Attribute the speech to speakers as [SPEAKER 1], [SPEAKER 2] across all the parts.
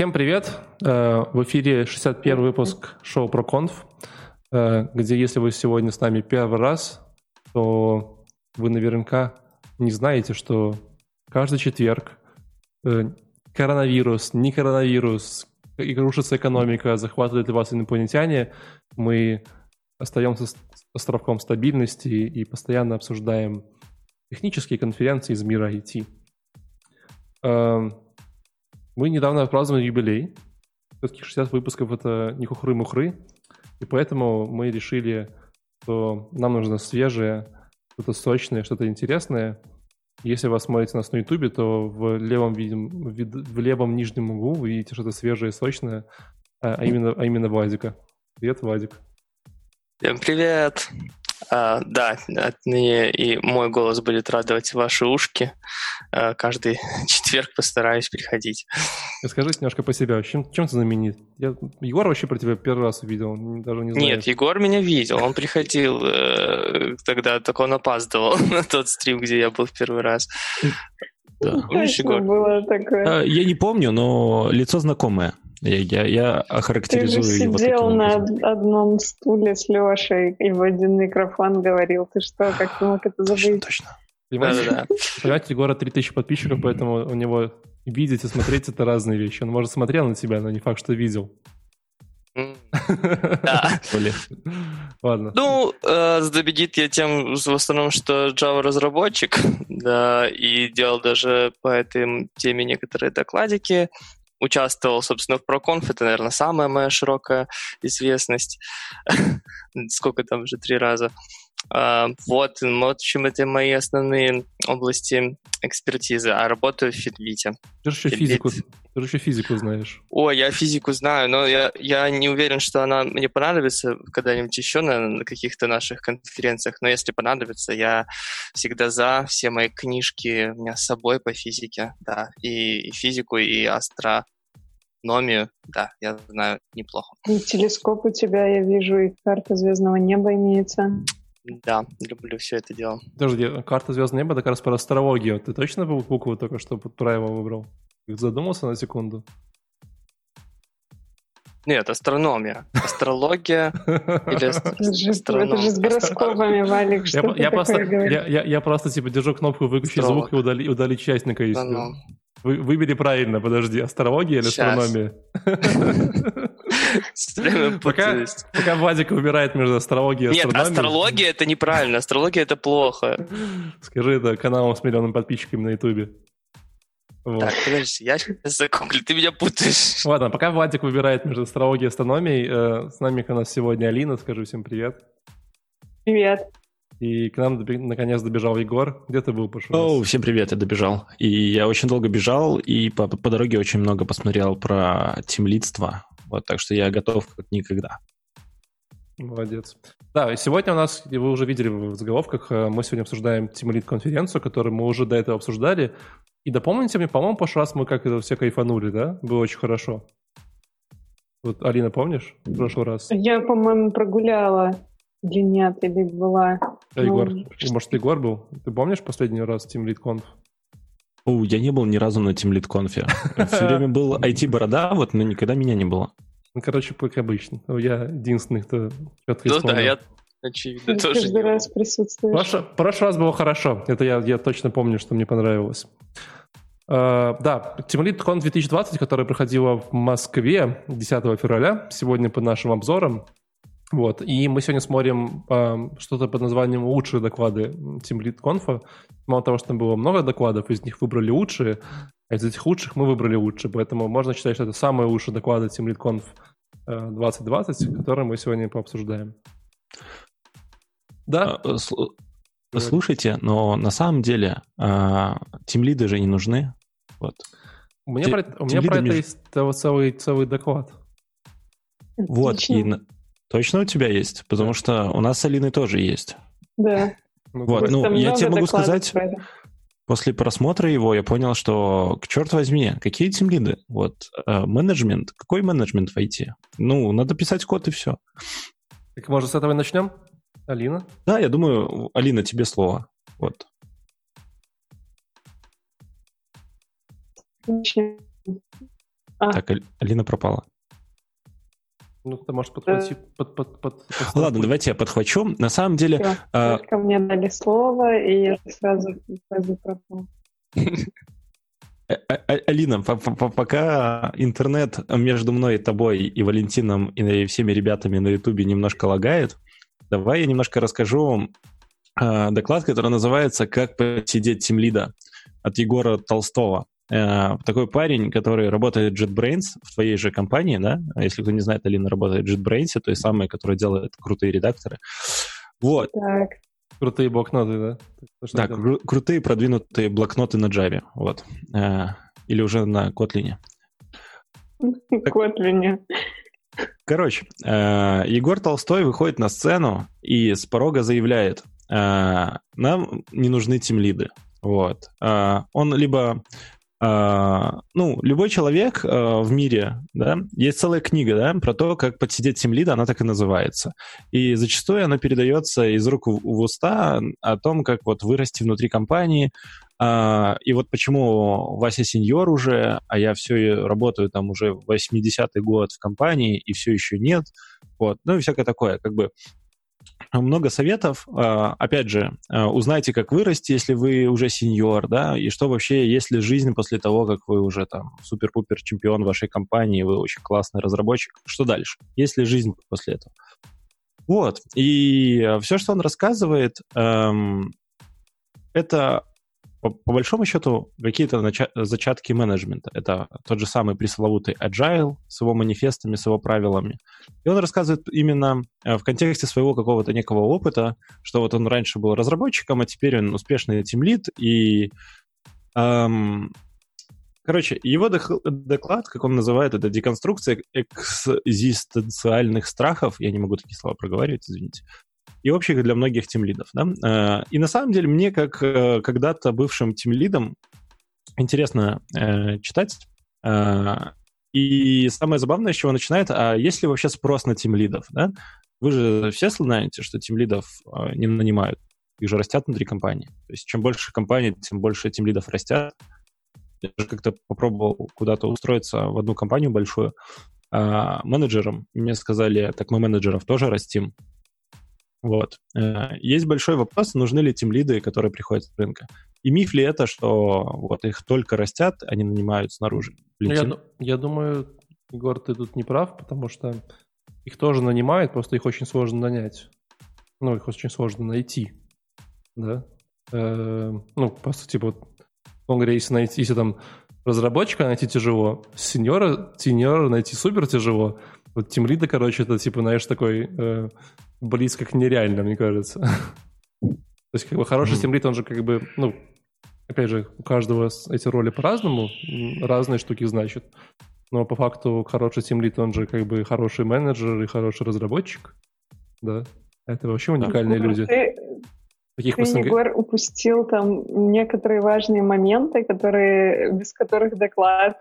[SPEAKER 1] Всем привет! Э, в эфире 61 выпуск шоу ProConf, э, где если вы сегодня с нами первый раз, то вы наверняка не знаете, что каждый четверг э, коронавирус, не коронавирус, и рушится экономика, захватывают ли вас инопланетяне, мы остаемся островком стабильности и постоянно обсуждаем технические конференции из мира IT. Мы недавно отпраздновали юбилей. Все-таки 60 выпусков — это не хухры-мухры. И поэтому мы решили, что нам нужно свежее, что-то сочное, что-то интересное. Если вы смотрите нас на Ютубе, то в левом, в левом нижнем углу вы видите что-то свежее сочное, а, а именно, а именно Владика. Привет, Владик.
[SPEAKER 2] Всем привет! А, да, отныне и мой голос будет радовать ваши ушки. А, каждый четверг постараюсь приходить.
[SPEAKER 1] Расскажите немножко по себе. Чем, чем ты знаменит? Я, Егор вообще про тебя первый раз увидел, даже не знаю.
[SPEAKER 2] Нет, Егор меня видел. Он приходил э, тогда, только он опаздывал на тот стрим, где я был в первый раз.
[SPEAKER 3] Да. Помнишь, Егор? Было такое.
[SPEAKER 4] А, я не помню, но лицо знакомое. Я, я, я охарактеризую
[SPEAKER 3] Ты же его сидел на одном стуле с Лешей и в один микрофон говорил. Ты что, как ты мог это забыть?
[SPEAKER 4] Точно,
[SPEAKER 1] Понимаете, да, да, да. понимаете, Егора 3000 подписчиков, поэтому у него видеть и смотреть это разные вещи. Он, может, смотрел на тебя, но не факт, что видел.
[SPEAKER 2] Да.
[SPEAKER 1] Ладно.
[SPEAKER 2] Ну, э, забедит я тем в основном, что Java разработчик, да, и делал даже по этой теме некоторые докладики участвовал, собственно, в ProConf, это, наверное, самая моя широкая известность. Сколько там уже, три раза. А, вот, в общем, это мои основные области экспертизы, а работаю в Фитбите.
[SPEAKER 1] Ты же еще физику, ты же еще физику знаешь.
[SPEAKER 2] О, я физику знаю, но я, я не уверен, что она мне понадобится когда-нибудь еще на, на каких-то наших конференциях, но если понадобится, я всегда за. Все мои книжки у меня с собой по физике, да, и, и физику, и астрономию, да, я знаю неплохо.
[SPEAKER 3] И телескоп у тебя, я вижу, и карта звездного неба имеется.
[SPEAKER 2] Да, люблю все это дело.
[SPEAKER 1] Подожди, карта звездного неба, это как раз про астрологию. Ты точно букву только что правильно выбрал? Задумался на секунду?
[SPEAKER 2] Нет, астрономия. Астрология или
[SPEAKER 3] астрономия. Это же с гороскопами, Валик, что я, ты
[SPEAKER 1] я просто, я, я, я просто типа держу кнопку «Выключи звук» и удали, удали часть на если. Вы, выбери правильно, подожди, астрология или Сейчас. астрономия? Пока, пока Вадик выбирает между астрологией и астрономией.
[SPEAKER 2] Нет, астрология это неправильно, астрология это плохо.
[SPEAKER 1] Скажи это каналам с миллионными подписчиками на ютубе.
[SPEAKER 2] Вот. Так, подожди, я сейчас загуглю, ты меня путаешь.
[SPEAKER 1] Ладно, пока Владик выбирает между астрологией и астрономией, э, с нами у нас сегодня Алина, скажу всем привет.
[SPEAKER 3] Привет.
[SPEAKER 1] И к нам наконец добежал Егор. Где ты был, пошел?
[SPEAKER 4] О, всем привет, я добежал. И я очень долго бежал, и по, по дороге очень много посмотрел про тимлидство. Вот, так что я готов как никогда.
[SPEAKER 1] Молодец. Да, и сегодня у нас, вы уже видели в заголовках, э, мы сегодня обсуждаем Lead конференцию, которую мы уже до этого обсуждали. И допомните мне, по-моему, в прошлый раз мы как это все кайфанули, да? Было очень хорошо. Вот, Алина, помнишь в прошлый раз?
[SPEAKER 3] Я, по-моему, прогуляла. Нет, или была.
[SPEAKER 1] А Егор? Ну... Может, Егор был? Ты помнишь последний раз Team Lead Conf?
[SPEAKER 4] О, я не был ни разу на Team Lead Conf. Все время был IT-борода, вот, но никогда меня не было.
[SPEAKER 1] Ну, короче, как обычно. Я единственный, кто
[SPEAKER 2] четко Ну да, я очевидно тоже
[SPEAKER 3] каждый раз присутствуешь.
[SPEAKER 1] Прошлый, прошлый раз было хорошо. Это я, я точно помню, что мне понравилось. Uh, да, Team Con 2020, которая проходила в Москве 10 февраля, сегодня под нашим обзором. Вот, и мы сегодня смотрим uh, что-то под названием «Лучшие доклады Team Lead Conf». Мало того, что там было много докладов, из них выбрали лучшие, а из этих лучших мы выбрали лучшие, поэтому можно считать, что это самые лучшие доклады Team Lead Conf 2020, которые мы сегодня пообсуждаем.
[SPEAKER 4] Да? А, слушайте, но на самом деле тимлиды же не нужны. Вот.
[SPEAKER 1] У меня, про, у меня про это есть целый, целый доклад.
[SPEAKER 4] Вот, и точно у тебя есть? Потому что у нас с Алиной тоже есть.
[SPEAKER 3] Да.
[SPEAKER 4] Вот, ну, я тебе могу сказать, после просмотра его я понял, что, к черт возьми, какие тимлиды? Вот, э, менеджмент, какой менеджмент войти? Ну, надо писать код и все.
[SPEAKER 1] Так, может, с этого и начнем? Алина?
[SPEAKER 4] Да, я думаю, Алина, тебе слово. Вот. А. Так, Алина пропала.
[SPEAKER 1] Ну, ты можешь подхватить. Да. Под, под, под,
[SPEAKER 4] под, Ладно, давайте я подхвачу. На самом деле... Все,
[SPEAKER 3] а... мне дали слово, и я сразу, сразу пропал.
[SPEAKER 4] Э, э, э, Алина, пока интернет между мной, тобой и Валентином и всеми ребятами на Ютубе немножко лагает, давай я немножко расскажу доклад, который называется «Как посидеть тимлида» от Егора Толстого. Такой парень, который работает в JetBrains в твоей же компании, да? Если кто не знает, Алина работает в JetBrains, то есть самая, которая делает крутые редакторы. Вот. Так.
[SPEAKER 1] Крутые блокноты, да?
[SPEAKER 4] Да, кру- крутые продвинутые блокноты на Java, вот. Э, или уже на Kotlin.
[SPEAKER 3] Kotlin.
[SPEAKER 4] Короче, э, Егор Толстой выходит на сцену и с порога заявляет, э, нам не нужны тимлиды. Вот. Э, он либо ну, любой человек uh, в мире, да, есть целая книга, да, про то, как подсидеть тимлида, она так и называется. И зачастую она передается из рук в, уста о том, как вот вырасти внутри компании. Uh, и вот почему Вася сеньор уже, а я все работаю там уже 80-й год в компании, и все еще нет. Вот, ну и всякое такое, как бы много советов. А, опять же, а, узнайте, как вырасти, если вы уже сеньор, да, и что вообще, есть ли жизнь после того, как вы уже там супер-пупер чемпион вашей компании, вы очень классный разработчик, что дальше? Есть ли жизнь после этого? Вот, и все, что он рассказывает, эм, это по, по большому счету, какие-то нача- зачатки менеджмента. Это тот же самый пресловутый agile с его манифестами, с его правилами. И он рассказывает именно э, в контексте своего какого-то некого опыта, что вот он раньше был разработчиком, а теперь он успешный тимлит, и эм, Короче, его доклад, как он называет, это деконструкция экзистенциальных страхов. Я не могу такие слова проговаривать, извините и общих для многих тимлидов. Да? Э, и на самом деле мне, как э, когда-то бывшим тимлидом, интересно э, читать. И самое забавное, с чего начинает, а есть ли вообще спрос на тимлидов? Да? Вы же все знаете, что тимлидов не нанимают. Их же растят внутри компании. То есть чем больше компаний, тем больше тимлидов растят. Я же как-то попробовал куда-то устроиться в одну компанию большую менеджером. И мне сказали, так мы менеджеров тоже растим. Вот. Э, есть большой вопрос, нужны ли тем лиды, которые приходят с рынка. И миф ли это, что вот их только растят, они нанимают снаружи?
[SPEAKER 1] Ну, я, я думаю, Егор, ты тут не прав, потому что их тоже нанимают, просто их очень сложно нанять. Ну, их очень сложно найти. Да? Э, ну, по сути, вот, он говоря, если найти, если там разработчика найти тяжело, сеньора, сеньора найти супер тяжело, вот тем лида, короче, это типа, знаешь, такой э, близко к нереально, мне кажется. То есть, как бы, хороший mm-hmm. он же как бы, ну, опять же, у каждого эти роли по-разному, разные штуки значат. Но по факту хороший тимлит, он же как бы хороший менеджер и хороший разработчик. Да. Это вообще уникальные ну, люди.
[SPEAKER 3] Ты, Таких ты Егор, упустил там некоторые важные моменты, которые, без которых доклад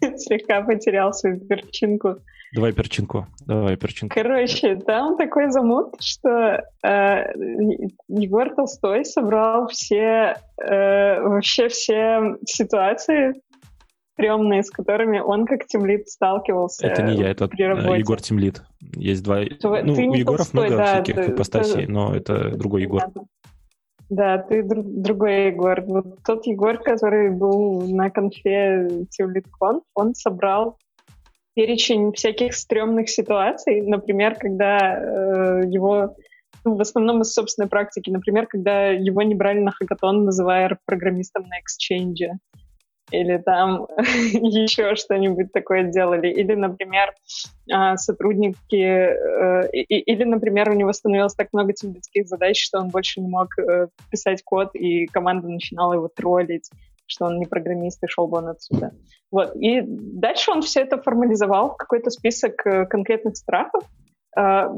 [SPEAKER 3] слегка потерял свою перчинку.
[SPEAKER 4] Давай перчинку, давай перчинку.
[SPEAKER 3] Короче, там такой замут, что э, Егор Толстой собрал все, э, вообще все ситуации стрёмные, с которыми он как тимлит сталкивался.
[SPEAKER 4] Это не я, это при работе. Егор Тимлит. Есть два... Ты ну, у Егоров Толстой, много да, всяких ты, ипостасей, ты, но это другой Егор.
[SPEAKER 3] Да, ты друг, другой Егор. Вот тот Егор, который был на конфе TeamLead он собрал перечень всяких стрёмных ситуаций. Например, когда э, его ну, в основном из собственной практики. Например, когда его не брали на хакатон, называя программистом на Exchange или там еще что-нибудь такое делали. Или, например, а, сотрудники... Э, или, например, у него становилось так много тематических задач, что он больше не мог э, писать код, и команда начинала его троллить, что он не программист, и шел бы он отсюда. Вот. И дальше он все это формализовал в какой-то список э, конкретных страхов, а,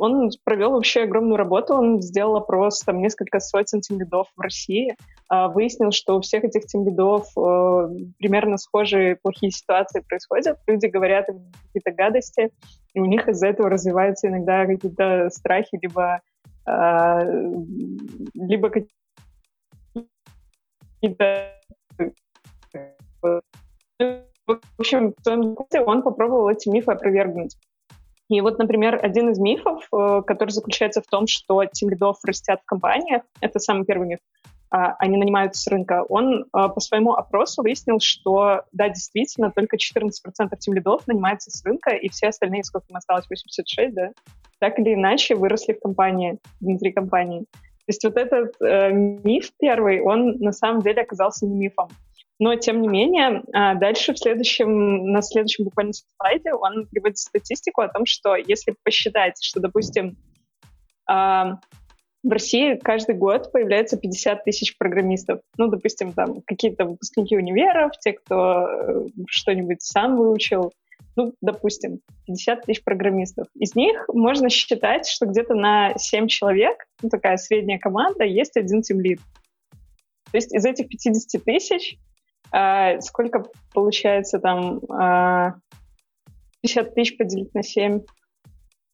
[SPEAKER 3] он провел вообще огромную работу, он сделал опрос, там несколько сотен тимлидов в России, а, выяснил, что у всех этих тимлидов э, примерно схожие плохие ситуации происходят, люди говорят им какие-то гадости, и у них из-за этого развиваются иногда какие-то страхи, либо, а, либо какие-то общем, в докладе он попробовал эти мифы опровергнуть. И вот, например, один из мифов, э, который заключается в том, что тим лидов растят в компаниях, это самый первый миф, а, они нанимаются с рынка, он а, по своему опросу выяснил, что, да, действительно, только 14% тим лидов нанимаются с рынка, и все остальные, сколько им осталось, 86, да, так или иначе выросли в компании, внутри компании. То есть вот этот э, миф первый, он на самом деле оказался не мифом. Но, тем не менее, а, дальше в следующем, на следующем буквально слайде он приводит статистику о том, что если посчитать, что, допустим, а, в России каждый год появляется 50 тысяч программистов. Ну, допустим, там какие-то выпускники универов, те, кто э, что-нибудь сам выучил, ну, допустим, 50 тысяч программистов. Из них можно считать, что где-то на 7 человек, ну, такая средняя команда, есть один тимлид. То есть из этих 50 тысяч а, сколько получается там а, 50 тысяч поделить на 7?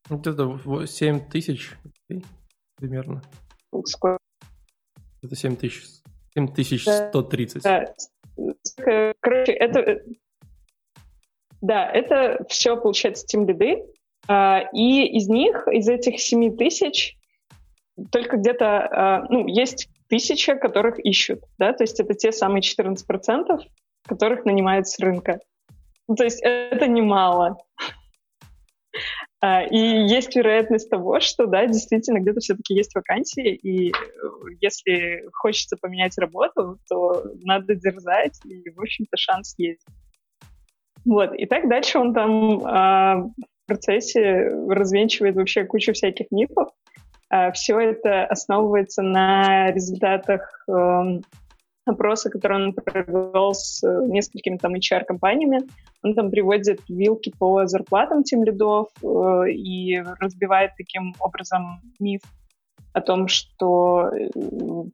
[SPEAKER 1] Вот это 7 тысяч примерно.
[SPEAKER 3] Сколько?
[SPEAKER 1] Это 7 тысяч. 7130. Да.
[SPEAKER 3] Короче, это... Да, это все, получается, тем лиды. А, и из них, из этих 7 тысяч, только где-то, а, ну, есть тысяча, которых ищут, да, то есть это те самые 14%, которых нанимают с рынка. Ну, то есть это немало. А, и есть вероятность того, что, да, действительно, где-то все-таки есть вакансии, и э, если хочется поменять работу, то надо дерзать, и, в общем-то, шанс есть. Вот, и так дальше он там а, в процессе развенчивает вообще кучу всяких мифов, Все это основывается на результатах эм, опроса, который он провел с несколькими там HR-компаниями. Он там приводит вилки по зарплатам тем лидов э, и разбивает таким образом миф о том, что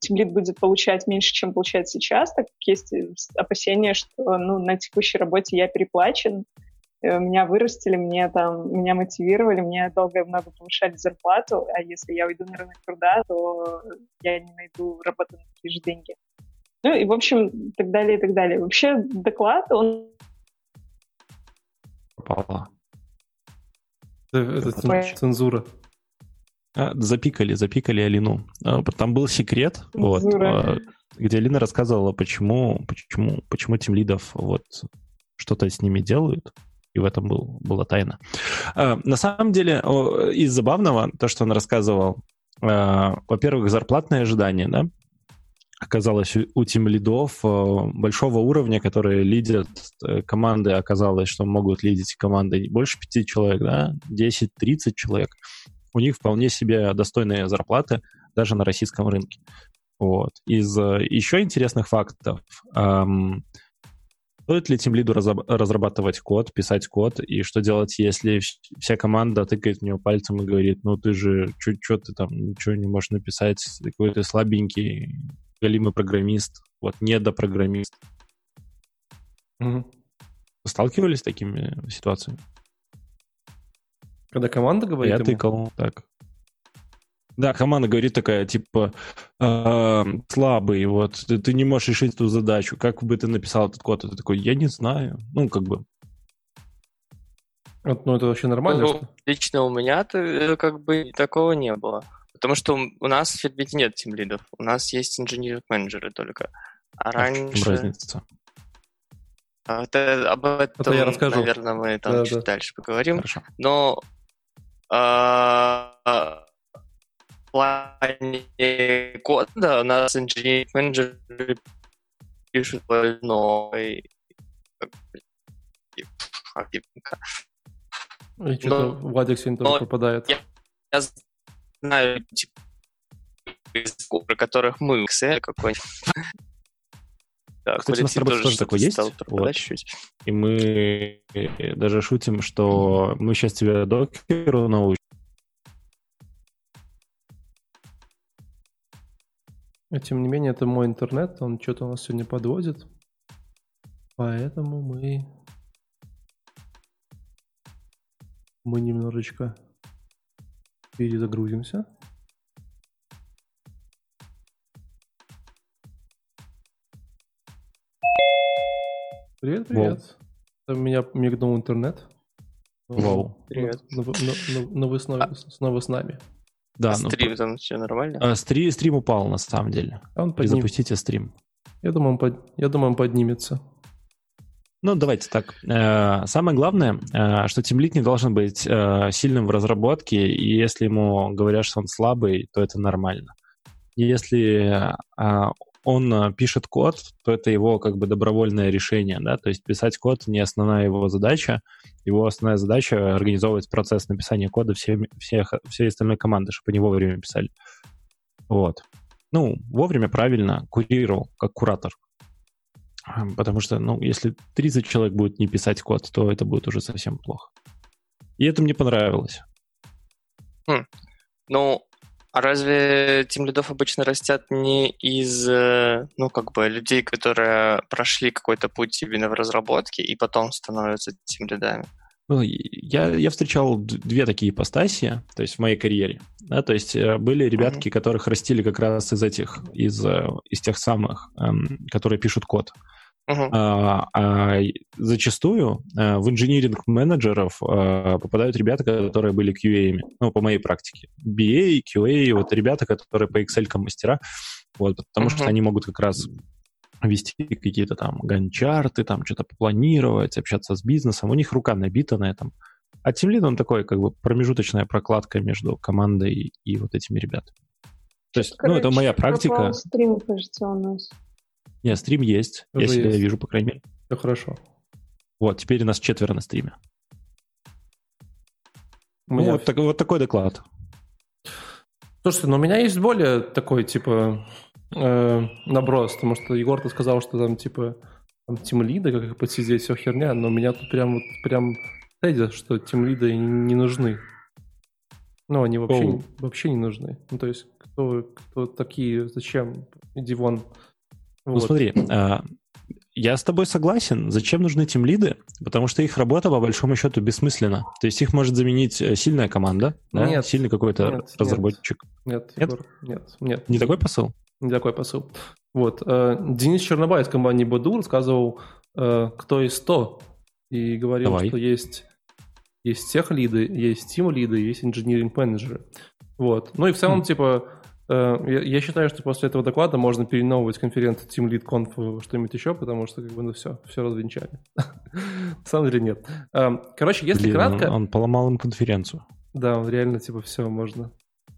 [SPEAKER 3] тимлид э, будет получать меньше, чем получает сейчас, так как есть опасения, что ну, на текущей работе я переплачен, Э, меня вырастили, мне там, меня мотивировали, мне долго и много повышали зарплату, а если я уйду на рынок труда, то я не найду работу на такие же деньги. Ну и, в общем, так далее, и так далее. Вообще доклад, он...
[SPEAKER 4] Попала.
[SPEAKER 1] Это, это цензура.
[SPEAKER 4] А, запикали, запикали Алину. А, там был секрет, вот, а, где Алина рассказывала, почему, почему, почему тем лидов вот что-то с ними делают и в этом был, была тайна. А, на самом деле, из забавного, то, что он рассказывал, а, во-первых, зарплатные ожидания, да, оказалось у тим лидов а, большого уровня, которые лидят э, команды, оказалось, что могут лидить команды больше пяти человек, да, 10-30 человек. У них вполне себе достойные зарплаты даже на российском рынке. Вот. Из э, еще интересных фактов, Стоит ли тем лиду разрабатывать код, писать код, и что делать, если вся команда тыкает в него пальцем и говорит, ну ты же, что ты там ничего не можешь написать, какой то слабенький, галимый программист, вот недопрограммист. Угу. Сталкивались с такими ситуациями?
[SPEAKER 1] Когда команда говорит
[SPEAKER 4] Я ему? тыкал, так. Да, команда говорит такая, типа, э, слабый, вот, ты, ты не можешь решить эту задачу, как бы ты написал этот код? Ты такой, я не знаю. Ну, как бы.
[SPEAKER 1] Вот, ну, это вообще нормально? Ну,
[SPEAKER 2] лично у меня-то э, как бы такого не было. Потому что у нас в Fitbit нет тимлидов, у нас есть инженеры-менеджеры только. А, а раньше... разница? А, это, об этом, это я расскажу. наверное, мы там да, чуть да. дальше поговорим. Хорошо. Но а, плане кода у нас инженерный менеджер пишут больной
[SPEAKER 1] и что-то Владик сегодня тоже попадает.
[SPEAKER 2] Я, я знаю, типа, языков, про которых мы Excel какой-нибудь.
[SPEAKER 4] Да, Кстати, у нас работа тоже такой есть. Вот. И мы даже шутим, что мы сейчас тебя докеру научим,
[SPEAKER 1] А тем не менее, это мой интернет, он что-то у нас сегодня подводит. Поэтому мы... Мы немножечко перезагрузимся. Привет, привет. У меня мигнул интернет.
[SPEAKER 4] Вау.
[SPEAKER 2] Привет.
[SPEAKER 1] Но, но, но, но вы снова, снова с нами.
[SPEAKER 4] Да,
[SPEAKER 2] стрим
[SPEAKER 4] ну,
[SPEAKER 2] там все нормально?
[SPEAKER 4] А, стрим, стрим упал на самом деле.
[SPEAKER 1] А он
[SPEAKER 4] подним... запустите стрим.
[SPEAKER 1] Я думаю, он, под... Я думаю, он поднимется.
[SPEAKER 4] Ну, давайте так. Э, самое главное, э, что тимлит не должен быть э, сильным в разработке, и если ему говорят, что он слабый, то это нормально. Если он пишет код, то это его как бы добровольное решение, да, то есть писать код не основная его задача, его основная задача организовывать процесс написания кода всем, всех, всей остальной команды, чтобы они вовремя писали. Вот. Ну, вовремя, правильно, курировал, как куратор. Потому что, ну, если 30 человек будет не писать код, то это будет уже совсем плохо. И это мне понравилось.
[SPEAKER 2] Хм. Ну, а разве тим лидов обычно растят не из, э, ну, как бы, людей, которые прошли какой-то путь именно в разработке и потом становятся тим лидами?
[SPEAKER 4] Ну, я, я встречал две такие ипостаси, то есть в моей карьере. Да, то есть э, были ребятки, которых растили как раз из этих, из, э, из тех самых, эм, которые пишут код. Uh-huh. А, а зачастую а, в инжиниринг менеджеров а, попадают ребята, которые были QA, ну, по моей практике. BA, QA, вот ребята, которые по Excel мастера, вот, потому uh-huh. что они могут как раз вести какие-то там ганчарты, там что-то планировать, общаться с бизнесом. У них рука набита на этом. А Тимлид, он такой, как бы, промежуточная прокладка между командой и вот этими ребятами. То есть, Короче, ну, это моя практика.
[SPEAKER 3] Стрим, кажется, у нас.
[SPEAKER 4] Нет, стрим есть. Тоже я себя есть. вижу, по крайней мере.
[SPEAKER 1] Все хорошо.
[SPEAKER 4] Вот, теперь у нас четверо на стриме. У ну, вот, так, вот такой доклад.
[SPEAKER 1] Слушайте, ну у меня есть более такой, типа, э, наброс, потому что Егор-то сказал, что там, типа, там тимлиды, как их подсидеть, все херня, но у меня тут прям вот прям тезис, что тимлиды не нужны. Ну, они вообще, oh. вообще не нужны. Ну, то есть, кто, кто такие, зачем? Иди вон.
[SPEAKER 4] Ну вот. смотри, а, я с тобой согласен. Зачем нужны тем лиды? Потому что их работа, по большому счету, бессмысленна. То есть их может заменить э, сильная команда, да?
[SPEAKER 1] нет,
[SPEAKER 4] сильный какой-то
[SPEAKER 1] нет,
[SPEAKER 4] разработчик.
[SPEAKER 1] Нет, нет, Егор, нет, нет.
[SPEAKER 4] Не такой посыл?
[SPEAKER 1] Не такой посыл. Вот. Э, Денис Чернобай из компании Баду рассказывал, э, кто есть 100, и говорил, Давай. что есть, есть тех лиды, есть тим лиды, есть инженеринг менеджеры. Вот. Ну и в целом, хм. типа, Э, я считаю, что после этого доклада можно переименовывать конференцию Team Lead Conf что-нибудь еще, потому что как бы ну все, все развенчали. На самом деле нет. Э, короче, если
[SPEAKER 4] Блин,
[SPEAKER 1] кратко...
[SPEAKER 4] Он, он поломал им конференцию.
[SPEAKER 1] Да, он реально типа все можно.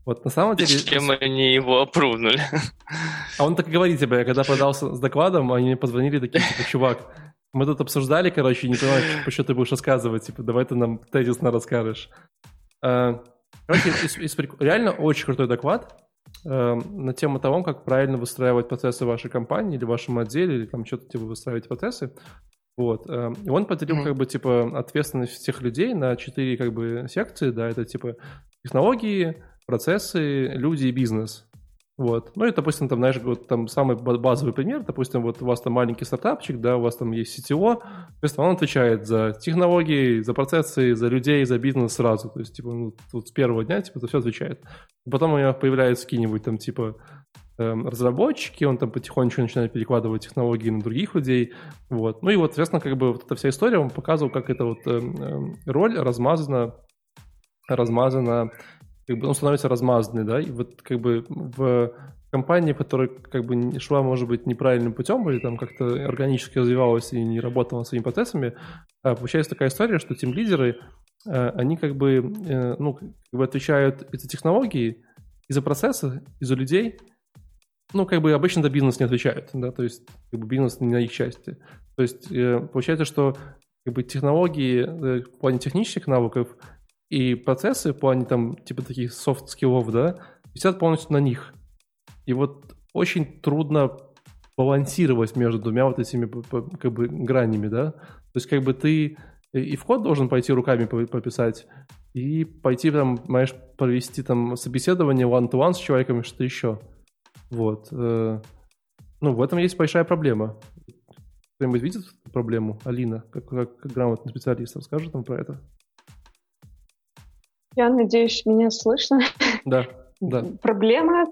[SPEAKER 1] Вот на самом деле...
[SPEAKER 2] Чем они его опрувнули?
[SPEAKER 1] А он так и говорит, типа, я когда подался с докладом, они мне позвонили такие, типа, чувак, мы тут обсуждали, короче, не понимаю, по что ты будешь рассказывать, типа, давай ты нам тезисно расскажешь. Э, короче, из, из, реально очень крутой доклад. Эм, на тему того, как правильно выстраивать процессы вашей компании или в вашем отделе, или там что-то типа выстраивать процессы. Вот. Эм, и он поделил mm-hmm. как бы типа ответственность всех людей на четыре как бы секции, да, это типа технологии, процессы, люди и бизнес. Вот. Ну и, допустим, там, знаешь, вот там самый базовый пример, допустим, вот у вас там маленький стартапчик, да, у вас там есть CTO, соответственно, он отвечает за технологии, за процессы, за людей, за бизнес сразу. То есть, типа, ну, тут с первого дня, типа, за все отвечает. Потом у него появляются какие-нибудь там, типа, эм, разработчики, он там потихонечку начинает перекладывать технологии на других людей, вот. Ну и вот, соответственно, как бы вот эта вся история, он показывал, как эта вот э, роль размазана, размазана как бы он становится размазанный, да, и вот как бы в компании, которая как бы шла, может быть, неправильным путем или там как-то органически развивалась и не работала своими процессами, а получается такая история, что team лидеры, э, они как бы, э, ну, как бы отвечают и за технологии, и за процессы, и за людей, ну, как бы обычно за бизнес не отвечают, да, то есть как бы бизнес не на их части. То есть э, получается, что как бы технологии в плане технических навыков и процессы в плане там, типа таких soft skill ов, да, висят полностью на них. И вот очень трудно балансировать между двумя вот этими как бы гранями, да. То есть как бы ты и в код должен пойти руками пописать, и пойти там, знаешь, провести там собеседование one-to-one с человеком что-то еще. Вот. Э, ну, в этом есть большая проблема. Кто-нибудь видит проблему? Алина, как, как грамотный специалист, расскажет нам про это?
[SPEAKER 3] Я надеюсь, меня слышно.
[SPEAKER 1] Да, да.
[SPEAKER 3] Проблема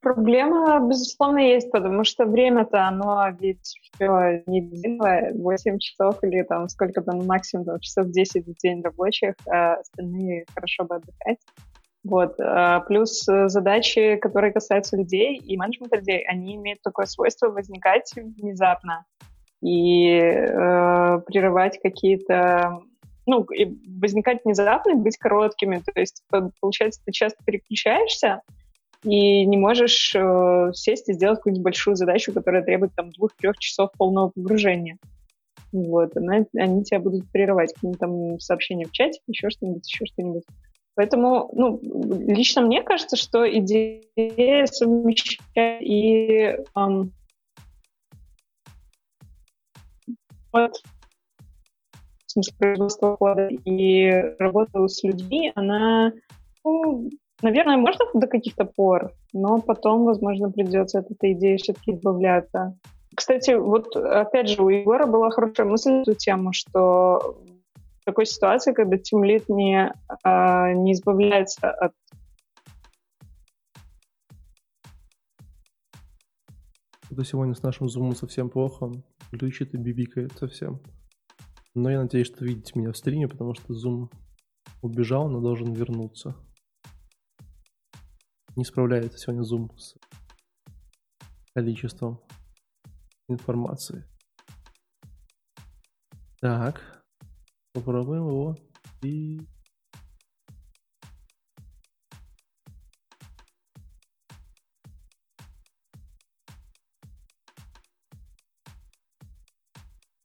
[SPEAKER 3] Проблема, безусловно, есть, потому что время-то, оно ведь все неделя, 8 часов или там сколько там максимум, там, часов 10 в день рабочих, а остальные хорошо бы отдыхать. Вот. А плюс задачи, которые касаются людей и менеджмента людей, они имеют такое свойство возникать внезапно и э, прерывать какие-то ну, и возникать внезапно, быть короткими. То есть, получается, ты часто переключаешься, и не можешь э, сесть и сделать какую-нибудь большую задачу, которая требует там двух-трех часов полного погружения. Вот, она, они тебя будут прерывать какие-нибудь там сообщения в чате, еще что-нибудь, еще что-нибудь. Поэтому, ну, лично мне кажется, что идея совмещать и эм, вот, в смысле производства кода и работу с людьми, она ну, Наверное, можно до каких-то пор, но потом, возможно, придется от этой идеи все-таки избавляться. Кстати, вот опять же, у Егора была хорошая мысль на эту тему, что в такой ситуации, когда тимлит не, а, не избавляется от
[SPEAKER 1] Это сегодня с нашим зумом совсем плохо. Глючит и бибикает совсем. Но я надеюсь, что видите меня в стриме, потому что зум убежал, но должен вернуться не справляется сегодня Zoom с количеством информации. Так, попробуем его и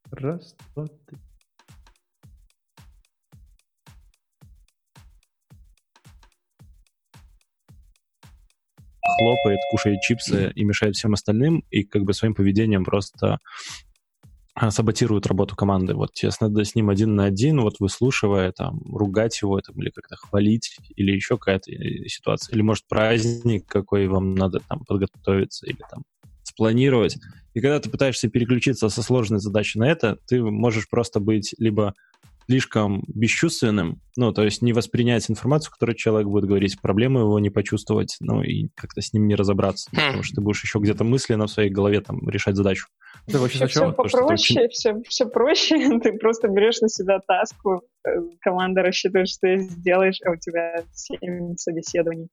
[SPEAKER 1] Раз, два, три.
[SPEAKER 4] Хлопает, кушает чипсы и мешает всем остальным, и как бы своим поведением просто а, саботирует работу команды. Вот тебе надо с ним один на один, вот выслушивая, там, ругать его, там, или как-то хвалить, или еще какая-то э, ситуация. Или, может, праздник какой вам надо там подготовиться, или там спланировать. И когда ты пытаешься переключиться со сложной задачи на это, ты можешь просто быть либо слишком бесчувственным, ну, то есть не воспринять информацию, которую человек будет говорить, проблемы его не почувствовать, ну, и как-то с ним не разобраться, хм. потому что ты будешь еще где-то мысленно в своей голове там решать задачу.
[SPEAKER 3] Ты вообще все, все попроще, очень... все, все проще, ты просто берешь на себя таску, э, команда рассчитывает, что ты сделаешь, а у тебя 7 собеседований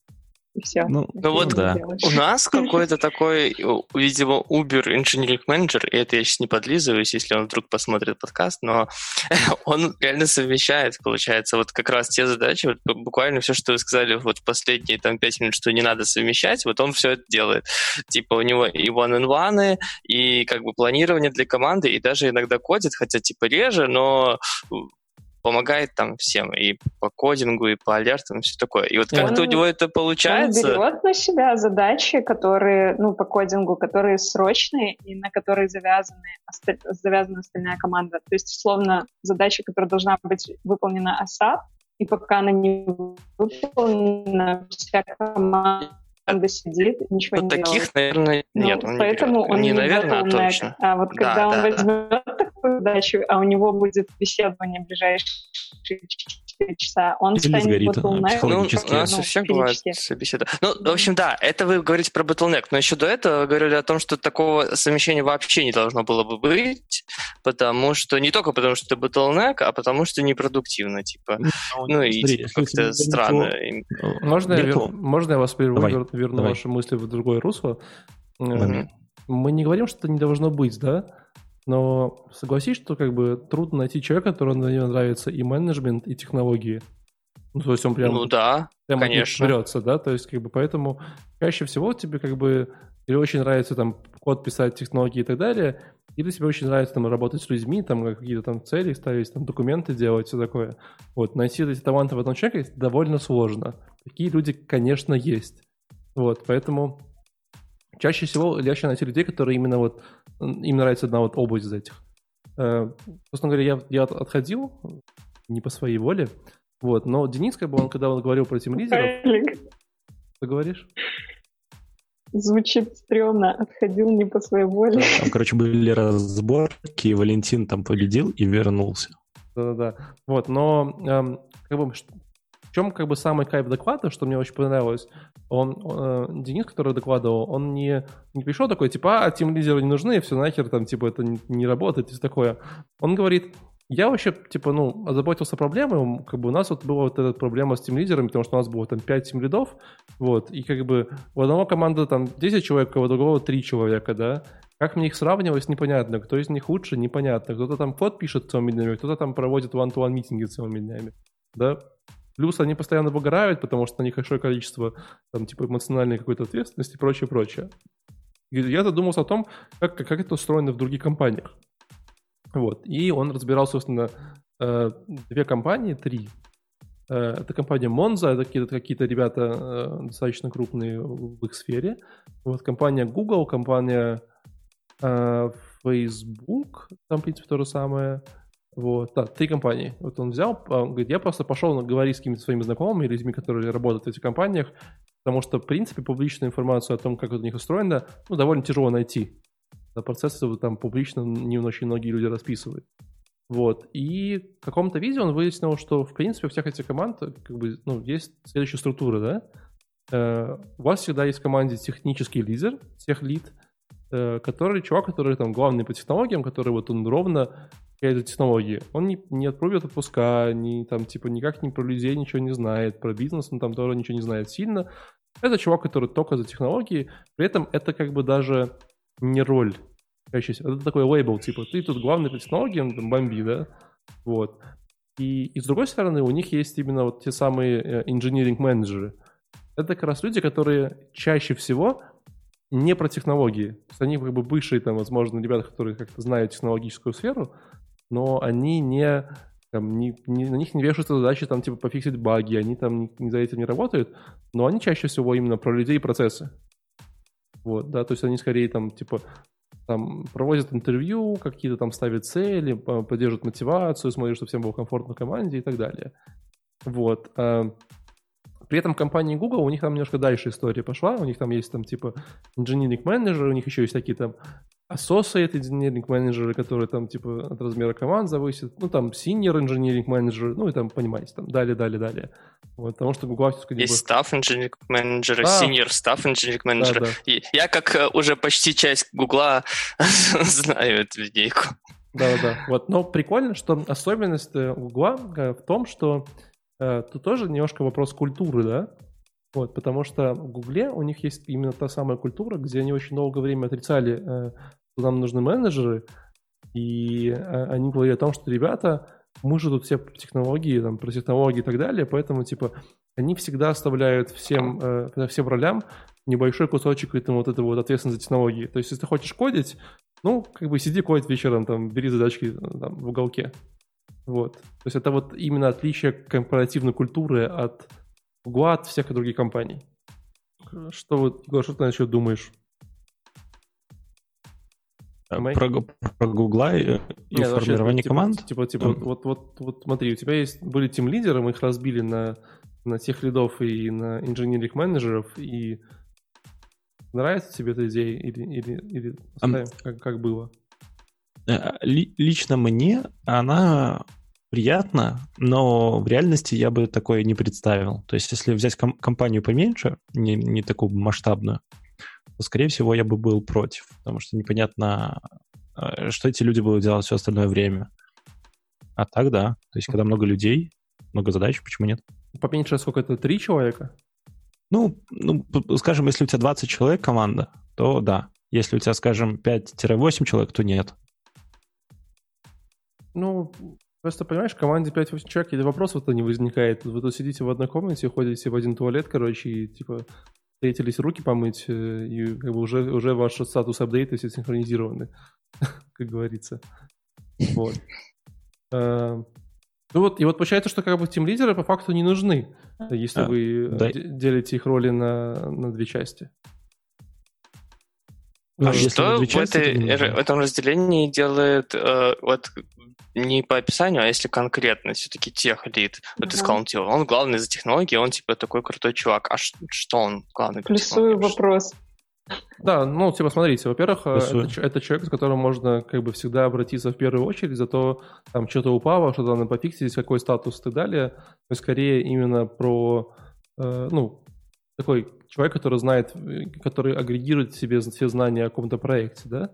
[SPEAKER 3] и все.
[SPEAKER 2] Ну, ну вот да. у нас какой-то такой, видимо, Uber Engineering Manager, и это я сейчас не подлизываюсь, если он вдруг посмотрит подкаст, но он реально совмещает, получается, вот как раз те задачи, вот буквально все, что вы сказали вот в последние там пять минут, что не надо совмещать, вот он все это делает. Типа у него и one-on-one, и как бы планирование для команды, и даже иногда кодит, хотя типа реже, но помогает там всем и по кодингу, и по алертам, и все такое. И вот как-то у него это получается...
[SPEAKER 3] Он берет на себя задачи, которые, ну, по кодингу, которые срочные и на которые завязаны, завязана остальная команда. То есть, условно, задача, которая должна быть выполнена ASAP, и пока она не выполнена, вся команда команда сидит, ничего вот
[SPEAKER 2] не таких, делает. наверное,
[SPEAKER 3] ну,
[SPEAKER 2] нет.
[SPEAKER 3] Он поэтому не он не, наверное, а точно. А вот когда да, он да, возьмет да. Задачу, а у него будет беседование в ближайшие 4 часа, он
[SPEAKER 4] Или станет сгорит
[SPEAKER 2] bottleneck. Ну, у нас у всех бывает собеседование. Ну, в общем, да, это вы говорите про bottleneck, но еще до этого вы говорили о том, что такого совмещения вообще не должно было бы быть, потому что не только потому, что это bottleneck, а потому что непродуктивно, типа. Ну, ну и типа, как-то странно.
[SPEAKER 1] Можно, я, можно я вас прерву, верну Давай. ваши мысли в другое русло? Mm-hmm. Мы не говорим, что это не должно быть, да? Но согласись, что как бы трудно найти человека, которому на него нравится и менеджмент, и технологии. Ну, то есть он прям,
[SPEAKER 2] ну, да,
[SPEAKER 1] прям
[SPEAKER 2] конечно.
[SPEAKER 1] берется, да, то есть как бы поэтому чаще всего тебе как бы или очень нравится там код писать, технологии и так далее, или тебе очень нравится там работать с людьми, там какие-то там цели ставить, там документы делать, все такое. Вот, найти эти таланты в одном человеке довольно сложно. Такие люди, конечно, есть. Вот, поэтому чаще всего легче найти людей, которые именно вот, им нравится одна вот область из этих. Э, собственно говоря, я, я отходил не по своей воле, вот, но Денис, как бы он, когда он говорил про тем лидеров... Ты говоришь?
[SPEAKER 3] Звучит стрёмно, отходил не по своей воле.
[SPEAKER 4] Там, короче, были разборки, и Валентин там победил и вернулся.
[SPEAKER 1] Да-да-да. Вот, но эм, как бы, В чем как бы самый кайф доклада, что мне очень понравилось, он, э, Денис, который докладывал, он не, не пришел такой, типа, а, тем лидеры не нужны, все нахер, там, типа, это не, не работает, и все такое. Он говорит, я вообще, типа, ну, озаботился проблемой, как бы у нас вот была вот эта проблема с тем лидерами, потому что у нас было там 5 тем лидов, вот, и как бы у одного команды там 10 человек, у другого 3 человека, да, как мне их сравнивать, непонятно, кто из них лучше, непонятно, кто-то там код пишет целыми днями, кто-то там проводит one-to-one митинги целыми днями, да, плюс они постоянно выгорают, потому что на них большое количество там, типа, эмоциональной какой-то ответственности и прочее, прочее. Я задумался о том, как, как это устроено в других компаниях. Вот. И он разбирал, собственно, э, две компании, три. Э, это компания Monza, это какие-то, какие-то ребята э, достаточно крупные в их сфере. Вот компания Google, компания Facebook, там, в принципе, то же самое. Вот, да, три компании. Вот он взял, он говорит, я просто пошел говорить с какими-то своими знакомыми, людьми, которые работают в этих компаниях, потому что, в принципе, публичную информацию о том, как это у них устроено, ну, довольно тяжело найти процессы там публично не очень многие люди расписывают. Вот. И в каком-то видео он выяснил, что, в принципе, у всех этих команд как бы, ну, есть следующая структура, да? Э, у вас всегда есть в команде технический лидер, тех лид, э, который чувак, который там главный по технологиям, который вот он ровно этой технологии. Он не, не отпробует отпуска, не, там, типа, никак не про людей ничего не знает, про бизнес он там тоже ничего не знает сильно. Это чувак, который только за технологии, при этом это как бы даже не роль. Это такой лейбл, типа, ты тут главный по технологиям, там, бомби, да? Вот. И, и с другой стороны, у них есть именно вот те самые инженеринг-менеджеры. Это как раз люди, которые чаще всего не про технологии. То есть они как бы бывшие, там, возможно, ребята, которые как-то знают технологическую сферу, но они не, там, не, не, на них не вешаются задачи, там, типа, пофиксить баги, они там не, не за этим не работают, но они чаще всего именно про людей и процессы. Вот, да, то есть они скорее там, типа, там проводят интервью, какие-то там ставят цели, поддерживают мотивацию, смотрят, чтобы всем было комфортно в команде и так далее. Вот. А, при этом компании Google, у них там немножко дальше история пошла, у них там есть там типа engineering менеджер, у них еще есть такие там associate engineering менеджеры, которые там типа от размера команд зависят, ну там senior engineering менеджер, ну и там, понимаете, там далее, далее, далее. Вот, потому что Google
[SPEAKER 2] Есть бы... staff engineering менеджеры, да. senior staff engineering менеджеры. Да, да. я как э, уже почти часть Гугла знаю эту линейку.
[SPEAKER 1] Да-да, вот, но прикольно, что особенность Гугла э, в том, что э, тут тоже немножко вопрос культуры, да, вот, потому что в Гугле у них есть именно та самая культура, где они очень долгое время отрицали, э, нам нужны менеджеры, и э, они говорили о том, что ребята, мы же тут все технологии, там, про технологии и так далее, поэтому, типа, они всегда оставляют всем, э, всем ролям небольшой кусочек этому вот этого вот ответственности за технологии. То есть, если ты хочешь кодить, ну, как бы сиди кодить вечером, там, бери задачки там, в уголке. Вот. То есть это вот именно отличие корпоративной культуры от Гуа от всех других компаний. Что, вот, Егор, что ты насчет думаешь?
[SPEAKER 4] Э, про, про Гугла и, и Нет, формирование
[SPEAKER 1] типа,
[SPEAKER 4] команд?
[SPEAKER 1] Типа, типа, mm. вот, вот, вот смотри, у тебя есть были тим лидеры, мы их разбили на, на тех лидов и на инженерных менеджеров, и нравится тебе эта идея или, или, или um, как, как было?
[SPEAKER 4] Э, лично мне она приятно, но в реальности я бы такое не представил. То есть, если взять ком- компанию поменьше, не, не такую масштабную, то, скорее всего, я бы был против, потому что непонятно, э, что эти люди будут делать все остальное время. А так да. То есть, когда много людей, много задач, почему нет?
[SPEAKER 1] Поменьше сколько это? Три человека?
[SPEAKER 4] Ну, ну, скажем, если у тебя 20 человек команда, то да. Если у тебя, скажем, 5-8 человек, то нет.
[SPEAKER 1] Ну, Просто, понимаешь, в команде 5-8 человек, и вопросов-то не возникает. Вы тут сидите в одной комнате, ходите в один туалет, короче, и, типа, встретились руки помыть, э, и как бы уже, уже ваш статус апдейта все синхронизированы, как говорится. Вот. Э, ну вот, и вот получается, что как бы тим лидеры по факту не нужны, если а, вы да. делите их роли на, на две части.
[SPEAKER 2] А что в, этой, в этом разделении делает э, вот не по описанию, а если конкретно, все-таки тех лид. Вот uh-huh. сказал, типа, он главный за технологии, он типа такой крутой чувак. А что он главный
[SPEAKER 3] Плюсую вопрос.
[SPEAKER 1] Да, ну, типа, смотрите, во-первых, э, это, это человек, с которым можно как бы всегда обратиться в первую очередь за то, там, что-то упало, что-то надо пофиксить, какой статус и так далее. Но скорее именно про, э, ну, такой человек, который знает, э, который агрегирует в себе все знания о каком-то проекте, да?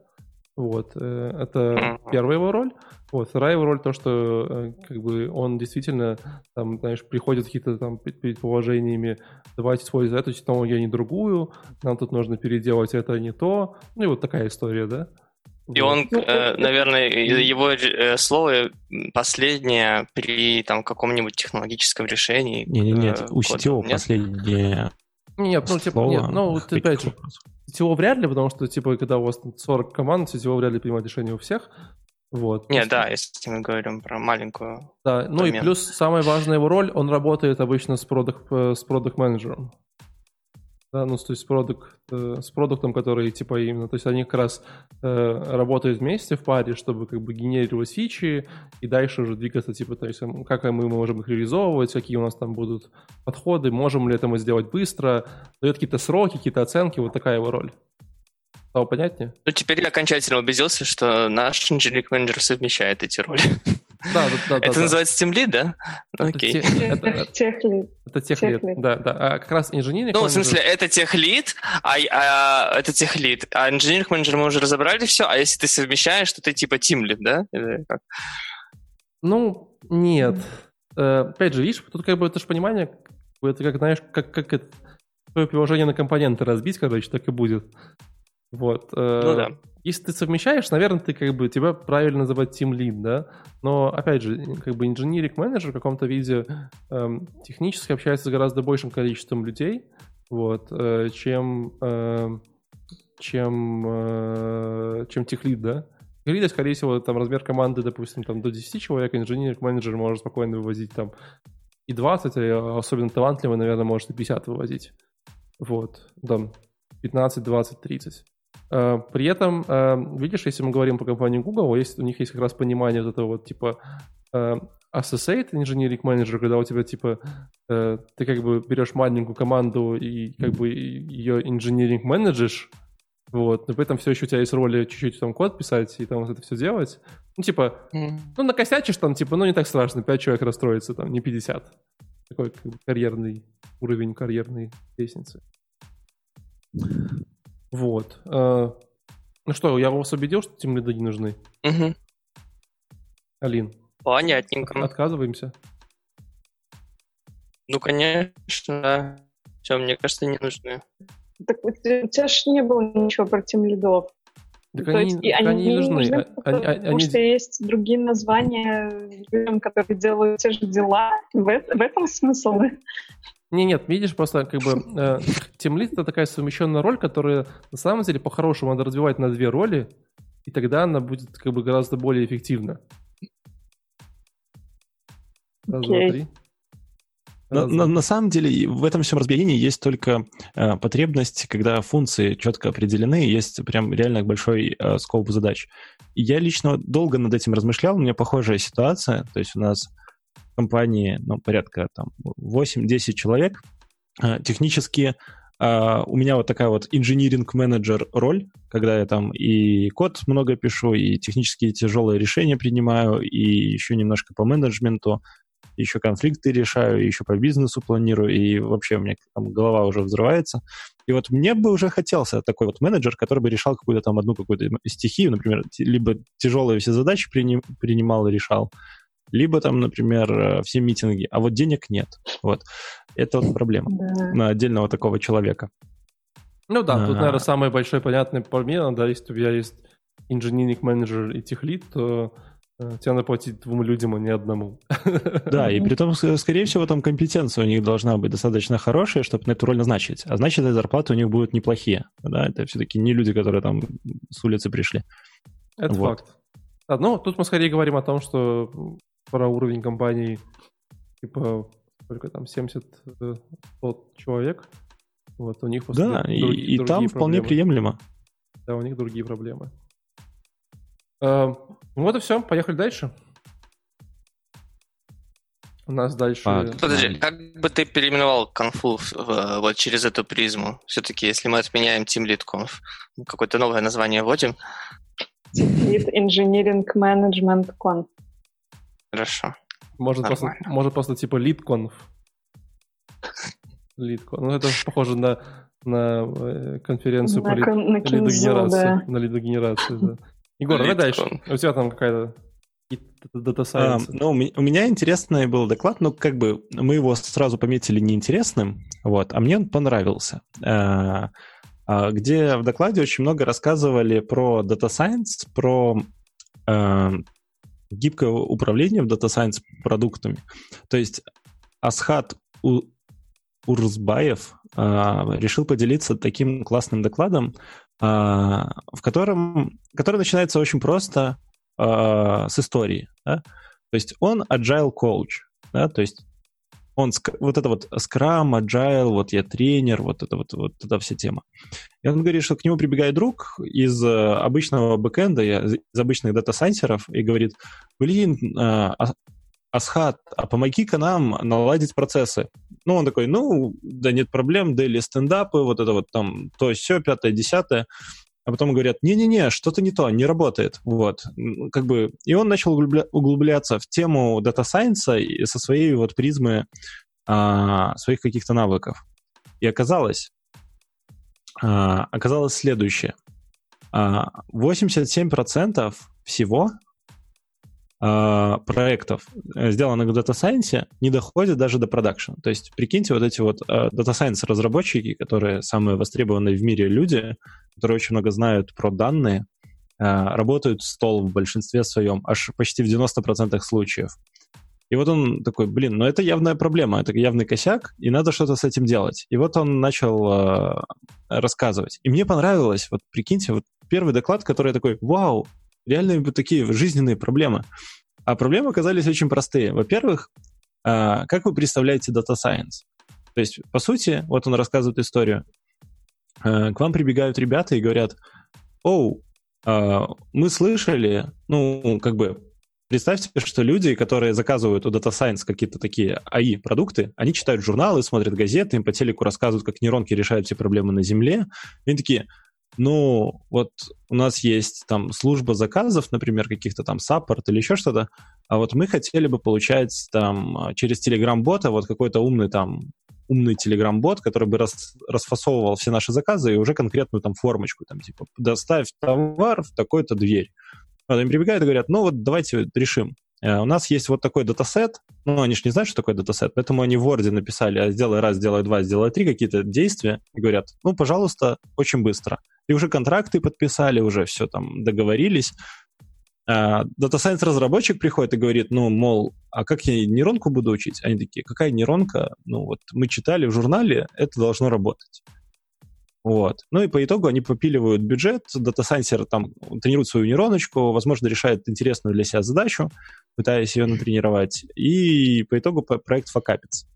[SPEAKER 1] Вот, э, это первая его роль. Вот, вторая его роль то, что э, как бы он действительно там, знаешь, приходит какие-то там предположениями, давайте использовать эту технологию, а не другую, нам тут нужно переделать это, а не то. Ну и вот такая история, да?
[SPEAKER 2] И вот. он, ну, э, наверное, его слово последнее при там каком-нибудь технологическом решении.
[SPEAKER 4] Не, не, нет, у CTO последнее.
[SPEAKER 1] Нет, ну типа, нет, ну опять же, CTO вряд ли, потому что, типа, когда у вас 40 команд, CTO вряд ли принимает решение у всех. Вот.
[SPEAKER 2] Не, да, если мы говорим про маленькую.
[SPEAKER 1] Да, ну домен. и плюс самая важная его роль, он работает обычно с продукт э, с продукт менеджером да, ну, то есть с, продукт, э, с продуктом, который, типа, именно, то есть они как раз э, работают вместе в паре, чтобы, как бы, генерировать фичи и дальше уже двигаться, типа, то есть как мы можем их реализовывать, какие у нас там будут подходы, можем ли это мы сделать быстро, дает какие-то сроки, какие-то оценки, вот такая его роль. Стало понятнее?
[SPEAKER 2] Ну, теперь я окончательно убедился, что наш инженерик менеджер совмещает эти роли.
[SPEAKER 1] Да, да, да.
[SPEAKER 2] Это называется Team Lead, да? Окей.
[SPEAKER 3] Это техлид.
[SPEAKER 1] Это техлид, да, да. А как раз инженерик
[SPEAKER 2] Ну, в смысле, это техлид, а, а это техлид, а инженерик менеджер мы уже разобрали все, а если ты совмещаешь, то ты типа Team Lead, да? Или как?
[SPEAKER 1] Ну, нет. Э, опять же, видишь, тут как бы это же понимание, это как, знаешь, как, как это, твое приложение на компоненты разбить, короче, так и будет. Вот. Э, ну да. Если ты совмещаешь, наверное, ты как бы тебя правильно называть team lead, да. Но опять же, как бы инженерик менеджер в каком-то виде эм, технически общается с гораздо большим количеством людей, вот, э, чем э, чем э, чем техлид, да. Техлида, скорее всего, там размер команды, допустим, там до 10 человек, инженерик менеджер может спокойно вывозить там и 20, а особенно талантливый, наверное, может и 50 вывозить. Вот, там 15, 20, 30. Э, при этом, э, видишь, если мы говорим про компанию Google, есть, у них есть как раз понимание вот этого вот типа э, associate engineering manager, когда у тебя типа ты как бы берешь маленькую команду и как бы ее engineering менеджешь, вот, но при этом все еще у тебя есть роли чуть-чуть там код писать и там вот это все делать. Ну, типа, ну, накосячишь там, типа, ну, не так страшно, 5 человек расстроится, там, не 50. Такой карьерный уровень карьерной лестницы. Вот. Э, ну что, я вас убедил, что тем лиды не нужны?
[SPEAKER 2] Угу.
[SPEAKER 1] Алин.
[SPEAKER 2] Понятненько.
[SPEAKER 1] Отказываемся?
[SPEAKER 2] Ну, конечно, да. Все, мне кажется, не нужны.
[SPEAKER 3] Так у тебя же не было ничего про тем лидов.
[SPEAKER 1] Так они, есть, так они, они не нужны. нужны
[SPEAKER 3] потому, они, потому они... что есть другие названия людям, которые делают те же дела. В, в этом смысл.
[SPEAKER 1] Не, нет, видишь, просто как бы э, это такая совмещенная роль, которая на самом деле по-хорошему надо развивать на две роли, и тогда она будет как бы гораздо более эффективна.
[SPEAKER 4] Раз, okay. два, три. На, на, на самом деле в этом всем разбиении есть только э, потребность, когда функции четко определены, есть прям реально большой э, скоп задач. Я лично долго над этим размышлял, у меня похожая ситуация, то есть у нас компании, ну, порядка там 8-10 человек. А, технически Uh, у меня вот такая вот инжиниринг-менеджер роль, когда я там и код много пишу, и технические тяжелые решения принимаю, и еще немножко по менеджменту, еще конфликты решаю, еще по бизнесу планирую, и вообще у меня там голова уже взрывается. И вот мне бы уже хотелся такой вот менеджер, который бы решал какую-то там одну какую-то стихию, например, либо тяжелые все задачи принимал и решал, либо там, например, э, все митинги, а вот денег нет. Вот. Это вот проблема да. на отдельного такого человека.
[SPEAKER 1] Ну да, а... тут, наверное, самый большой понятный пример, да, если у тебя есть инженеринг менеджер и техлит, то э, тебе надо платить двум людям, а не одному.
[SPEAKER 4] Да, и при том, скорее всего, там компетенция у них должна быть достаточно хорошая, чтобы на эту роль назначить. А значит, и зарплаты у них будут неплохие. Да, это все-таки не люди, которые там с улицы пришли.
[SPEAKER 1] Это вот. факт. Да, ну, тут мы скорее говорим о том, что про уровень компании, типа, сколько там, 70 100 э, человек. Вот у них
[SPEAKER 4] просто Да, другие, и, и другие там проблемы. вполне приемлемо.
[SPEAKER 1] Да, у них другие проблемы. А, вот и все, поехали дальше. У нас дальше...
[SPEAKER 2] А, Подожди, как бы ты переименовал конфу вот через эту призму? Все-таки, если мы отменяем Team Lead Conf, какое-то новое название вводим?
[SPEAKER 3] Lead Engineering Management Conf.
[SPEAKER 2] Хорошо.
[SPEAKER 1] Можно просто, можно просто типа. Lead Conf. Ну, это похоже на, на э, конференцию на, по лид, на лидогенерации. Да. На лидогенерации, да. Егор, давай дальше. У тебя там какая-то Data
[SPEAKER 4] Science. А, ну, у меня интересный был доклад, но как бы мы его сразу пометили неинтересным, вот, а мне он понравился. А, а, где в докладе очень много рассказывали про Data Science, про а, гибкое управление в Data Science продуктами. То есть Асхат У... Урзбаев а, решил поделиться таким классным докладом, а, в котором, который начинается очень просто э, с истории. Да? То есть он agile coach, да? то есть он вот это вот Scrum, Agile, вот я тренер, вот это вот, вот эта вся тема. И он говорит, что к нему прибегает друг из э, обычного бэкэнда, из обычных дата-сайенсеров, и говорит, блин, э, Асхат, а помоги-ка нам наладить процессы. Ну, он такой, ну, да нет проблем, daily стендапы, вот это вот там то, все, пятое, десятое а потом говорят, не-не-не, что-то не то, не работает. Вот. Как бы, и он начал углубля- углубляться в тему data science а со своей вот призмы а, своих каких-то навыков. И оказалось, а, оказалось следующее. А, 87% всего проектов, э, сделанных в Data Science, не доходят даже до продакшн. То есть, прикиньте, вот эти вот uh, Data Science разработчики, которые самые востребованные в мире люди, которые очень много знают про данные, uh, работают стол в большинстве своем, аж почти в 90% случаев. И вот он такой, блин, ну это явная проблема, это явный косяк, и надо что-то с этим делать. И вот он начал рассказывать. И мне понравилось, вот прикиньте, вот первый доклад, который такой, вау, реальные такие жизненные проблемы. А проблемы оказались очень простые. Во-первых, а, как вы представляете Data Science? То есть, по сути, вот он рассказывает историю. А, к вам прибегают ребята и говорят, оу, а, мы слышали, ну, как бы, представьте, что люди, которые заказывают у Data Science какие-то такие AI-продукты, они читают журналы, смотрят газеты, им по телеку рассказывают, как нейронки решают все проблемы на Земле. И они такие, ну, вот у нас есть там служба заказов, например, каких-то там саппорт или еще что-то, а вот мы хотели бы получать там через Telegram-бота вот какой-то умный там умный Telegram-бот, который бы рас, расфасовывал все наши заказы и уже конкретную там формочку, там типа доставь товар в такой-то дверь. Они прибегают и говорят, ну вот давайте решим. Э, у нас есть вот такой датасет, ну, они же не знают, что такое датасет, поэтому они в Word написали, а сделай раз, сделай два, сделай три, какие-то действия, и говорят, ну, пожалуйста, очень быстро. И уже контракты подписали, уже все там договорились. А Data Science разработчик приходит и говорит, ну, мол, а как я нейронку буду учить? Они такие, какая нейронка? Ну, вот мы читали в журнале, это должно работать. Вот. Ну и по итогу они попиливают бюджет, дата-сайенсер там тренирует свою нейроночку, возможно, решает интересную для себя задачу, пытаясь ее натренировать, и по итогу проект факапится.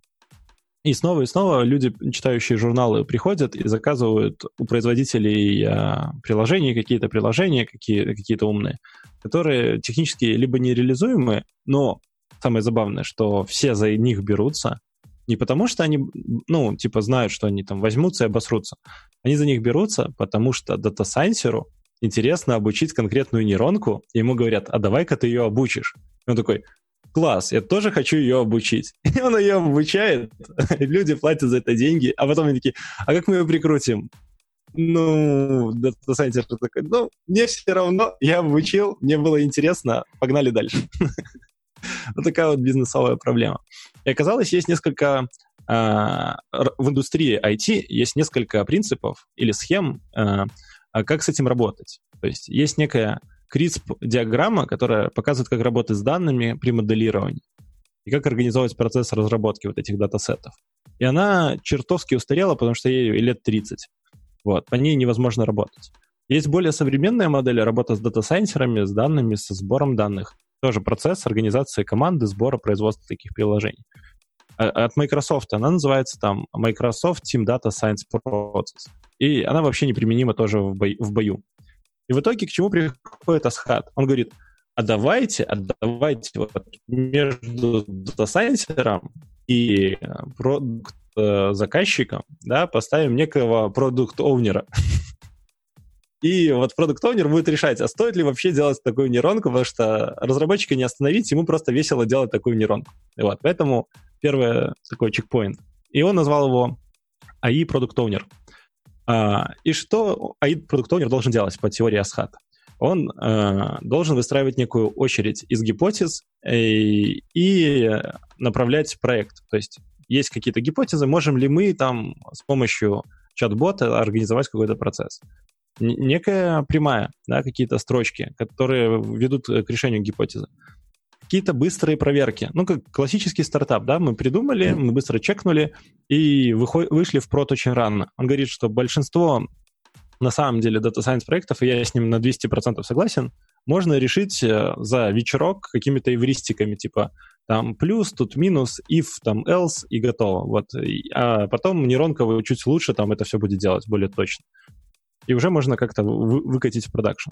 [SPEAKER 4] И снова и снова люди, читающие журналы, приходят и заказывают у производителей а, приложений какие-то приложения, какие, какие-то умные, которые технически либо нереализуемы, но самое забавное, что все за них берутся, не потому что они, ну, типа, знают, что они там возьмутся и обосрутся. Они за них берутся, потому что дата-сайенсеру интересно обучить конкретную нейронку, и ему говорят, а давай-ка ты ее обучишь. Он такой, класс, я тоже хочу ее обучить. И он ее обучает, люди платят за это деньги, а потом они такие, а как мы ее прикрутим? Ну, дата-сайенсер такой, ну, мне все равно, я обучил, мне было интересно, погнали дальше. Вот такая вот бизнесовая проблема. И оказалось, есть несколько а, в индустрии IT есть несколько принципов или схем, а, а как с этим работать. То есть есть некая CRISP-диаграмма, которая показывает, как работать с данными при моделировании и как организовывать процесс разработки вот этих датасетов. И она чертовски устарела, потому что ей лет 30. Вот, по ней невозможно работать. Есть более современная модель работы с дата-сайенсерами, с данными, со сбором данных. Тоже процесс организации команды, сбора, производства таких приложений. А, от Microsoft она называется там Microsoft Team Data Science Process. И она вообще неприменима тоже в, бой, в бою. И в итоге к чему приходит Асхат? Он говорит, а давайте, а давайте вот между data sciencer ом и продукт заказчиком, да, поставим некого product owner а. И вот product owner будет решать, а стоит ли вообще делать такую нейронку, потому что разработчика не остановить, ему просто весело делать такую нейронку. И вот, поэтому первый такой чекпоинт. И он назвал его AI Product Owner. А, и что Product Owner должен делать по теории Асхата? Он э, должен выстраивать некую очередь из гипотез э, и направлять проект. То есть есть какие-то гипотезы, можем ли мы там с помощью чат-бота организовать какой-то процесс некая прямая, да, какие-то строчки, которые ведут к решению гипотезы. Какие-то быстрые проверки. Ну, как классический стартап, да, мы придумали, мы быстро чекнули и вышли в прот очень рано. Он говорит, что большинство на самом деле Data Science проектов, и я с ним на 200% согласен, можно решить э, за вечерок какими-то эвристиками, типа там плюс, тут минус, if, там else и готово. Вот. А потом нейронка чуть лучше там это все будет делать более точно и уже можно как-то вы, выкатить в продакшн.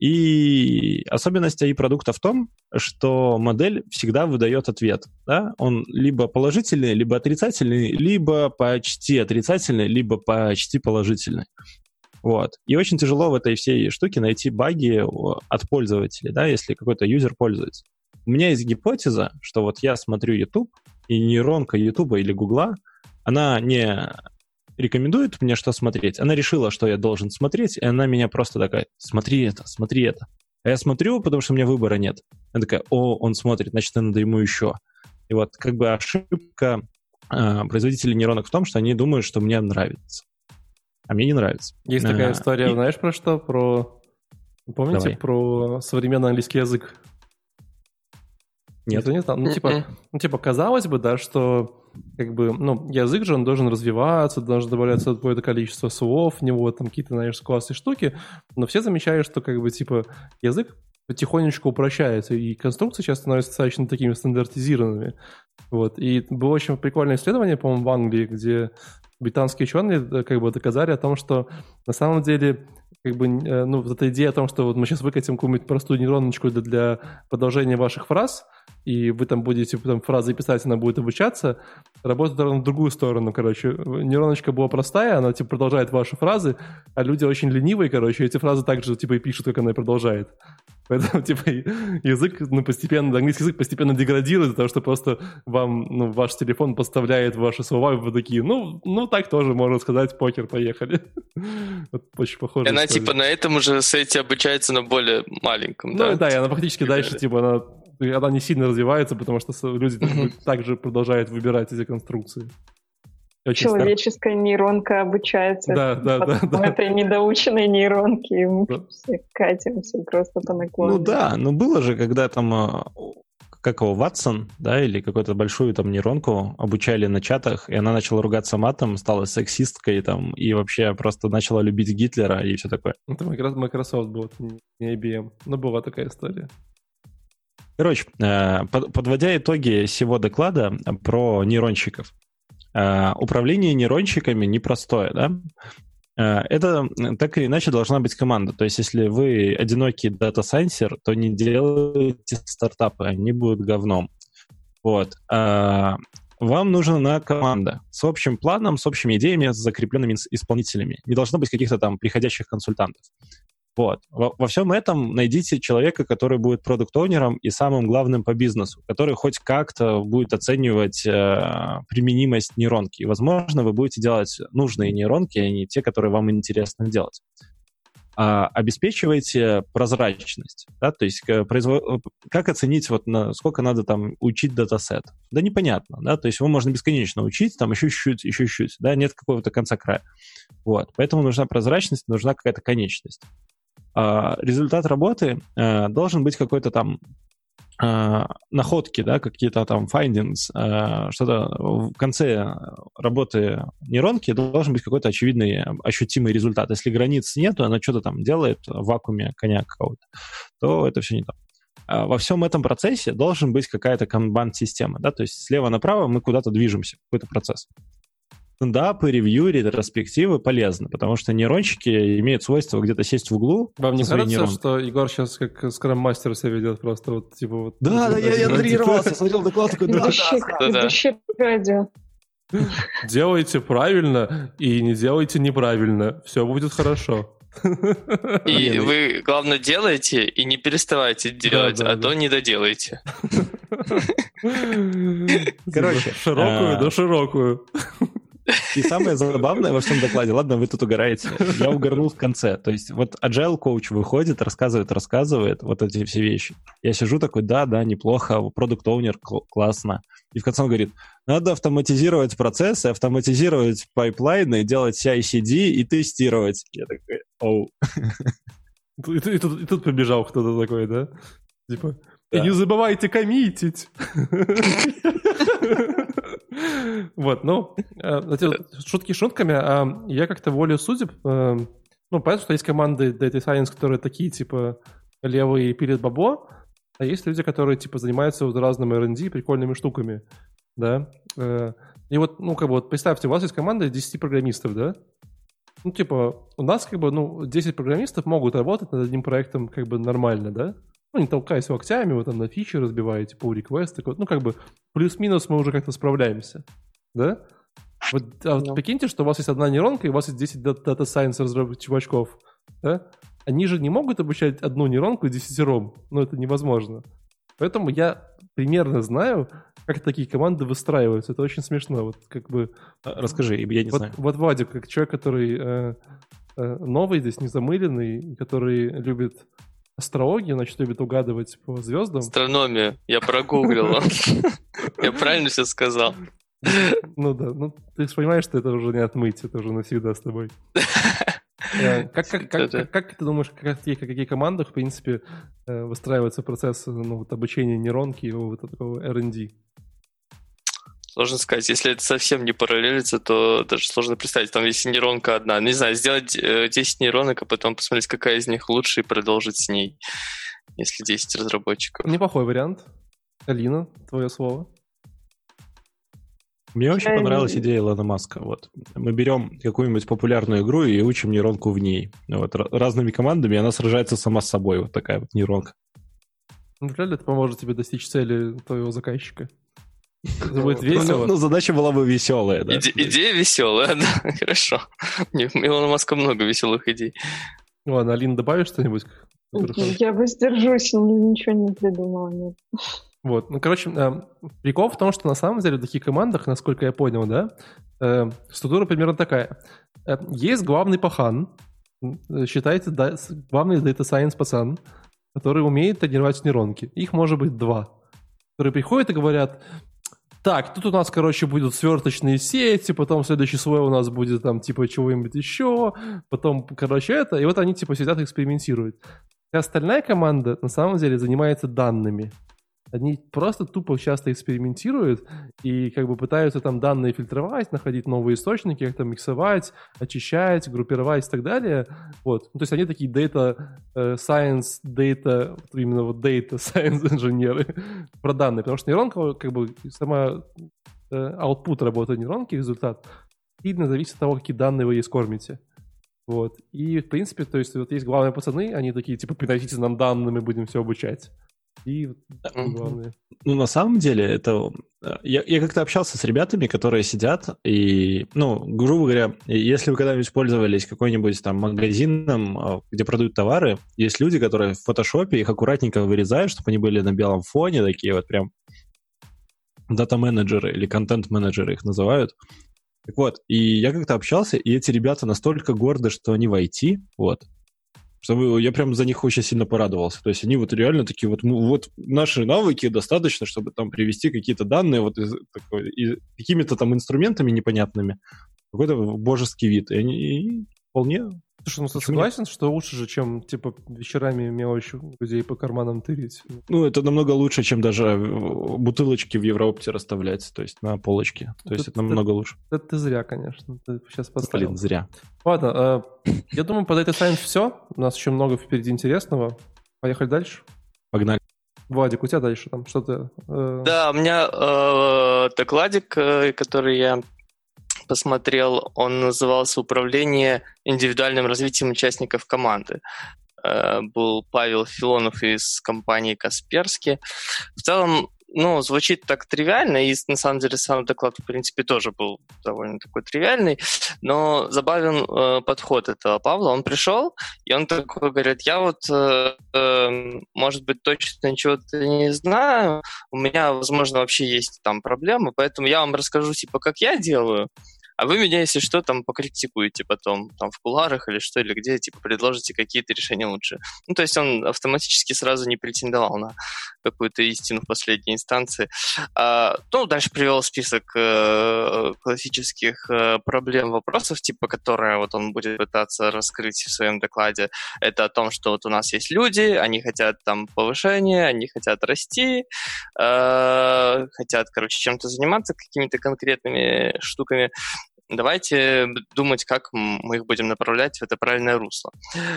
[SPEAKER 4] И особенность AI-продукта в том, что модель всегда выдает ответ. Да? Он либо положительный, либо отрицательный, либо почти отрицательный, либо почти положительный. Вот. И очень тяжело в этой всей штуке найти баги от пользователей, да, если какой-то юзер пользуется. У меня есть гипотеза, что вот я смотрю YouTube, и нейронка YouTube или Гугла, она не рекомендует мне что смотреть. Она решила, что я должен смотреть, и она меня просто такая, смотри это, смотри это. А я смотрю, потому что у меня выбора нет. Она такая, о, он смотрит, значит, надо ему еще. И вот как бы ошибка э, производителей нейронок в том, что они думают, что мне нравится. А мне не нравится.
[SPEAKER 1] Есть такая а, история, и... знаешь про что? Про... Помните Давай. про современный английский язык? Нет. Это не знал. Ну, типа, ну, типа, казалось бы, да, что как бы, ну, язык же, он должен развиваться, должно добавляться какое-то количество слов в него, там какие-то, знаешь, классные штуки, но все замечают, что, как бы, типа, язык потихонечку упрощается, и конструкции сейчас становятся достаточно такими стандартизированными. Вот. И было очень прикольное исследование, по-моему, в Англии, где британские ученые э, как бы доказали о том, что на самом деле как бы, э, ну, вот эта идея о том, что вот мы сейчас выкатим какую-нибудь простую нейроночку для, для продолжения ваших фраз, и вы там будете там фразы писать, она будет обучаться, работает ровно в другую сторону, короче. Нейроночка была простая, она, типа, продолжает ваши фразы, а люди очень ленивые, короче, эти фразы также, типа, и пишут, как она и продолжает. Поэтому, типа, язык, ну, постепенно, английский язык постепенно деградирует, потому что просто вам, ну, ваш телефон поставляет ваши слова, и вы такие, ну, ну, так тоже можно сказать, покер, поехали. Вот очень похоже.
[SPEAKER 2] Она, типа, на этом уже сайте обучается на более маленьком,
[SPEAKER 1] ну, да? Ну, да, и она фактически дальше, типа, она, она не сильно развивается, потому что люди также продолжают выбирать эти конструкции.
[SPEAKER 3] Очень Человеческая стар... нейронка обучается
[SPEAKER 1] да, да, да, да.
[SPEAKER 3] этой недоученной нейронке, и мы да. все катимся просто по наклону.
[SPEAKER 4] Ну да, ну было же, когда там а, как его, Ватсон, да, или какую-то большую там нейронку обучали на чатах, и она начала ругаться матом, стала сексисткой там, и вообще просто начала любить Гитлера и все такое.
[SPEAKER 1] Это Microsoft был, не IBM. Но была такая история.
[SPEAKER 4] Короче, э, подводя итоги всего доклада про нейронщиков. Э, управление нейронщиками непростое, да? Э, это так или иначе должна быть команда. То есть, если вы одинокий data sciencer, то не делайте стартапы, они будут говном. Вот. Вам нужна команда с общим планом, с общими идеями, с закрепленными исполнителями. Не должно быть каких-то там приходящих консультантов. Вот. Во, во всем этом найдите человека, который будет product owner ом и самым главным по бизнесу, который хоть как-то будет оценивать э, применимость нейронки. И, возможно, вы будете делать нужные нейронки, а не те, которые вам интересно делать. А, обеспечивайте прозрачность, да, то есть э, производ... как оценить, вот на сколько надо там учить датасет? Да непонятно, да, то есть его можно бесконечно учить, там еще чуть-чуть, еще чуть-чуть, да, нет какого-то конца края. Вот, поэтому нужна прозрачность, нужна какая-то конечность. А, результат работы э, должен быть какой-то там э, находки, да, какие-то там findings, э, что-то в конце работы нейронки должен быть какой-то очевидный, ощутимый результат. Если границ нету, она что-то там делает в вакууме коня какого-то, то это все не то. А во всем этом процессе должен быть какая-то канбан-система, да, то есть слева направо мы куда-то движемся, какой-то процесс. Стендапы, ревью, ретроспективы полезны, потому что нейрончики имеют свойство где-то сесть в углу.
[SPEAKER 1] Вам не кажется, нейрон... что Егор сейчас как скрам-мастер себя ведет просто вот типа вот...
[SPEAKER 4] Да, да, я, я тренировался, смотрел доклад такой, да,
[SPEAKER 3] да, да.
[SPEAKER 1] Делайте правильно и не делайте неправильно. Все будет хорошо.
[SPEAKER 2] И вы, главное, делайте и не переставайте делать, а то не доделайте.
[SPEAKER 1] Короче, широкую, да широкую.
[SPEAKER 4] И самое забавное во всем докладе, ладно, вы тут угораете, я угорнул в конце. То есть вот agile коуч выходит, рассказывает, рассказывает вот эти все вещи. Я сижу такой, да, да, неплохо, product owner классно. И в конце он говорит, надо автоматизировать процессы, автоматизировать pipeline ы, делать CI/CD и тестировать. Я такой, оу.
[SPEAKER 1] И, и, тут, и тут побежал кто-то такой, да? Типа, да. и не забывайте коммитить. Вот, ну, э, шутки шутками, а я как-то волю судеб, э, ну, понятно, что есть команды Data Science, которые такие, типа, левые пилят бабо, а есть люди, которые, типа, занимаются вот разным R&D прикольными штуками, да. Э, и вот, ну, как бы, вот представьте, у вас есть команда из 10 программистов, да? Ну, типа, у нас, как бы, ну, 10 программистов могут работать над одним проектом, как бы, нормально, да? Ну, не толкаясь локтями, вы там на фичи разбиваете, pull вот, ну, как бы, плюс-минус мы уже как-то справляемся, да? Вот, а вот прикиньте, что у вас есть одна нейронка, и у вас есть 10 дата science разработчиков, чувачков, да? Они же не могут обучать одну нейронку десятером, ну, это невозможно. Поэтому я примерно знаю, как такие команды выстраиваются. Это очень смешно. Вот как бы...
[SPEAKER 4] А, расскажи, я не
[SPEAKER 1] вот,
[SPEAKER 4] знаю.
[SPEAKER 1] Вот Вадик, как человек, который э, э, новый здесь, незамыленный, который любит астрологию, значит, любит угадывать по звездам.
[SPEAKER 2] Астрономию. Я прогуглил. Я правильно все сказал.
[SPEAKER 1] Ну да, ну ты же понимаешь, что это уже не отмыть, это уже навсегда с тобой. Э, как, как, как, как, ты думаешь, как, какие, какие командах, в принципе, э, выстраивается процесс ну, вот, обучения нейронки и вот такого R&D?
[SPEAKER 2] Сложно сказать. Если это совсем не параллелится, то даже сложно представить. Там есть нейронка одна. Не знаю, сделать 10 э, нейронок, а потом посмотреть, какая из них лучше, и продолжить с ней, если 10 разработчиков.
[SPEAKER 1] Неплохой вариант. Алина, твое слово.
[SPEAKER 4] Мне очень я понравилась идея Илона Маска. Вот. Мы берем какую-нибудь популярную игру и учим нейронку в ней. Вот. Разными командами она сражается сама с собой. Вот такая вот нейронка.
[SPEAKER 1] Ну, вряд ли это поможет тебе достичь цели твоего заказчика. Это будет ну, весело.
[SPEAKER 4] Ну, ну, задача была бы веселая, да.
[SPEAKER 2] Иде- идея веселая, да, хорошо. У Илона Маска много веселых идей.
[SPEAKER 1] Ладно, Алина, добавишь что-нибудь?
[SPEAKER 3] Я воздержусь, ничего не придумала, нет.
[SPEAKER 1] Вот, ну, короче, э, прикол в том, что на самом деле в таких командах, насколько я понял, да, э, структура примерно такая. Э, есть главный пахан, считайте, да, главный Data Science пацан, который умеет тренировать нейронки. Их может быть два. Которые приходят и говорят, так, тут у нас, короче, будут сверточные сети, потом следующий слой у нас будет там, типа, чего-нибудь еще, потом, короче, это, и вот они, типа, сидят и экспериментируют. И остальная команда, на самом деле, занимается данными. Они просто тупо часто экспериментируют и как бы пытаются там данные фильтровать, находить новые источники, их там миксовать, очищать, группировать и так далее. Вот. Ну, то есть они такие data uh, science, data, именно вот data science инженеры про данные, потому что нейронка как бы сама uh, output работы нейронки, результат, сильно зависит от того, какие данные вы ей скормите. Вот. И, в принципе, то есть вот есть главные пацаны, они такие, типа, приносите нам данные, мы будем все обучать. И главное.
[SPEAKER 4] Ну, на самом деле, это... Э, я, я как-то общался с ребятами, которые сидят, и, ну, грубо говоря, если вы когда-нибудь пользовались какой-нибудь там магазином, э, где продают товары, есть люди, которые в фотошопе их аккуратненько вырезают, чтобы они были на белом фоне, такие вот прям дата-менеджеры или контент-менеджеры их называют. Так вот, и я как-то общался, и эти ребята настолько горды, что они в IT, вот, что я прям за них очень сильно порадовался. То есть они вот реально такие вот, ну, вот наши навыки достаточно, чтобы там привести какие-то данные вот из, такой, из, какими-то там инструментами непонятными, какой-то божеский вид. И они и вполне
[SPEAKER 1] Слушай, ну ты согласен, нет? что лучше же, чем, типа, вечерами мелочь людей по карманам тырить?
[SPEAKER 4] Ну, это намного лучше, чем даже э, бутылочки в Евроопте расставлять, то есть на полочке. То есть это, это намного лучше.
[SPEAKER 1] Это ты зря, конечно. Ты сейчас поставил.
[SPEAKER 4] Блин, зря.
[SPEAKER 1] Ладно, э, я думаю, под Data Science все. У нас еще много впереди интересного. Поехали дальше?
[SPEAKER 4] Погнали.
[SPEAKER 1] Владик, у тебя дальше там что-то...
[SPEAKER 2] Э... Да, у меня э, докладик, э, который я посмотрел, он назывался «Управление индивидуальным развитием участников команды». Э, был Павел Филонов из компании «Касперски». В целом, ну, звучит так тривиально, и на самом деле сам доклад, в принципе, тоже был довольно такой тривиальный, но забавен э, подход этого Павла. Он пришел, и он такой говорит, я вот, э, э, может быть, точно ничего-то не знаю, у меня, возможно, вообще есть там проблемы, поэтому я вам расскажу, типа, как я делаю, а вы меня, если что, там покритикуете потом, там в куларах или что, или где, типа, предложите какие-то решения лучше. Ну, то есть он автоматически сразу не претендовал на какую-то истину в последней инстанции. А, ну, дальше привел список э, классических э, проблем, вопросов, типа, которые вот он будет пытаться раскрыть в своем докладе. Это о том, что вот у нас есть люди, они хотят там повышения, они хотят расти, э, хотят, короче, чем-то заниматься, какими-то конкретными штуками давайте думать, как мы их будем направлять в это правильное русло.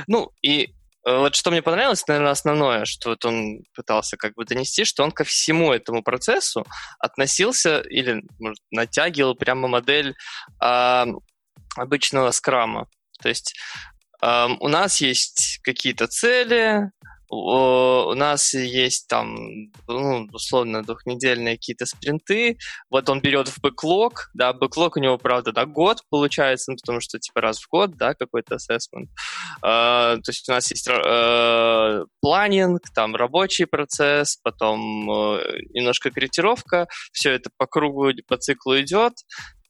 [SPEAKER 2] Ну, и вот что мне понравилось, наверное, основное, что вот он пытался как бы донести, что он ко всему этому процессу относился или, может, натягивал прямо модель э, обычного скрама. То есть э, у нас есть какие-то цели, у нас есть там, ну, условно, двухнедельные какие-то спринты, вот он берет в бэклог, да, бэклог у него, правда, да, год получается, ну, потому что, типа, раз в год, да, какой-то ассессмент. Uh, то есть у нас есть uh, планинг, там, рабочий процесс, потом uh, немножко корректировка, все это по кругу, по циклу идет,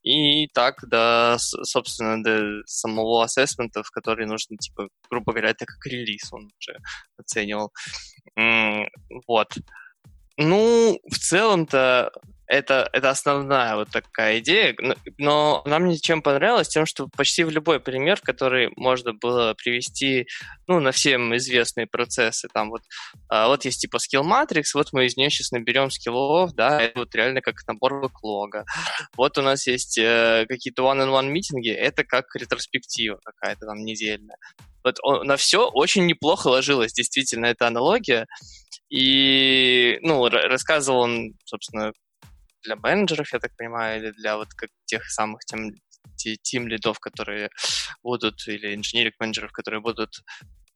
[SPEAKER 2] и так до, собственно, до самого ассессмента, в который нужно, типа, грубо говоря, это как релиз он уже оценивал. Вот. Ну, в целом-то это, это основная вот такая идея, но нам мне чем понравилось, тем, что почти в любой пример, который можно было привести, ну, на всем известные процессы, там вот, а, вот есть типа skill matrix, вот мы из нее сейчас наберем скиллов, да, это вот реально как набор бэклога. Вот у нас есть э, какие-то one-on-one митинги, это как ретроспектива какая-то там недельная. Вот он, на все очень неплохо ложилась действительно эта аналогия, и, ну, рассказывал он, собственно, для менеджеров, я так понимаю, или для вот как тех самых тем, тим лидов, которые будут, или инженерик менеджеров, которые будут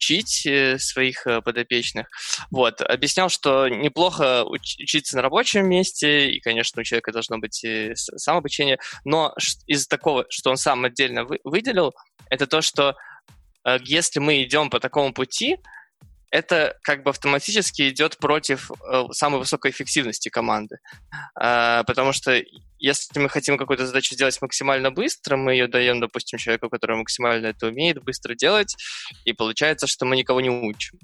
[SPEAKER 2] учить э, своих э, подопечных. Вот. Объяснял, что неплохо учиться на рабочем месте, и, конечно, у человека должно быть самообучение, но из такого, что он сам отдельно выделил, это то, что э, если мы идем по такому пути, это как бы автоматически идет против э, самой высокой эффективности команды. Э, потому что если мы хотим какую-то задачу сделать максимально быстро, мы ее даем, допустим, человеку, который максимально это умеет быстро делать, и получается, что мы никого не учим.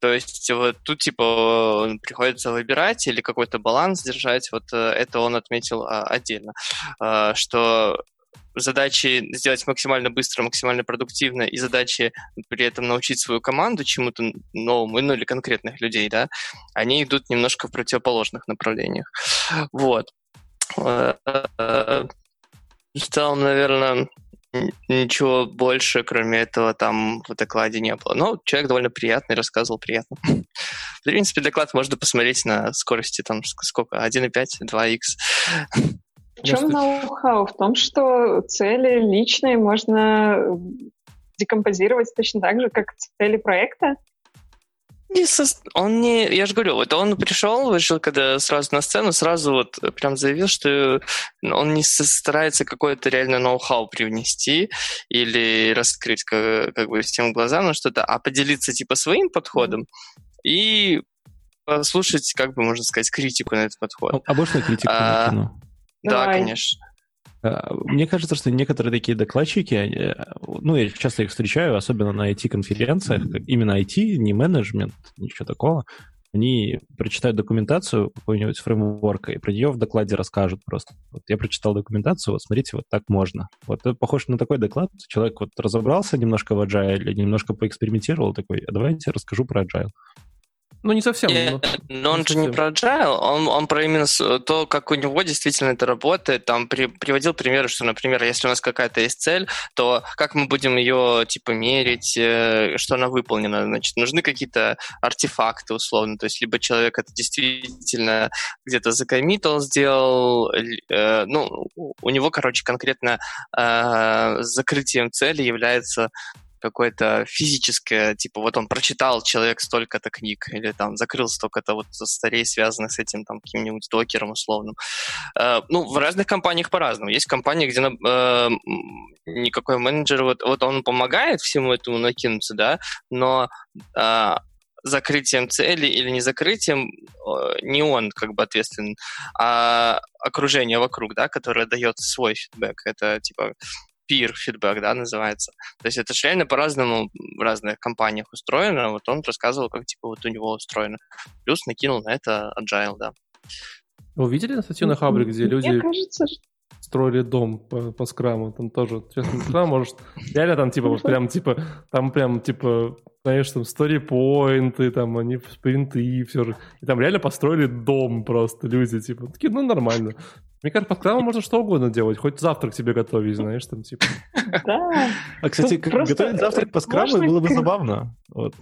[SPEAKER 2] То есть вот тут типа приходится выбирать или какой-то баланс держать. Вот э, это он отметил а, отдельно, а, что задачи сделать максимально быстро, максимально продуктивно, и задачи при этом научить свою команду чему-то новому, ну или конкретных людей, да, они идут немножко в противоположных направлениях. Вот. В целом, наверное, ничего больше, кроме этого, там в докладе не было. Но человек довольно приятный, рассказывал приятно. В принципе, доклад можно посмотреть на скорости, там, сколько, 1.5, 2x.
[SPEAKER 3] В чем ноу-хау? В том, что цели личные можно декомпозировать точно так же, как цели проекта?
[SPEAKER 2] Не со... Он не... Я же говорю, вот он пришел, вышел, когда сразу на сцену, сразу вот прям заявил, что он не старается какое-то реально ноу-хау привнести или раскрыть как, как бы всем глазам, ну что-то, а поделиться типа своим подходом и послушать, как бы можно сказать, критику на этот подход.
[SPEAKER 4] Обычную критику а, на кино.
[SPEAKER 2] Да, конечно.
[SPEAKER 4] А, мне кажется, что некоторые такие докладчики, э, ну, я часто их встречаю, особенно на IT-конференциях, именно IT, не менеджмент, ничего такого, они прочитают документацию какой-нибудь фреймворка и про нее в докладе расскажут просто. Вот я прочитал документацию, вот смотрите, вот так можно. Вот это похож на такой доклад. Человек вот разобрался немножко в Agile, немножко поэкспериментировал, такой, а давайте расскажу про Agile.
[SPEAKER 1] Ну, не совсем.
[SPEAKER 2] Нет, но, но он не же совсем. не про agile, он, он про именно то, как у него действительно это работает. Там при, приводил примеры, что, например, если у нас какая-то есть цель, то как мы будем ее, типа, мерить, э, что она выполнена? Значит, нужны какие-то артефакты, условно. То есть, либо человек это действительно где-то закоммитал, сделал, э, ну, у него, короче, конкретно э, закрытием цели является какое-то физическое, типа вот он прочитал человек столько-то книг, или там закрыл столько-то вот старей, связанных с этим там каким-нибудь докером условным. Э, ну, в разных компаниях по-разному. Есть компании, где э, никакой менеджер, вот, вот он помогает всему этому накинуться, да, но э, закрытием цели или не закрытием не он как бы ответственен, а окружение вокруг, да, которое дает свой фидбэк. Это типа peer feedback, да, называется. То есть это же реально по-разному в разных компаниях устроено. Вот он рассказывал, как типа вот у него устроено. Плюс накинул на это agile, да.
[SPEAKER 1] Вы видели статью на Хабре, где люди Мне кажется, что... строили дом по, по скраму? Там тоже, честно, скрам может... Реально там типа вот прям типа, там прям типа знаешь, там сторипоинты, там они спринты и все же. И там реально построили дом просто люди, типа, такие, ну нормально. Мне кажется, под краном можно что угодно делать, хоть завтрак себе готовить, знаешь, там типа.
[SPEAKER 3] Да.
[SPEAKER 4] А, кстати, готовить завтрак по скраму было бы забавно. Вот.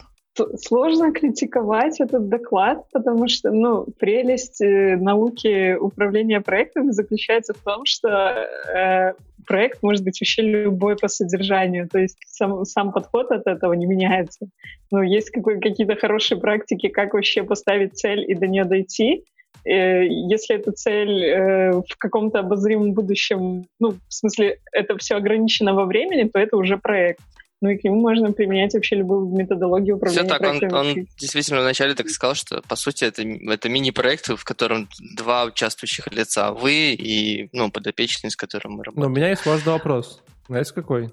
[SPEAKER 3] Сложно критиковать этот доклад, потому что, ну, прелесть э, науки управления проектами заключается в том, что э, проект может быть вообще любой по содержанию, то есть сам, сам подход от этого не меняется. Но есть какой, какие-то хорошие практики, как вообще поставить цель и до нее дойти, если эта цель э, в каком-то обозримом будущем, ну, в смысле, это все ограничено во времени, то это уже проект. Ну и к нему можно применять вообще любую методологию управления
[SPEAKER 2] Все так, он, он действительно вначале так сказал, что по сути это, это мини-проект, в котором два участвующих лица, вы и ну, подопечный, с которым мы работаем.
[SPEAKER 1] Но у меня есть важный вопрос. Знаете какой?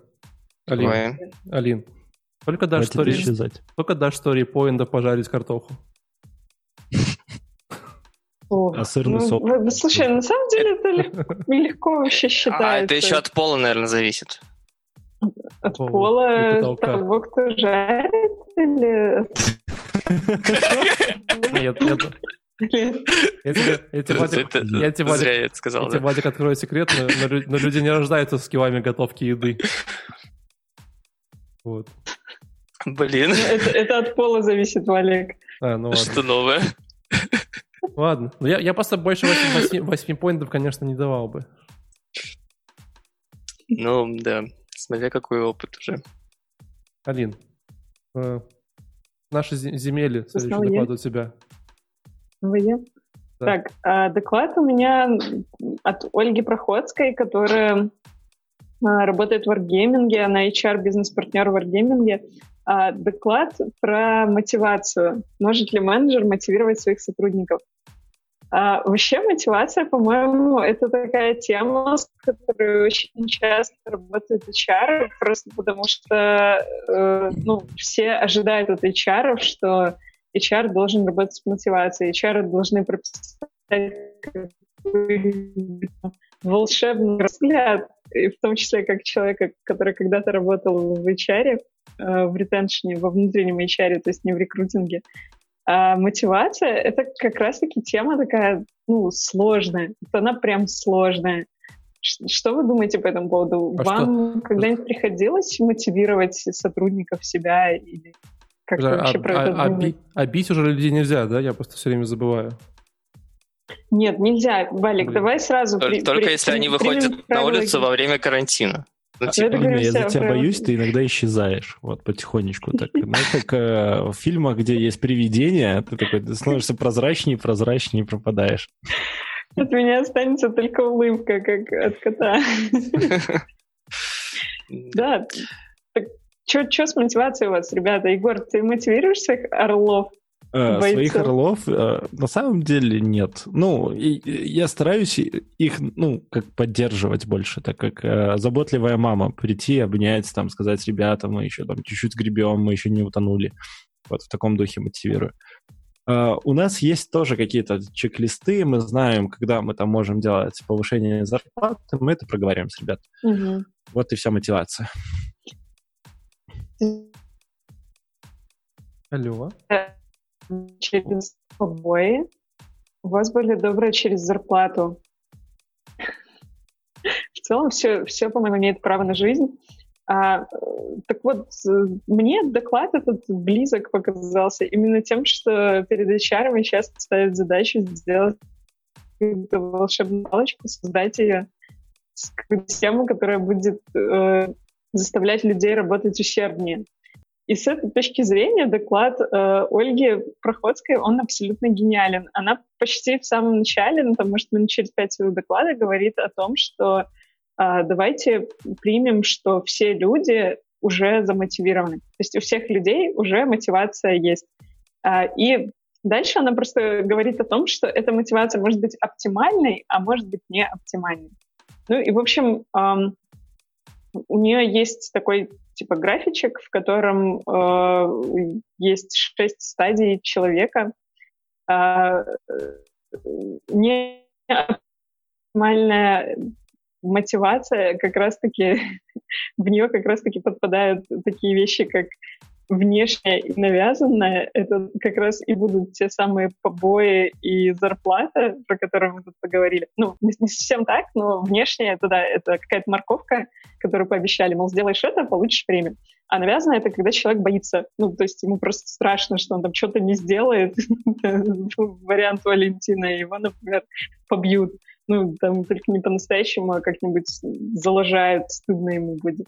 [SPEAKER 1] Алин. Ой. Алин. Только дашь, story, только дашь story пожарить картоху.
[SPEAKER 4] А сырный ну, сок?
[SPEAKER 3] Ну, слушай, на самом деле это легко, вообще считается. А,
[SPEAKER 2] это еще от пола, наверное, зависит.
[SPEAKER 3] От Пол, пола того, кто жарит, или...
[SPEAKER 1] Нет, нет. Я тебе, сказал, я тебе, Вадик, открою секрет, но, люди не рождаются с килами готовки еды. Вот.
[SPEAKER 2] Блин. Ну,
[SPEAKER 3] это, это от пола зависит, Валик.
[SPEAKER 2] А, ну ладно. Что новое?
[SPEAKER 1] Ладно. Ну, я, я просто больше 8, 8, 8 поинтов, конечно, не давал бы.
[SPEAKER 2] Ну, да. Смотря какой опыт уже.
[SPEAKER 1] Алин, э, наши земели, следующий доклад у тебя.
[SPEAKER 3] Вы? Да. Так, э, доклад у меня от Ольги Проходской, которая э, работает в Wargaming, она HR-бизнес-партнер в Wargaming. Э, доклад про мотивацию. Может ли менеджер мотивировать своих сотрудников? А, вообще мотивация, по-моему, это такая тема, с которой очень часто работают HR, просто потому что э, ну, все ожидают от HR, что HR должен работать с мотивацией, HR должны прописать волшебный взгляд, и в том числе как человека, который когда-то работал в HR, э, в ретеншене, во внутреннем HR, то есть не в рекрутинге, а мотивация — это как раз-таки тема такая, ну, сложная. Она прям сложная. Что вы думаете по этому поводу? А Вам что? когда-нибудь приходилось мотивировать сотрудников себя или как
[SPEAKER 1] да, вообще а, про это а, думаете? а бить уже людей нельзя, да? Я просто все время забываю.
[SPEAKER 3] Нет, нельзя. Валик, Блин. давай сразу...
[SPEAKER 2] Только, при, только при, если при, они выходят на улицу во время карантина.
[SPEAKER 4] Ну, типа, я, я за тебя боюсь, ты иногда исчезаешь, вот, потихонечку. Так. Знаешь, как э, в фильмах, где есть привидения, ты такой ты становишься прозрачнее, прозрачнее и пропадаешь.
[SPEAKER 3] От меня останется только улыбка, как от кота. Да. Что с мотивацией у вас, ребята? Егор, ты мотивируешь своих орлов?
[SPEAKER 4] Бойцов. Своих орлов э, на самом деле нет. Ну, я стараюсь их, ну, как поддерживать больше, так как э, заботливая мама прийти, обнять, там, сказать, ребята, мы еще там чуть-чуть гребем, мы еще не утонули. Вот в таком духе мотивирую. Uh, у нас есть тоже какие-то чек-листы, мы знаем, когда мы там можем делать повышение зарплаты, мы это проговариваем с ребят. Угу. Вот и вся мотивация.
[SPEAKER 1] Алло.
[SPEAKER 3] Через побои, у вас были добрые через зарплату. В целом все, все по-моему, имеет право на жизнь. А, так вот, мне доклад этот близок показался именно тем, что перед HR часто ставят задачу сделать волшебную палочку, создать ее, систему, которая будет э, заставлять людей работать усерднее. И с этой точки зрения доклад э, Ольги Проходской, он абсолютно гениален. Она почти в самом начале, ну, там, может, минут через пять своего доклада говорит о том, что э, давайте примем, что все люди уже замотивированы. То есть у всех людей уже мотивация есть. Э, и дальше она просто говорит о том, что эта мотивация может быть оптимальной, а может быть не оптимальной. Ну и, в общем, у нее есть такой типа графичек, в котором э, есть шесть стадий человека. Э, не оптимальная мотивация как раз-таки в нее как раз-таки подпадают такие вещи, как внешнее и навязанное, это как раз и будут те самые побои и зарплата, про которые мы тут поговорили. Ну, не, не совсем так, но внешнее это, да, это какая-то морковка, которую пообещали, мол, сделаешь это, получишь премию. А навязанное — это когда человек боится. Ну, то есть ему просто страшно, что он там что-то не сделает. Вариант Валентина, его, например, побьют. Ну, там только не по-настоящему, а как-нибудь залажают, стыдно ему будет.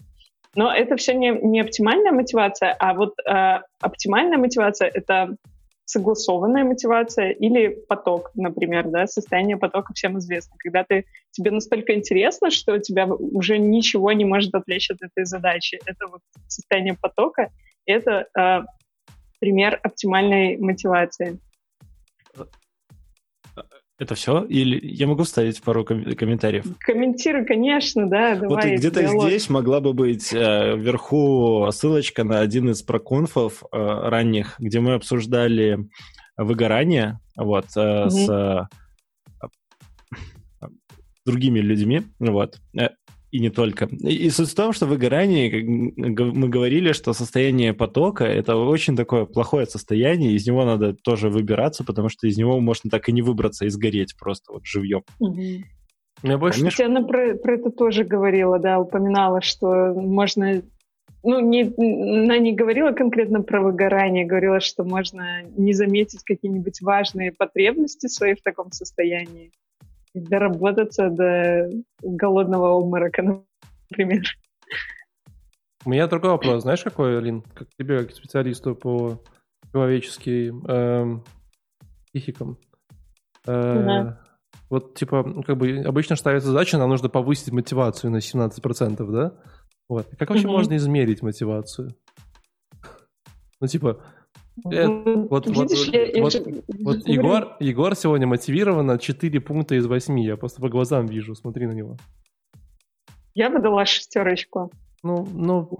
[SPEAKER 3] Но это все не, не оптимальная мотивация, а вот э, оптимальная мотивация — это согласованная мотивация или поток, например, да, состояние потока всем известно. Когда ты, тебе настолько интересно, что у тебя уже ничего не может отвлечь от этой задачи. Это вот состояние потока, это э, пример оптимальной мотивации.
[SPEAKER 4] Это все? Или я могу вставить пару ком- комментариев?
[SPEAKER 3] Комментируй, конечно, да. Давай,
[SPEAKER 4] вот где-то диалог. здесь могла бы быть э, вверху ссылочка на один из проконфов э, ранних, где мы обсуждали выгорание вот, э, угу. с э, другими людьми. Вот. И не только. И суть в том, что в выгорании мы говорили, что состояние потока — это очень такое плохое состояние, из него надо тоже выбираться, потому что из него можно так и не выбраться и сгореть просто вот живьем.
[SPEAKER 3] Угу. Я больше... Помнишь? Она про, про это тоже говорила, да, упоминала, что можно... Ну, не, она не говорила конкретно про выгорание, говорила, что можно не заметить какие-нибудь важные потребности свои в таком состоянии доработаться до голодного обморока, например.
[SPEAKER 1] У меня другой вопрос. Знаешь, какой, Лин? Как тебе, как специалисту по человеческим э, психикам? Э, да. Вот, типа, ну, как бы обычно ставится задача, нам нужно повысить мотивацию на 17%, да? Вот. Как вообще угу. можно измерить мотивацию? Ну, типа, это, вот, Видишь, вот, я, вот, я вот Егор, Егор сегодня мотивировано 4 пункта из 8. Я просто по глазам вижу, смотри на него.
[SPEAKER 3] Я бы дала шестерочку.
[SPEAKER 1] Ну, ну,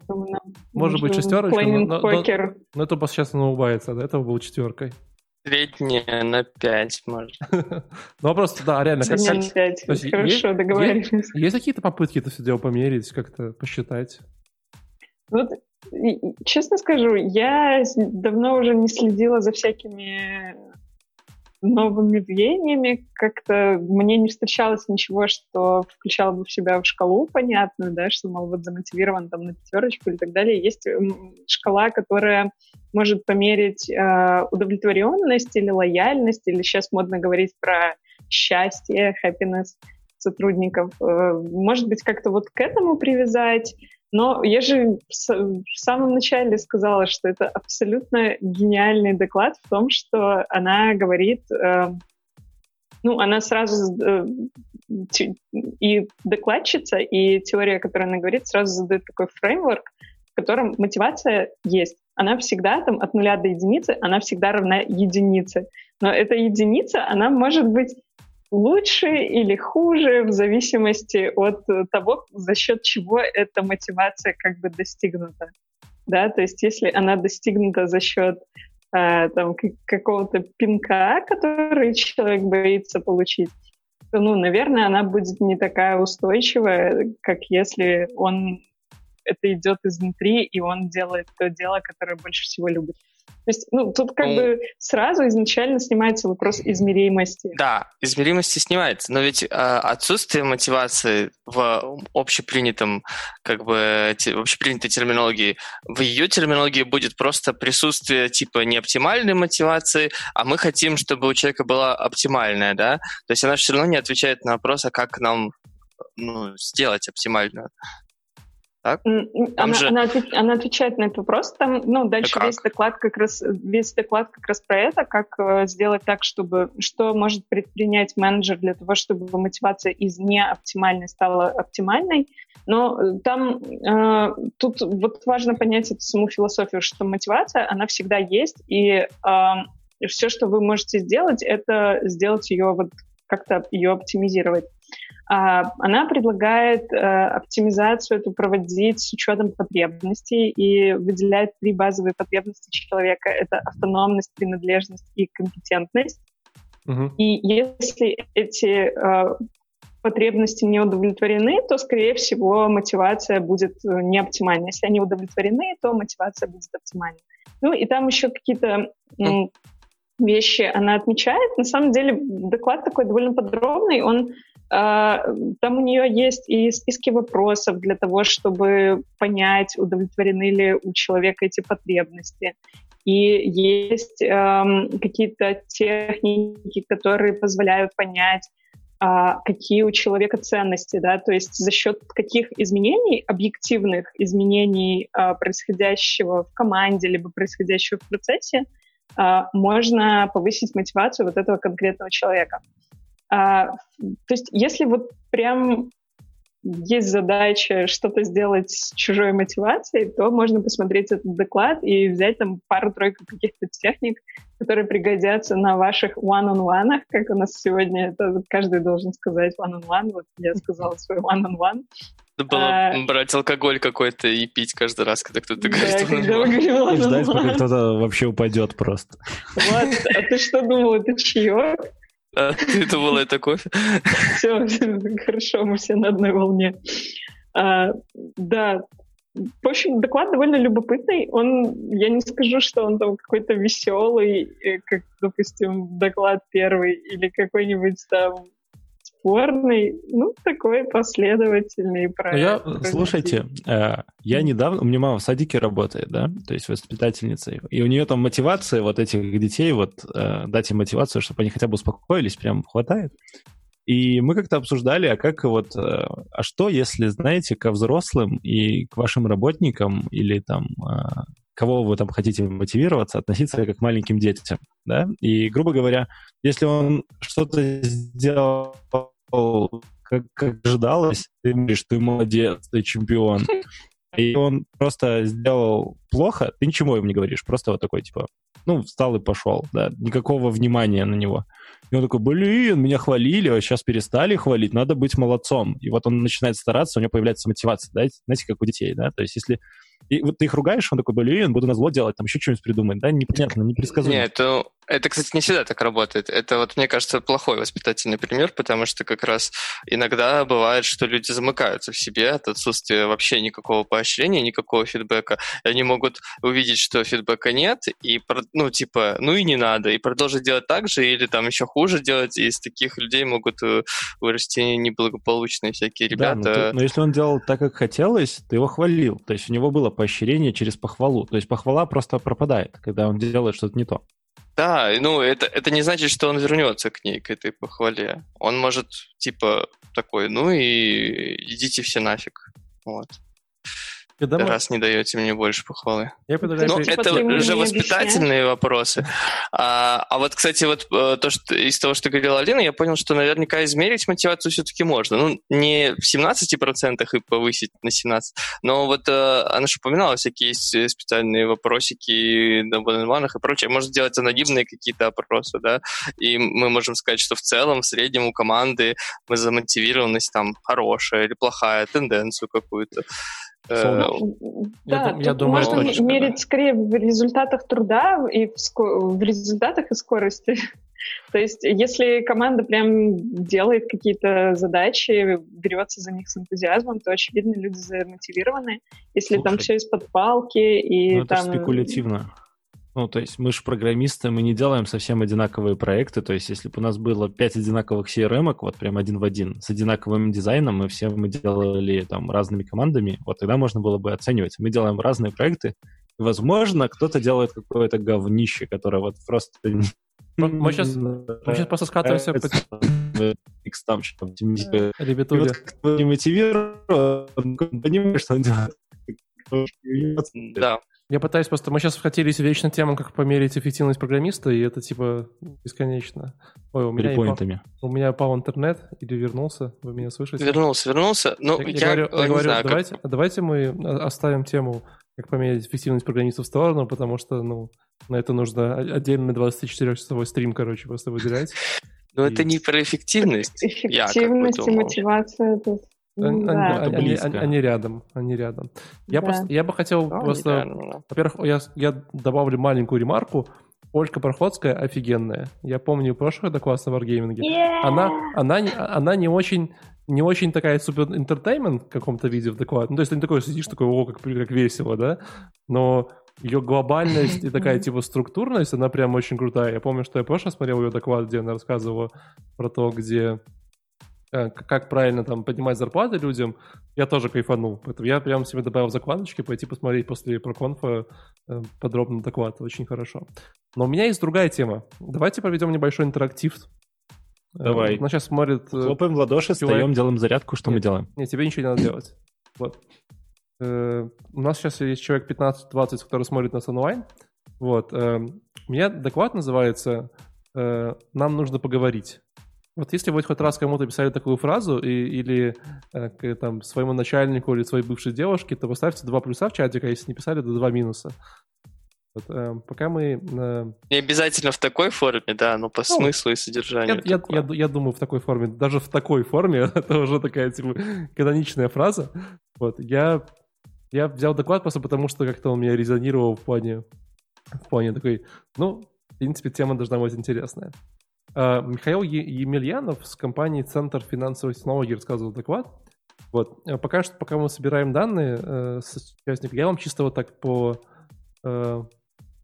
[SPEAKER 1] может быть, шестерочка, но, но, но, но это сейчас он улыбается, до этого был четверкой.
[SPEAKER 2] Средняя на 5, может.
[SPEAKER 1] ну, вопрос, да, реально.
[SPEAKER 3] Как, на 5, хорошо, договорились.
[SPEAKER 1] Есть какие-то попытки это все дело померить, как-то посчитать?
[SPEAKER 3] Вот Честно скажу, я давно уже не следила за всякими новыми веяниями. Как-то мне не встречалось ничего, что включало бы в себя в шкалу понятную, да, что, мол, вот замотивирован там на пятерочку и так далее. Есть шкала, которая может померить э, удовлетворенность или лояльность, или сейчас модно говорить про счастье, happiness сотрудников. Э, может быть, как-то вот к этому привязать. Но я же в самом начале сказала, что это абсолютно гениальный доклад в том, что она говорит, э, ну, она сразу э, и докладчица, и теория, которую она говорит, сразу задает такой фреймворк, в котором мотивация есть. Она всегда там от нуля до единицы, она всегда равна единице. Но эта единица, она может быть лучше или хуже в зависимости от того, за счет чего эта мотивация как бы достигнута. Да, то есть если она достигнута за счет э, там, какого-то пинка, который человек боится получить, то, ну, наверное, она будет не такая устойчивая, как если он это идет изнутри, и он делает то дело, которое больше всего любит. То есть, ну, тут как ну, бы сразу изначально снимается вопрос измеримости.
[SPEAKER 2] Да, измеримости снимается, но ведь э, отсутствие мотивации в общепринятом, как бы, те, общепринятой терминологии, в ее терминологии будет просто присутствие типа неоптимальной мотивации, а мы хотим, чтобы у человека была оптимальная, да? То есть она все равно не отвечает на вопрос, а как нам ну, сделать оптимальную
[SPEAKER 3] так? Она, же... она, отвеч... она отвечает на этот вопрос. Там, ну, дальше весь доклад как раз весь доклад как раз про это, как э, сделать так, чтобы что может предпринять менеджер для того, чтобы мотивация из неоптимальной стала оптимальной. Но э, там э, тут вот важно понять эту саму философию, что мотивация она всегда есть, и э, все, что вы можете сделать, это сделать ее вот как-то ее оптимизировать. А, она предлагает э, оптимизацию эту проводить с учетом потребностей и выделяет три базовые потребности человека. Это автономность, принадлежность и компетентность. Угу. И если эти э, потребности не удовлетворены, то, скорее всего, мотивация будет э, не оптимальной. Если они удовлетворены, то мотивация будет оптимальной. Ну и там еще какие-то вещи она отмечает. На самом деле доклад такой довольно подробный. Он там у нее есть и списки вопросов для того, чтобы понять, удовлетворены ли у человека эти потребности. И есть эм, какие-то техники, которые позволяют понять, а, какие у человека ценности, да, то есть за счет каких изменений, объективных изменений а, происходящего в команде, либо происходящего в процессе, а, можно повысить мотивацию вот этого конкретного человека. А, то есть если вот прям есть задача что-то сделать с чужой мотивацией, то можно посмотреть этот доклад и взять там пару-тройку каких-то техник, которые пригодятся на ваших one-on-one, как у нас сегодня это каждый должен сказать one-on-one. Вот я сказала свой one-on-one.
[SPEAKER 2] Надо было а... брать алкоголь какой-то и пить каждый раз, когда кто-то говорит. Да,
[SPEAKER 3] когда вы говорили,
[SPEAKER 4] и ждать, пока кто-то вообще упадет просто.
[SPEAKER 3] Вот, а ты что думал, это чаек?
[SPEAKER 2] А, ты думала, это кофе?
[SPEAKER 3] Все, хорошо, мы все на одной волне. А, да, в общем, доклад довольно любопытный. Он, я не скажу, что он там какой-то веселый, э, как, допустим, доклад первый, или какой-нибудь там спорный, ну, такой последовательный проект.
[SPEAKER 4] Я, слушайте, э, я недавно, у меня мама в садике работает, да, то есть воспитательницей, и у нее там мотивация вот этих детей, вот э, дать им мотивацию, чтобы они хотя бы успокоились, прям хватает. И мы как-то обсуждали, а как вот, э, а что, если, знаете, ко взрослым и к вашим работникам или там кого вы там хотите мотивироваться, относиться как к маленьким детям, да? И, грубо говоря, если он что-то сделал как, как ожидалось, ты говоришь, ты молодец, ты чемпион. И он просто сделал плохо, ты ничего ему не говоришь, просто вот такой, типа, ну, встал и пошел, да, никакого внимания на него. И он такой, блин, меня хвалили, а сейчас перестали хвалить, надо быть молодцом. И вот он начинает стараться, у него появляется мотивация, да, знаете, как у детей, да, то есть если и вот ты их ругаешь, он такой, блин, буду на зло делать, там еще что-нибудь придумать, да, непонятно, непредсказуемо.
[SPEAKER 2] Нет, это, это, кстати, не всегда так работает. Это вот, мне кажется, плохой воспитательный пример, потому что как раз иногда бывает, что люди замыкаются в себе от отсутствия вообще никакого поощрения, никакого фидбэка. И они могут увидеть, что фидбэка нет, и, ну, типа, ну и не надо, и продолжить делать так же, или там еще хуже делать, и из таких людей могут э, вырасти неблагополучные всякие ребята. Да,
[SPEAKER 4] но, ты, но если он делал так, как хотелось, ты его хвалил, то есть у него было поощрение через похвалу. То есть похвала просто пропадает, когда он делает что-то не то.
[SPEAKER 2] Да, ну это, это не значит, что он вернется к ней, к этой похвале. Он может, типа, такой, ну и идите все нафиг. Вот. Когда Раз мы... не даете мне больше похвалы. Я Ну, это уже воспитательные вопросы. А, а вот, кстати, вот э, то, что из того, что говорила Алина, я понял, что наверняка измерить мотивацию все-таки можно. Ну, не в 17% и повысить на 17%, но вот э, она же упоминала всякие специальные вопросики на бананманах и прочее. Может сделать анонимные какие-то опросы, да, и мы можем сказать, что в целом, в среднем у команды мы замотивированность там хорошая или плохая, тенденцию какую-то.
[SPEAKER 3] Э, да, я, я думаю, можно точно, мерить да. скорее в результатах труда и в, в результатах и скорости. То есть, если команда прям делает какие-то задачи, берется за них с энтузиазмом, то, очевидно, люди замотивированы. Если Слушай, там все из-под палки и
[SPEAKER 4] ну,
[SPEAKER 3] там...
[SPEAKER 4] Это спекулятивно. Ну, то есть мы же программисты, мы не делаем совсем одинаковые проекты. То есть если бы у нас было 5 одинаковых CRM, вот прям один в один, с одинаковым дизайном, мы все мы делали там разными командами, вот тогда можно было бы оценивать. Мы делаем разные проекты, и, возможно, кто-то делает какое-то говнище, которое вот просто...
[SPEAKER 1] Мы сейчас, мы сейчас просто скатываемся
[SPEAKER 4] там что-то.
[SPEAKER 1] Ребятуля.
[SPEAKER 4] Вот кто не мотивирован, понимаешь, что он делает.
[SPEAKER 2] Да.
[SPEAKER 1] Я пытаюсь просто... Мы сейчас вкатились в вечную тему, как померить эффективность программиста, и это типа бесконечно. Ой, у меня, упал, у меня упал интернет или вернулся. Вы меня слышите?
[SPEAKER 2] Вернулся, вернулся. Ну,
[SPEAKER 1] я,
[SPEAKER 2] я,
[SPEAKER 1] я говорю,
[SPEAKER 2] я
[SPEAKER 1] я говорю
[SPEAKER 2] знаю,
[SPEAKER 1] давайте, как... давайте мы оставим тему, как померить эффективность программиста в сторону, потому что, ну, на это нужно отдельный 24-часовой стрим, короче, просто выделять.
[SPEAKER 2] Но это не про эффективность.
[SPEAKER 3] Эффективность и мотивация тут
[SPEAKER 1] они, да. они, они, они, они рядом, они рядом. Я, да. просто, я бы хотел oh, просто... Во-первых, я, я добавлю маленькую ремарку. Ольга Проходская офигенная. Я помню прошлый доклад на Wargaming.
[SPEAKER 3] Yeah!
[SPEAKER 1] Она, она, она не очень не очень такая супер интертеймент в каком-то виде в докладе. Ну, то есть ты не такой сидишь, такой, о, как, как весело, да? Но ее глобальность и такая, типа, структурность, она прям очень крутая. Я помню, что я прошлый смотрел ее доклад, где она рассказывала про то, где как правильно там поднимать зарплаты людям, я тоже кайфанул. Поэтому я прям себе добавил закладочки, пойти посмотреть после проконфа э, подробно доклад. Очень хорошо. Но у меня есть другая тема. Давайте проведем небольшой интерактив.
[SPEAKER 4] Э, Давай.
[SPEAKER 1] Она сейчас смотрит...
[SPEAKER 4] Хлопаем в ладоши, человек... встаем, делаем зарядку. Что
[SPEAKER 1] нет,
[SPEAKER 4] мы делаем?
[SPEAKER 1] Нет, тебе ничего не надо делать. Вот. У нас сейчас есть человек 15-20, который смотрит нас онлайн. Вот. У меня доклад называется «Нам нужно поговорить». Вот если вы хоть раз кому-то писали такую фразу и, или э, к, там, своему начальнику или своей бывшей девушке, то поставьте два плюса в чатик, а если не писали, то два минуса. Вот, э, пока мы... Э...
[SPEAKER 2] Не обязательно в такой форме, да, но по ну, смыслу и содержанию.
[SPEAKER 1] Я, я, я, я думаю, в такой форме. Даже в такой форме это уже такая типа каноничная фраза. Вот, я, я взял доклад просто потому, что как-то он меня резонировал в плане, в плане такой, ну, в принципе, тема должна быть интересная. А, Михаил Емельянов с компании Центр финансовой технологий рассказывал доклад. Вот. Э, пока что, пока мы собираем данные э, с участниками, я вам чисто вот так по, э,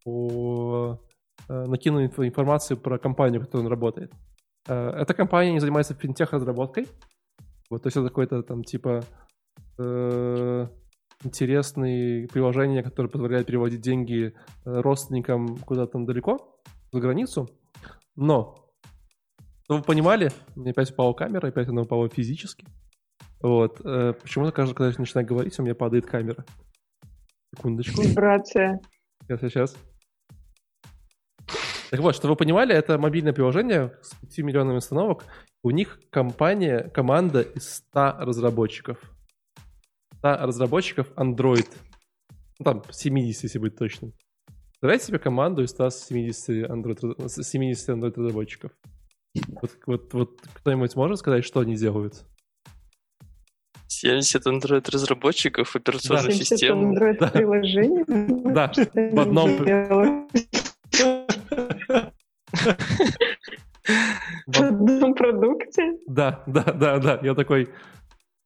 [SPEAKER 1] по э, накину информацию про компанию, в которой он работает. Э, эта компания не занимается финтех-разработкой. Вот, то есть это какое-то там типа э, интересные приложения, которые позволяют переводить деньги э, родственникам куда-то там далеко, за границу. Но чтобы вы понимали, у меня опять упала камера, опять она упала физически. Вот. Э, почему-то каждый, когда я начинаю говорить, у меня падает камера. Секундочку.
[SPEAKER 3] Вибрация.
[SPEAKER 1] Сейчас, сейчас. Так вот, чтобы вы понимали, это мобильное приложение с 5 миллионами установок. У них компания, команда из 100 разработчиков. 100 разработчиков Android. Ну, там, 70, если быть точным. Представляете себе команду из 170 Android, 70 Android разработчиков. Вот, вот, вот кто-нибудь может сказать, что они делают?
[SPEAKER 2] 70 Android-разработчиков операционной 70 системы.
[SPEAKER 3] 70 Android-приложений?
[SPEAKER 1] Да, в одном...
[SPEAKER 3] В одном продукте?
[SPEAKER 1] Да, да, да, да. Я такой,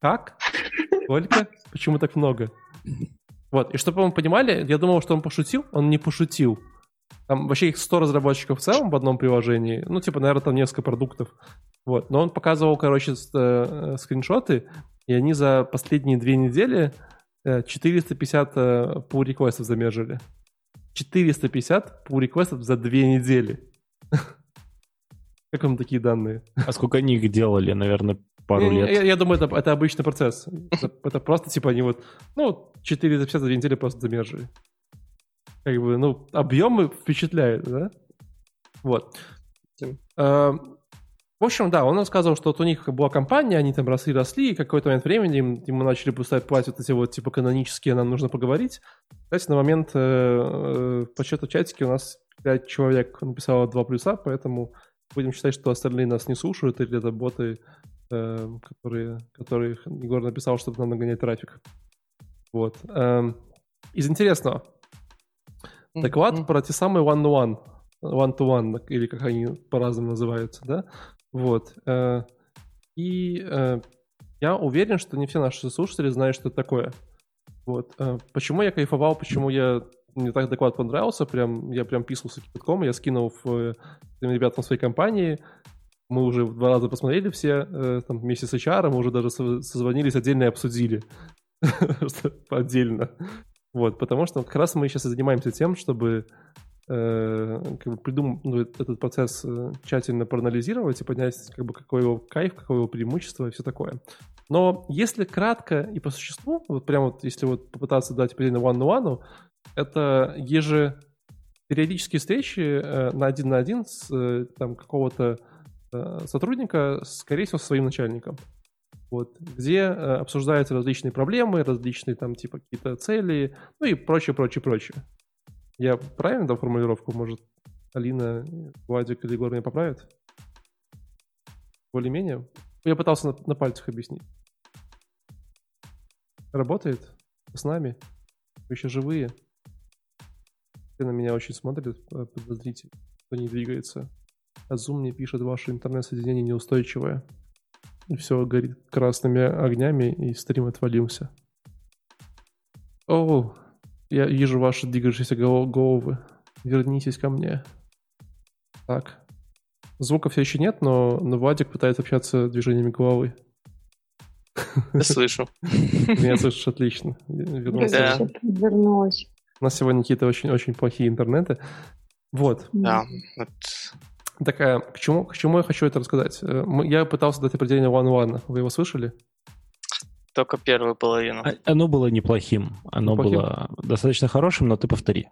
[SPEAKER 1] как? Сколько? Почему так много? Вот, и чтобы вы понимали, я думал, что он пошутил, он не пошутил. Там вообще их 100 разработчиков в целом в одном приложении. Ну, типа, наверное, там несколько продуктов. Вот. Но он показывал, короче, э, скриншоты, и они за последние две недели 450 э, pull реквестов замержили. 450 pull реквестов за две недели. Как вам такие данные?
[SPEAKER 4] А сколько они их делали, наверное, пару лет?
[SPEAKER 1] Я, я думаю, это, это обычный процесс. Это, это просто, типа, они вот, ну, 450 за две недели просто замержили как бы, ну, объемы впечатляют, да? Вот. Эм, в общем, да, он рассказывал, что вот у них была компания, они там росли-росли, и какой-то момент времени им, ему начали пускать платить вот эти вот, типа, канонические, нам нужно поговорить. Кстати, на момент э, э, по счету чатики у нас 5 человек написало 2 плюса, поэтому будем считать, что остальные нас не слушают, или это боты, э, которые, которые Егор написал, чтобы нам нагонять трафик. Вот. Э, из интересного, Доклад mm-hmm. про те самые one-to-one, one-to-one, или как они по-разному называются, да? Вот. Э, и э, я уверен, что не все наши слушатели знают, что это такое. Вот. Э, почему я кайфовал, почему я мне так доклад понравился, прям, я прям писался кипятком, я скинул в, э, ребятам своей компании, мы уже два раза посмотрели все, там, вместе с HR, мы уже даже созвонились отдельно и обсудили. Отдельно. Вот, потому что как раз мы сейчас и занимаемся тем, чтобы э, как бы придумать ну, этот процесс э, тщательно проанализировать и понять, как бы, какой его кайф, какое его преимущество и все такое. Но если кратко и по существу, вот прямо вот если вот попытаться дать определение one-to-one, это еже периодические встречи э, на один на один с э, там какого-то э, сотрудника, скорее всего, со своим начальником. Вот, где э, обсуждаются различные проблемы, различные там типа какие-то цели, ну и прочее, прочее, прочее. Я правильно дал формулировку? Может, Алина, Владик или Егор меня поправят? Более-менее? Я пытался на, на пальцах объяснить. Работает? С нами? Вы еще живые? Все на меня очень смотрят э, подозрительно, кто не двигается. А Zoom мне пишет, ваше интернет-соединение неустойчивое. И все горит красными огнями, и стрим отвалился. О, я вижу ваши двигающиеся головы. Вернитесь ко мне. Так. Звука все еще нет, но, но Владик пытается общаться движениями головы.
[SPEAKER 2] Я слышу.
[SPEAKER 1] Меня слышишь отлично.
[SPEAKER 3] Вернулся. Вернулась.
[SPEAKER 1] У нас сегодня какие-то очень-очень плохие интернеты. Вот.
[SPEAKER 2] Да.
[SPEAKER 1] Такая, к чему, к чему я хочу это рассказать? Э, я пытался дать определение one-one. Вы его слышали?
[SPEAKER 2] Только первую половину. А,
[SPEAKER 4] оно было неплохим. Оно неплохим. было достаточно хорошим, но ты повтори.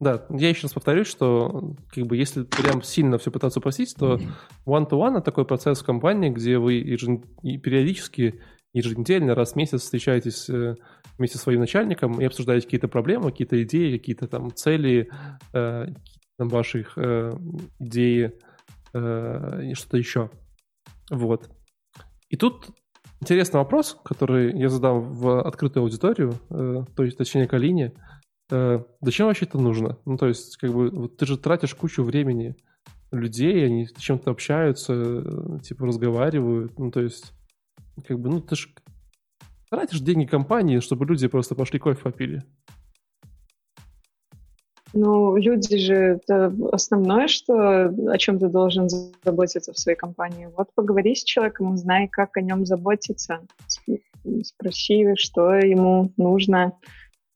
[SPEAKER 1] Да, я еще раз повторюсь, что как бы если прям сильно все пытаться упростить, то one-to-one это такой процесс в компании, где вы ежен... периодически, еженедельно, раз в месяц встречаетесь э, вместе со своим начальником и обсуждаете какие-то проблемы, какие-то идеи, какие-то там цели, э, ваших э, идеи э, и что-то еще. Вот. И тут интересный вопрос, который я задам в открытую аудиторию, э, то есть, точнее, к Алине. Э, зачем вообще это нужно? Ну, то есть, как бы, вот ты же тратишь кучу времени людей, они чем-то общаются, э, типа, разговаривают, ну, то есть, как бы, ну, ты же тратишь деньги компании, чтобы люди просто пошли кофе попили.
[SPEAKER 3] Ну, люди же это основное, что о чем ты должен заботиться в своей компании. Вот поговори с человеком, узнай, как о нем заботиться. Спроси, что ему нужно,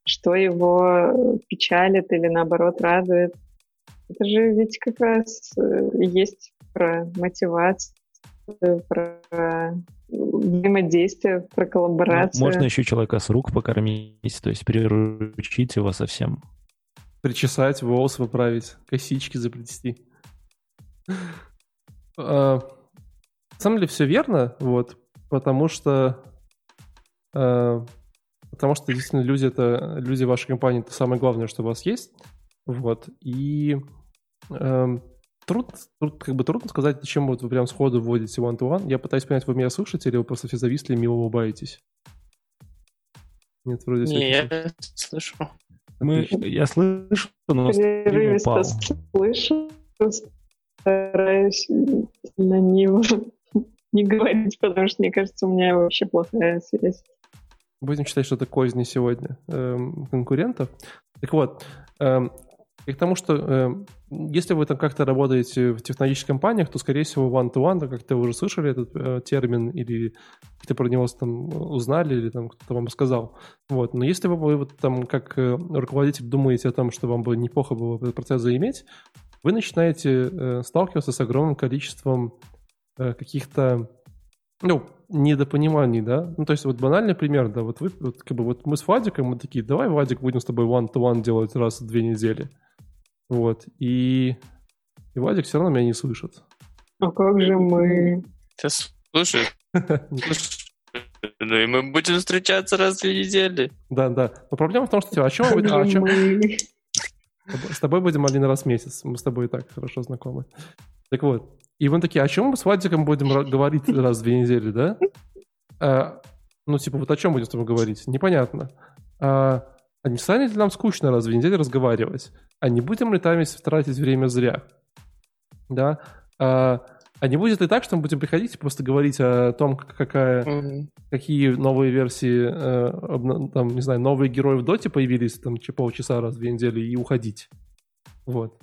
[SPEAKER 3] что его печалит или наоборот радует. Это же ведь как раз э, есть про мотивацию, про взаимодействие, про коллаборацию.
[SPEAKER 4] Можно еще человека с рук покормить, то есть приручить его совсем
[SPEAKER 1] причесать, волосы поправить, косички заплести. А, на самом деле все верно, вот, потому что а, потому что действительно люди это люди вашей компании это самое главное, что у вас есть, вот и э, труд, труд, как бы трудно сказать, зачем вот вы прям сходу вводите one-to-one. Я пытаюсь понять, вы меня слышите или вы просто все зависли и мило улыбаетесь?
[SPEAKER 2] Нет, вроде Не, я слышу.
[SPEAKER 4] Мы, я слышу, но упал.
[SPEAKER 3] слышу, стараюсь на него не говорить, потому что, мне кажется, у меня вообще плохая связь.
[SPEAKER 1] Будем считать, что это козни сегодня эм, конкурентов. Так вот, эм, и к тому, что э, если вы там как-то работаете в технологических компаниях, то, скорее всего, one-to-one, как ты уже слышали этот э, термин, или ты про него там узнали, или там кто-то вам сказал. Вот. Но если вы, вы вот, там как э, руководитель думаете о том, что вам бы неплохо было этот процесс заиметь, вы начинаете э, сталкиваться с огромным количеством э, каких-то ну, недопониманий, да? Ну, то есть вот банальный пример, да, вот вы, вот, как бы вот мы с Владиком, мы такие, давай, Владик, будем с тобой one-to-one делать раз в две недели. Вот. И, и Владик все равно меня не слышит.
[SPEAKER 3] А как же мы?
[SPEAKER 2] Ты слушай. Ну и мы будем встречаться раз в две недели.
[SPEAKER 1] Да, да. Но проблема в том, что типа, о чем мы... О чем... С тобой будем один раз в месяц. Мы с тобой и так хорошо знакомы. Так вот. И мы такие, о чем мы с Владиком будем говорить раз в две недели, да? А, ну, типа, вот о чем будем с тобой говорить? Непонятно. А, а не станет ли нам скучно раз в две недели разговаривать? а не будем ли там тратить время зря? Да? А, А не будет ли так, что мы будем приходить и просто говорить о том, какая, mm-hmm. какие новые версии, э, там, не знаю, новые герои в доте появились там через полчаса раз в две недели и уходить. Вот.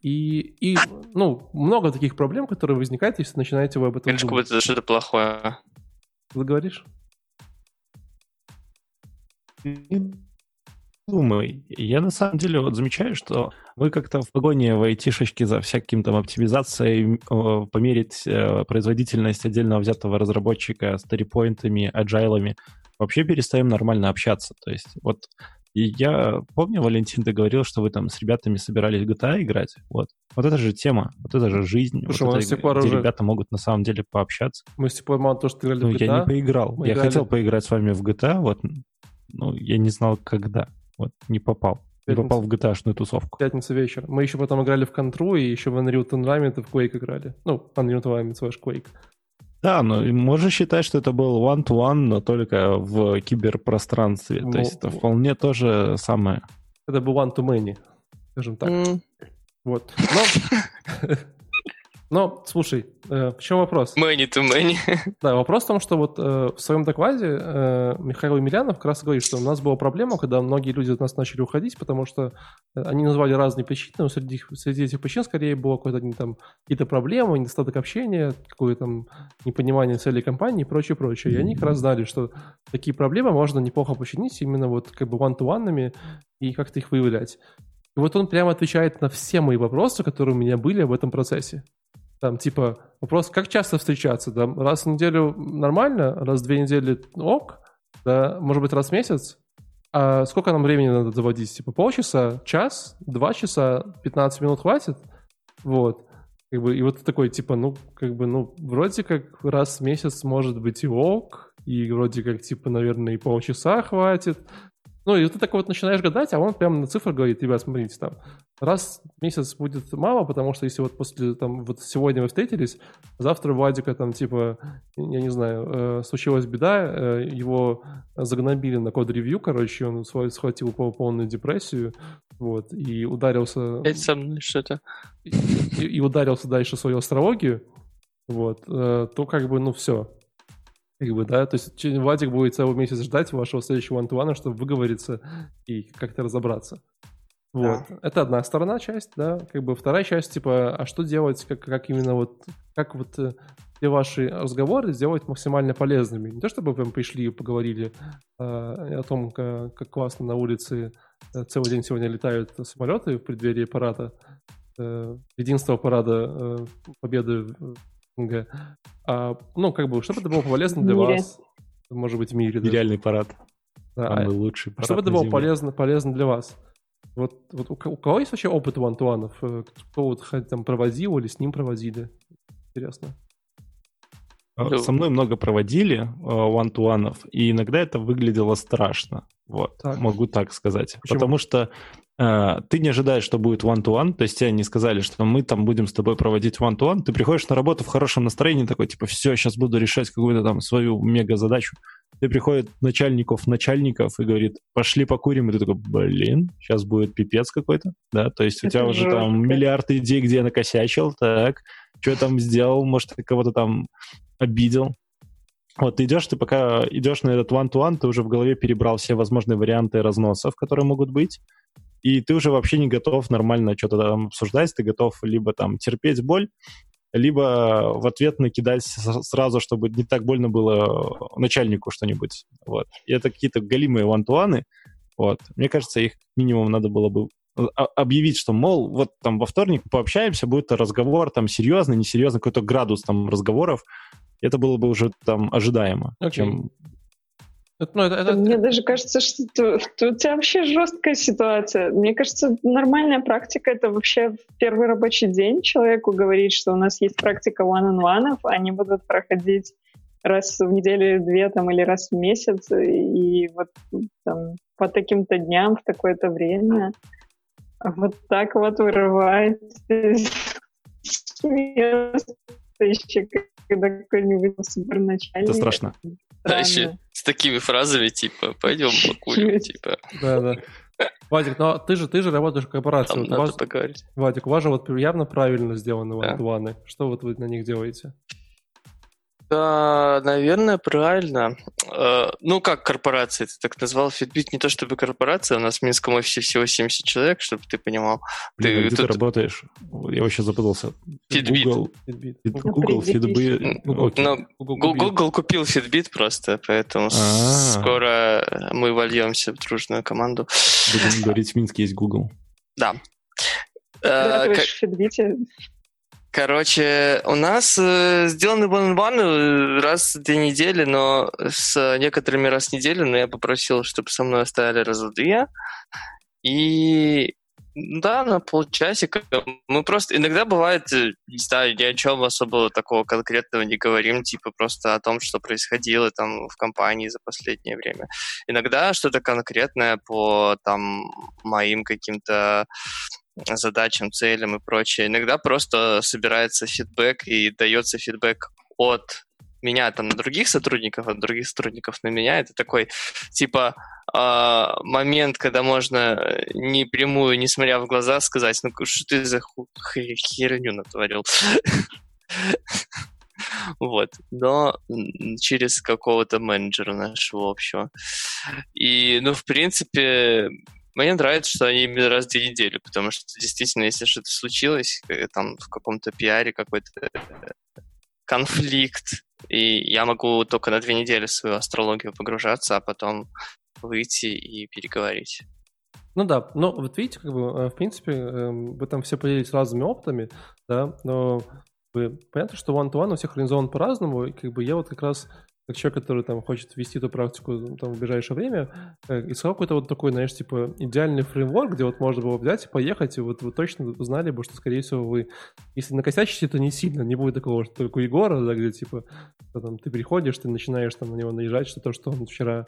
[SPEAKER 1] И, и, ну, много таких проблем, которые возникают, если начинаете вы об этом
[SPEAKER 2] Конечно, думать. Это что-то плохое.
[SPEAKER 1] Ты говоришь?
[SPEAKER 4] Думай. Я на самом деле вот замечаю, что вы как-то в погоне в айтишечке за всяким там оптимизацией померить э, производительность отдельного взятого разработчика старипоинтами, аджайлами, вообще перестаем нормально общаться. То есть вот и я помню, Валентин, ты говорил, что вы там с ребятами собирались в GTA играть. Вот. Вот это же тема, вот это же жизнь. Слушай, вот это, где уже... ребята могут на самом деле пообщаться.
[SPEAKER 1] Мы с тех пор мало то, что играли
[SPEAKER 4] ну,
[SPEAKER 1] в GTA.
[SPEAKER 4] я не поиграл. Мы я играли... хотел поиграть с вами в GTA, вот, ну, я не знал, когда. Вот, не попал. Пятница. Не попал в GTA-шную тусовку.
[SPEAKER 1] Пятница вечер. Мы еще потом играли в Контру и еще в Unreal Tournament и в Quake играли. Ну, Unreal Tournament slash Quake.
[SPEAKER 4] Да, но можно считать, что это был one-to-one, но только в киберпространстве. Ну, То есть это вполне то же самое.
[SPEAKER 1] Это был one-to-many, скажем так. Mm. Вот. Но Но, слушай, э, в чем вопрос?
[SPEAKER 2] Many to many.
[SPEAKER 1] Да, вопрос в том, что вот э, в своем докладе э, Михаил Емельянов как раз говорит, что у нас была проблема, когда многие люди от нас начали уходить, потому что э, они назвали разные причины, но среди, среди этих причин скорее было какое-то там какие-то проблемы, недостаток общения, какое-то там непонимание целей компании и прочее, прочее. И они как раз знали, что такие проблемы можно неплохо починить именно вот как бы one-to-one и как-то их выявлять. И вот он прямо отвечает на все мои вопросы, которые у меня были в этом процессе. Там, типа, вопрос, как часто встречаться? Да? Раз в неделю нормально, раз в две недели ок, да, может быть, раз в месяц. А сколько нам времени надо заводить? Типа полчаса, час, два часа, 15 минут хватит? Вот. Как бы, и вот такой, типа, ну, как бы, ну, вроде как раз в месяц может быть и ок, и вроде как, типа, наверное, и полчаса хватит. Ну, и ты так вот начинаешь гадать, а он прямо на цифры говорит, ребят, смотрите, там, раз в месяц будет мало, потому что если вот после, там, вот сегодня вы встретились, завтра Владика там, типа, я не знаю, э, случилась беда, э, его загнобили на код-ревью, короче, он схватил полную депрессию, вот, и ударился...
[SPEAKER 2] Это со мной что-то.
[SPEAKER 1] И, и ударился дальше в свою астрологию, вот, э, то как бы, ну, все, как бы, да, то есть Владик будет целый месяц ждать вашего следующего антуана, чтобы выговориться и как-то разобраться. Вот. Да. Это одна сторона часть, да. Как бы вторая часть, типа, а что делать, как, как именно вот, как вот э, все ваши разговоры сделать максимально полезными. Не то, чтобы вы прям пришли и поговорили э, о том, как, как классно на улице э, целый день сегодня летают самолеты в преддверии парада, э, единственного парада э, победы СНГ. А, ну, как бы, чтобы это было полезно для вас. Может быть, в мире.
[SPEAKER 4] Нереальный парад. Да. Самый лучший
[SPEAKER 1] парад Чтобы это было полезно, полезно для вас. Вот, вот у, у кого есть вообще опыт вантуанов? Э, кто вот там проводил или с ним проводили? Интересно.
[SPEAKER 4] А, со мной много проводили вантуанов, э, и иногда это выглядело страшно. Вот, так. могу так сказать. Почему? Потому что э, ты не ожидаешь, что будет one-to-one, то есть тебе не сказали, что мы там будем с тобой проводить one-to-one, ты приходишь на работу в хорошем настроении, такой, типа, все, сейчас буду решать какую-то там свою мега-задачу. Ты приходит начальников начальников и говорит, пошли покурим, и ты такой, блин, сейчас будет пипец какой-то, да, то есть у тебя уже там миллиард идей, где я накосячил, так, что я там сделал, может, ты кого-то там обидел, вот, ты идешь, ты пока идешь на этот one-to-one, ты уже в голове перебрал все возможные варианты разносов, которые могут быть, и ты уже вообще не готов нормально что-то там обсуждать, ты готов либо там терпеть боль, либо в ответ накидать сразу, чтобы не так больно было начальнику что-нибудь. Вот. И это какие-то галимые вантуаны. Вот. Мне кажется, их минимум надо было бы объявить, что, мол, вот там во вторник пообщаемся, будет разговор там серьезный, несерьезный, какой-то градус там разговоров, это было бы уже там ожидаемо, okay. чем
[SPEAKER 3] это, ну, это, это, Мне даже кажется, что у тебя вообще жесткая ситуация. Мне кажется, нормальная практика это вообще в первый рабочий день человеку говорить, что у нас есть практика one-on-one, они будут проходить раз в неделю, две там или раз в месяц, и вот там по таким-то дням в такое-то время. А вот так вот вырывать еще когда какой-нибудь суперначальник.
[SPEAKER 4] Это страшно.
[SPEAKER 2] Да, еще с такими фразами, типа, пойдем покурим, типа.
[SPEAKER 1] Да, да. Вадик, но ты же, ты же работаешь в корпорации.
[SPEAKER 2] Там
[SPEAKER 1] вот
[SPEAKER 2] надо
[SPEAKER 1] вас,
[SPEAKER 2] поговорить.
[SPEAKER 1] Вадик, у вас же вот явно правильно сделаны
[SPEAKER 2] Да.
[SPEAKER 1] вантуаны. Что вот вы на них делаете?
[SPEAKER 2] Да, наверное, правильно. Э, Ну, как корпорация, ты так назвал. Fitbit не то чтобы корпорация, у нас в Минском офисе всего 70 человек, чтобы ты понимал.
[SPEAKER 4] Блин, а
[SPEAKER 2] Ты
[SPEAKER 4] где ты
[SPEAKER 2] тут-
[SPEAKER 4] работаешь? Я вообще запутался.
[SPEAKER 2] Fitbit.
[SPEAKER 4] Google,
[SPEAKER 1] Fitbit.
[SPEAKER 3] Ну,
[SPEAKER 4] Google,
[SPEAKER 3] Fitbit.
[SPEAKER 4] Fitbit.
[SPEAKER 1] Google.
[SPEAKER 2] Но
[SPEAKER 1] Google
[SPEAKER 2] Гу-
[SPEAKER 1] купил.
[SPEAKER 2] Google купил Fitbit просто, поэтому с-
[SPEAKER 4] А.
[SPEAKER 2] скоро мы вольемся в дружную команду.
[SPEAKER 4] Будем говорить, в Минске есть Google.
[SPEAKER 2] Да.
[SPEAKER 3] Ты
[SPEAKER 2] Э,
[SPEAKER 3] работаешь в Фитбите?
[SPEAKER 2] Короче, у нас э, сделаны one-on-one раз в две недели, но с некоторыми раз в неделю, но я попросил, чтобы со мной оставили в две. И да, на полчасика. Мы просто... Иногда бывает, э, не знаю, ни о чем особо такого конкретного не говорим, типа просто о том, что происходило там в компании за последнее время. Иногда что-то конкретное по там моим каким-то задачам, целям и прочее. Иногда просто собирается фидбэк и дается фидбэк от меня там на других сотрудников, от других сотрудников на меня. Это такой, типа, а, момент, когда можно не прямую, не смотря в глаза, сказать, ну что ты за херню натворил. Вот. Но через какого-то менеджера нашего общего. И, ну, в принципе, мне нравится, что они именно раз в две недели, потому что действительно, если что-то случилось, э, там в каком-то пиаре какой-то э, конфликт, и я могу только на две недели в свою астрологию погружаться, а потом выйти и переговорить.
[SPEAKER 1] Ну да, но вот видите, как бы, э, в принципе, эм, вы там все поделились разными опытами, да, но понятно, что one-to-one у всех организован по-разному, и как бы я вот как раз как человек, который там хочет ввести эту практику там, в ближайшее время, э, искал какой-то вот такой, знаешь, типа идеальный фреймворк, где вот можно было взять и поехать, и вот вы точно знали бы, что, скорее всего, вы, если накосячите, то не сильно, не будет такого, что только Егора, да, где, типа, там, ты приходишь, ты начинаешь там на него наезжать, что то, что он вчера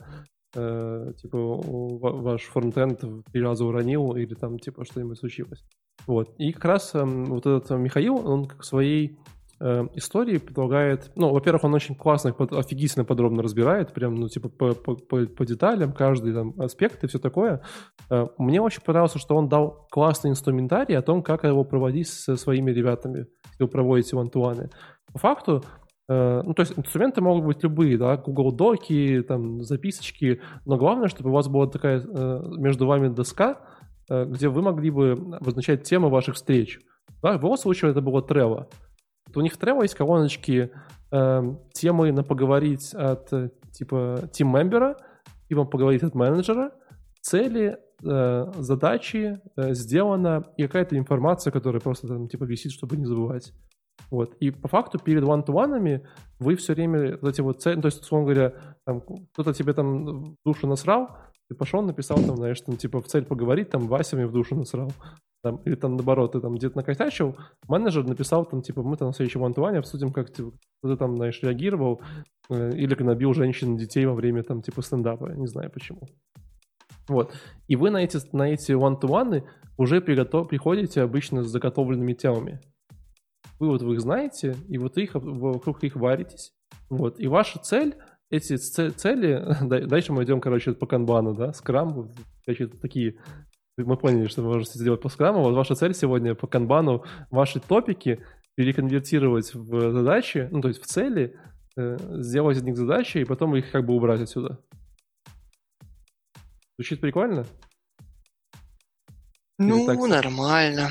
[SPEAKER 1] э, типа ваш фронтенд три раза уронил или там типа что-нибудь случилось. Вот. И как раз эм, вот этот э, Михаил, он как своей э, истории предлагает, ну, во-первых, он очень классно, под- офигительно подробно разбирает, прям, ну, типа, по, по, по- деталям, каждый там аспект и все такое. Э, Мне очень понравилось, что он дал классный инструментарий о том, как его проводить со своими ребятами, если вы проводите вантуаны. По факту, э, ну, то есть инструменты могут быть любые, да, Google Доки, там, записочки, но главное, чтобы у вас была такая э, между вами доска, где вы могли бы обозначать темы ваших встреч. Да, в его случае это было Trello. Вот У них в Trello есть колоночки э, темы на поговорить от э, типа тим-мембера, типа поговорить от менеджера, цели, э, задачи, э, сделано и какая-то информация, которая просто там типа висит, чтобы не забывать. Вот. И по факту перед one-to-one вы все время вот эти вот цели, ну, то есть, условно говоря, там, кто-то тебе там в душу насрал, ты пошел, написал там, знаешь, там, типа, в цель поговорить, там, Вася мне в душу насрал. Там, или там, наоборот, ты там где-то накосячил, менеджер написал там, типа, мы там на следующем one обсудим, как типа, ты там, знаешь, реагировал, э, или набил женщин, детей во время, там, типа, стендапа, не знаю почему. Вот. И вы на эти, на эти one-to-one уже приготов, приходите обычно с заготовленными темами. Вы вот вы их знаете, и вот их вокруг их варитесь. Вот. И ваша цель, эти цели, да- дальше мы идем, короче, по канбану, да, скрам, короче, такие, мы поняли, что вы можете сделать по скраму, вот ваша цель сегодня по канбану, ваши топики переконвертировать в задачи, ну, то есть в цели, э, сделать из них задачи, и потом их как бы убрать отсюда. Звучит прикольно?
[SPEAKER 2] Ну,
[SPEAKER 1] так
[SPEAKER 2] нормально.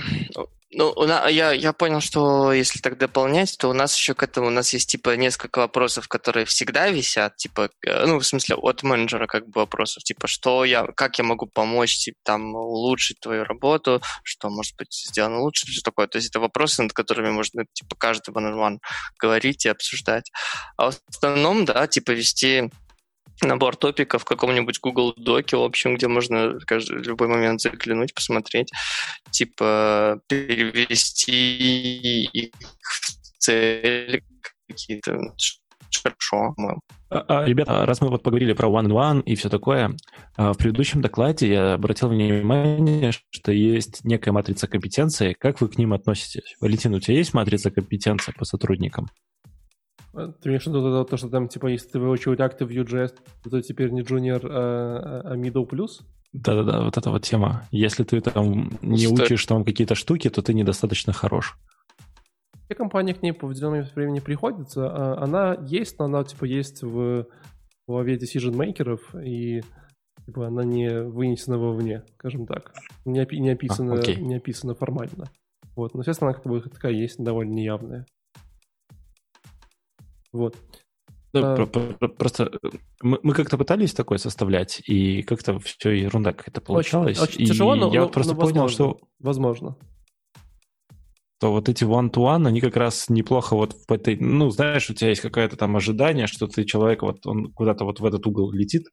[SPEAKER 2] Ну, я, я понял, что если так дополнять, то у нас еще к этому, у нас есть, типа, несколько вопросов, которые всегда висят, типа, э, ну, в смысле, от менеджера, как бы, вопросов, типа, что я, как я могу помочь, типа, там, улучшить твою работу, что, может быть, сделано лучше, что такое. То есть это вопросы, над которыми можно, типа, каждый one-on-one говорить и обсуждать. А в основном, да, типа, вести набор топиков в каком-нибудь Google Доке, в общем, где можно в любой момент заглянуть, посмотреть, типа перевести их в цели какие-то. Хорошо.
[SPEAKER 4] А, а, Ребята, раз мы вот поговорили про one-on-one и все такое, а, в предыдущем докладе я обратил внимание, что есть некая матрица компетенции. Как вы к ним относитесь? Валентин, у тебя есть матрица компетенции по сотрудникам?
[SPEAKER 1] А, Ты имеешь в виду то, то, что там, типа, если ты выучил React и Vue.js, то ты теперь не junior, а, а middle плюс?
[SPEAKER 4] Да-да-да, вот эта вот тема. Если ты там не Стой. учишь там какие-то штуки, то ты недостаточно хорош.
[SPEAKER 1] Все компании к ней по определенному времени приходится. А она есть, но она типа есть в голове decision-мейкеров, и типа, она не вынесена вовне, скажем так. Не, опи- не, описана, а, не описана формально. Вот. Но, естественно, она как бы такая есть, довольно неявная. Вот.
[SPEAKER 4] Да, а... Просто э, мы, мы как-то пытались такое составлять, и как-то все ерунда какая-то получалась.
[SPEAKER 1] Очень, очень тяжело,
[SPEAKER 4] и
[SPEAKER 1] но,
[SPEAKER 4] я
[SPEAKER 1] но,
[SPEAKER 4] просто
[SPEAKER 1] но
[SPEAKER 4] понял,
[SPEAKER 1] возможно.
[SPEAKER 4] что...
[SPEAKER 1] Возможно.
[SPEAKER 4] То вот эти one-to-one, они как раз неплохо вот в этой... Ну, знаешь, у тебя есть какое-то там ожидание, что ты человек, вот он куда-то вот в этот угол летит,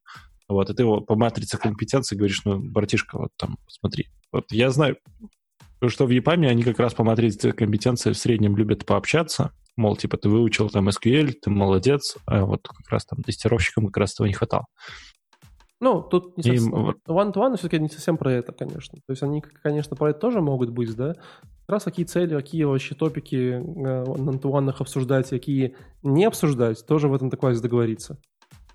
[SPEAKER 4] вот, и ты его по матрице компетенции говоришь, ну, братишка, вот там, смотри. Вот я знаю, что в ЕПАМе они как раз по матрице компетенции в среднем любят пообщаться, Мол, типа, ты выучил там SQL, ты молодец, а вот как раз там тестировщикам как раз этого не хватало.
[SPEAKER 1] Ну, тут не совсем... И... One-to-one все-таки не совсем про это, конечно. То есть они, конечно, про это тоже могут быть, да? Как раз какие цели, какие вообще топики э, one обсуждать, какие не обсуждать, тоже в этом такое договориться.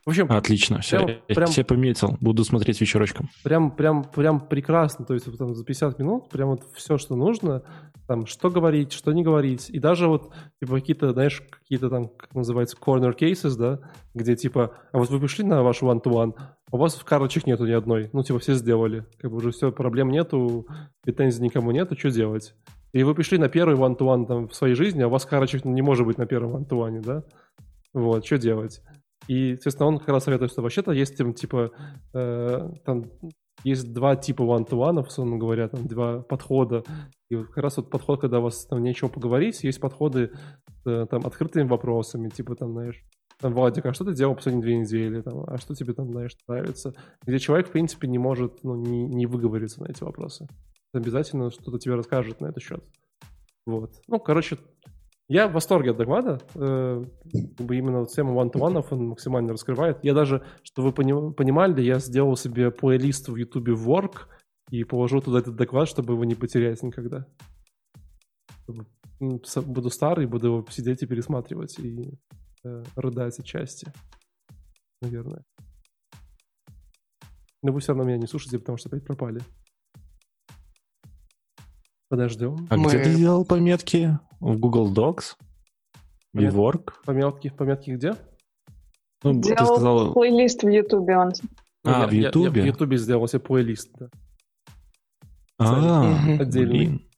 [SPEAKER 4] В общем, отлично, все, прям, я прям, все пометил, буду смотреть вечерочком.
[SPEAKER 1] Прям, прям, прям прекрасно, то есть там за 50 минут прям вот все, что нужно, там, что говорить, что не говорить, и даже вот, типа, какие-то, знаешь, какие-то там, как называется, corner cases, да, где, типа, а вот вы пришли на ваш one-to-one, а у вас в карточек нету ни одной, ну, типа, все сделали, как бы уже все, проблем нету, претензий никому нету, что делать? И вы пришли на первый one-to-one там в своей жизни, а у вас карточек не может быть на первом one-to-one, да? Вот, что делать? И, естественно, он как раз советует, что вообще-то есть, типа, э, там есть два типа one-to-one, условно говоря, там два подхода. И вот как раз вот подход, когда у вас там нечего поговорить, есть подходы э, там открытыми вопросами, типа там, знаешь, там, Владик, а что ты делал последние две недели? Там, а что тебе там, знаешь, нравится? Где человек, в принципе, не может, ну, не, не выговориться на эти вопросы. Обязательно что-то тебе расскажет на этот счет. Вот. Ну, короче, я в восторге от доклада. Э, именно вот тему one-to-one он максимально раскрывает. Я даже, чтобы вы понимали, я сделал себе плейлист в YouTube Work и положу туда этот доклад, чтобы его не потерять никогда. Буду старый, буду его сидеть и пересматривать и э, рыдать отчасти. Наверное. Но вы все равно меня не слушаете, потому что опять пропали. Подождем.
[SPEAKER 4] А Мы... где ты делал пометки? В Google Docs? В Work?
[SPEAKER 1] Пометки, пометки где?
[SPEAKER 3] Ну, Делал ты сказал... плейлист в YouTube он.
[SPEAKER 4] А, в YouTube? Я,
[SPEAKER 1] я, я в YouTube сделал себе плейлист, да.
[SPEAKER 4] А, отдельный. Блин.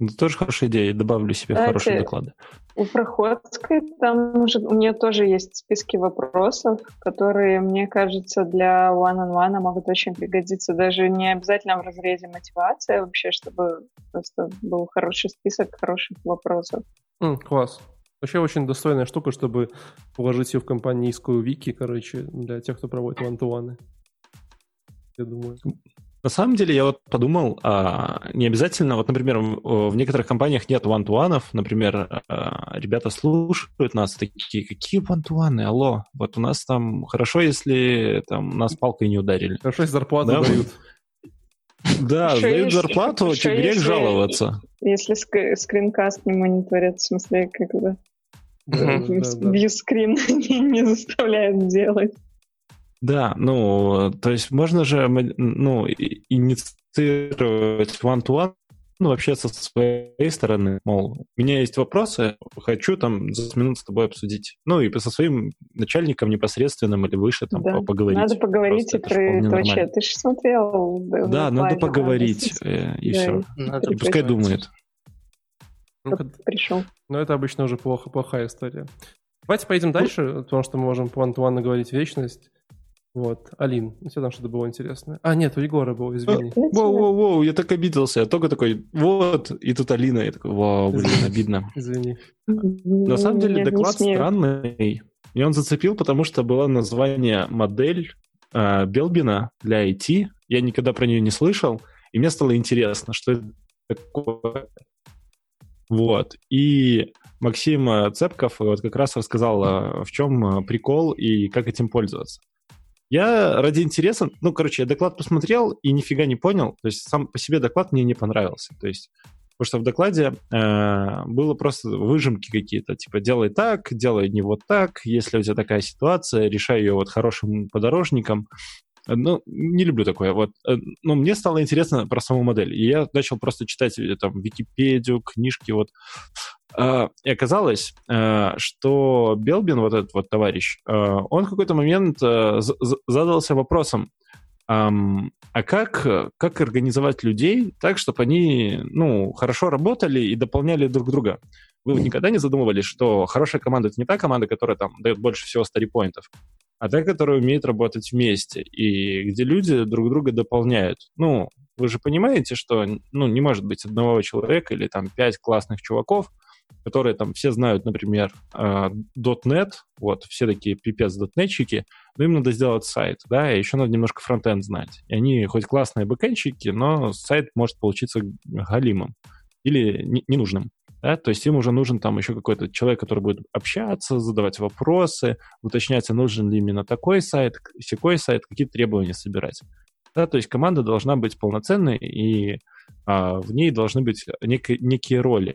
[SPEAKER 4] Это тоже хорошая идея, добавлю себе Кстати, хорошие доклады.
[SPEAKER 3] У Проходской там уже у нее тоже есть списки вопросов, которые, мне кажется, для one-on-one могут очень пригодиться. Даже не обязательно в разрезе мотивации, а вообще, чтобы просто был хороший список хороших вопросов.
[SPEAKER 1] Mm, класс. Вообще очень достойная штука, чтобы положить ее в компанийскую вики, короче, для тех, кто проводит one-to-one. Я думаю.
[SPEAKER 4] На самом деле, я вот подумал, а, не обязательно, вот, например, в, некоторых компаниях нет one-to-one, например, а, ребята слушают нас, такие, какие one-to-one, алло, вот у нас там хорошо, если там нас палкой не ударили.
[SPEAKER 1] Хорошо, если зарплату да, дают.
[SPEAKER 4] Да, дают зарплату, тебе грех жаловаться.
[SPEAKER 3] Если скринкаст не мониторят, в смысле, как это... Вьюскрин не заставляют делать.
[SPEAKER 4] Да, ну, то есть можно же ну, инициировать one-to-one ну, вообще со своей стороны, мол, у меня есть вопросы, хочу там за минут с тобой обсудить. Ну, и со своим начальником непосредственным или выше там да. поговорить.
[SPEAKER 3] Надо поговорить Просто и про вообще. Ты же смотрел.
[SPEAKER 4] Да, надо поговорить, э, и да, все. Надо и пускай думает.
[SPEAKER 1] Ну, пришел. Но это обычно уже плохо, плохая история. Давайте поедем дальше, потому что мы можем по one-to-one говорить вечность. Вот, Алин, у тебя там что-то было интересное. А, нет, у Егора было, извини.
[SPEAKER 4] Воу-воу-воу, я так обиделся. Я только такой, вот, и тут Алина. Я такой, вау, блин, обидно.
[SPEAKER 1] Извини.
[SPEAKER 4] На самом деле доклад странный. И он зацепил, потому что было название модель э, Белбина для IT. Я никогда про нее не слышал. И мне стало интересно, что это такое. Вот. И Максим Цепков вот как раз рассказал, э, в чем э, прикол и как этим пользоваться. Я ради интереса, ну, короче, я доклад посмотрел и нифига не понял. То есть сам по себе доклад мне не понравился. То есть Потому что в докладе э, было просто выжимки какие-то, типа делай так, делай не вот так, если у тебя такая ситуация, решай ее вот хорошим подорожником. Ну, не люблю такое. Вот. Но мне стало интересно про саму модель. И я начал просто читать там Википедию, книжки. Вот. И оказалось, что Белбин, вот этот вот товарищ, он в какой-то момент задался вопросом, а как, как организовать людей так, чтобы они ну, хорошо работали и дополняли друг друга? Вы никогда не задумывались, что хорошая команда — это не та команда, которая там дает больше всего старипоинтов, а та, которая умеет работать вместе, и где люди друг друга дополняют. Ну, вы же понимаете, что ну, не может быть одного человека или там пять классных чуваков, которые там все знают, например, .NET, вот, все такие пипец дотнетчики, но им надо сделать сайт, да, и еще надо немножко фронтенд знать. И они хоть классные бэкэнщики, но сайт может получиться галимым или ненужным. Да? То есть им уже нужен там еще какой-то человек, который будет общаться, задавать вопросы, уточнять, а нужен ли именно такой сайт, секой сайт, какие требования собирать. Да? То есть команда должна быть полноценной, и а, в ней должны быть некие, некие роли.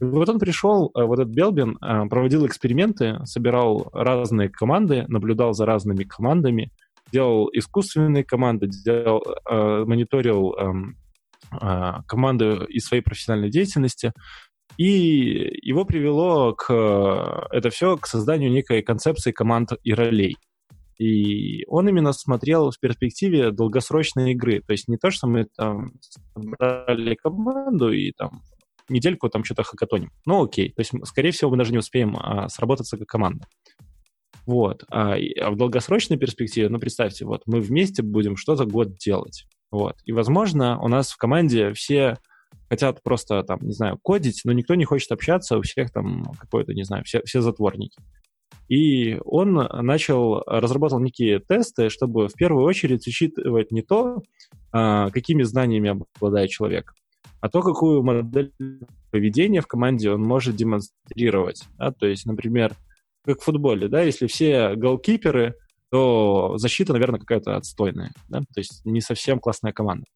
[SPEAKER 4] Вот он пришел, а, вот этот Белбин, а, проводил эксперименты, собирал разные команды, наблюдал за разными командами, делал искусственные команды, делал, а, мониторил команды из своей профессиональной деятельности, и его привело к это все к созданию некой концепции команд и ролей. И он именно смотрел в перспективе долгосрочной игры. То есть не то, что мы там собрали команду и там недельку там что-то хакатоним. Ну окей, то есть скорее всего мы даже не успеем а, сработаться как команда. Вот. А, а в долгосрочной перспективе, ну представьте, вот мы вместе будем что-то год делать. Вот. И, возможно, у нас в команде все хотят просто, там, не знаю, кодить, но никто не хочет общаться, у всех там какой-то, не знаю, все, все затворники. И он начал, разработал некие тесты, чтобы в первую очередь учитывать не то, а, какими знаниями обладает человек, а то, какую модель поведения в команде он может демонстрировать. Да? То есть, например, как в футболе, да, если все голкиперы, то защита, наверное, какая-то отстойная. Да? То есть не совсем классная команда.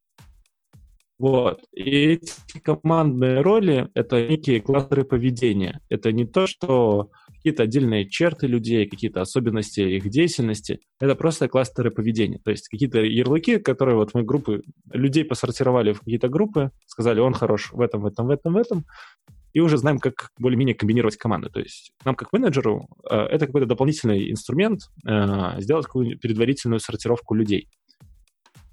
[SPEAKER 4] Вот. И эти командные роли — это некие кластеры поведения. Это не то, что какие-то отдельные черты людей, какие-то особенности их деятельности. Это просто кластеры поведения. То есть какие-то ярлыки, которые вот мы группы людей посортировали в какие-то группы, сказали, он хорош в этом, в этом, в этом, в этом, и уже знаем, как более-менее комбинировать команды. То есть нам, как менеджеру, э, это какой-то дополнительный инструмент э, сделать какую-нибудь предварительную сортировку людей.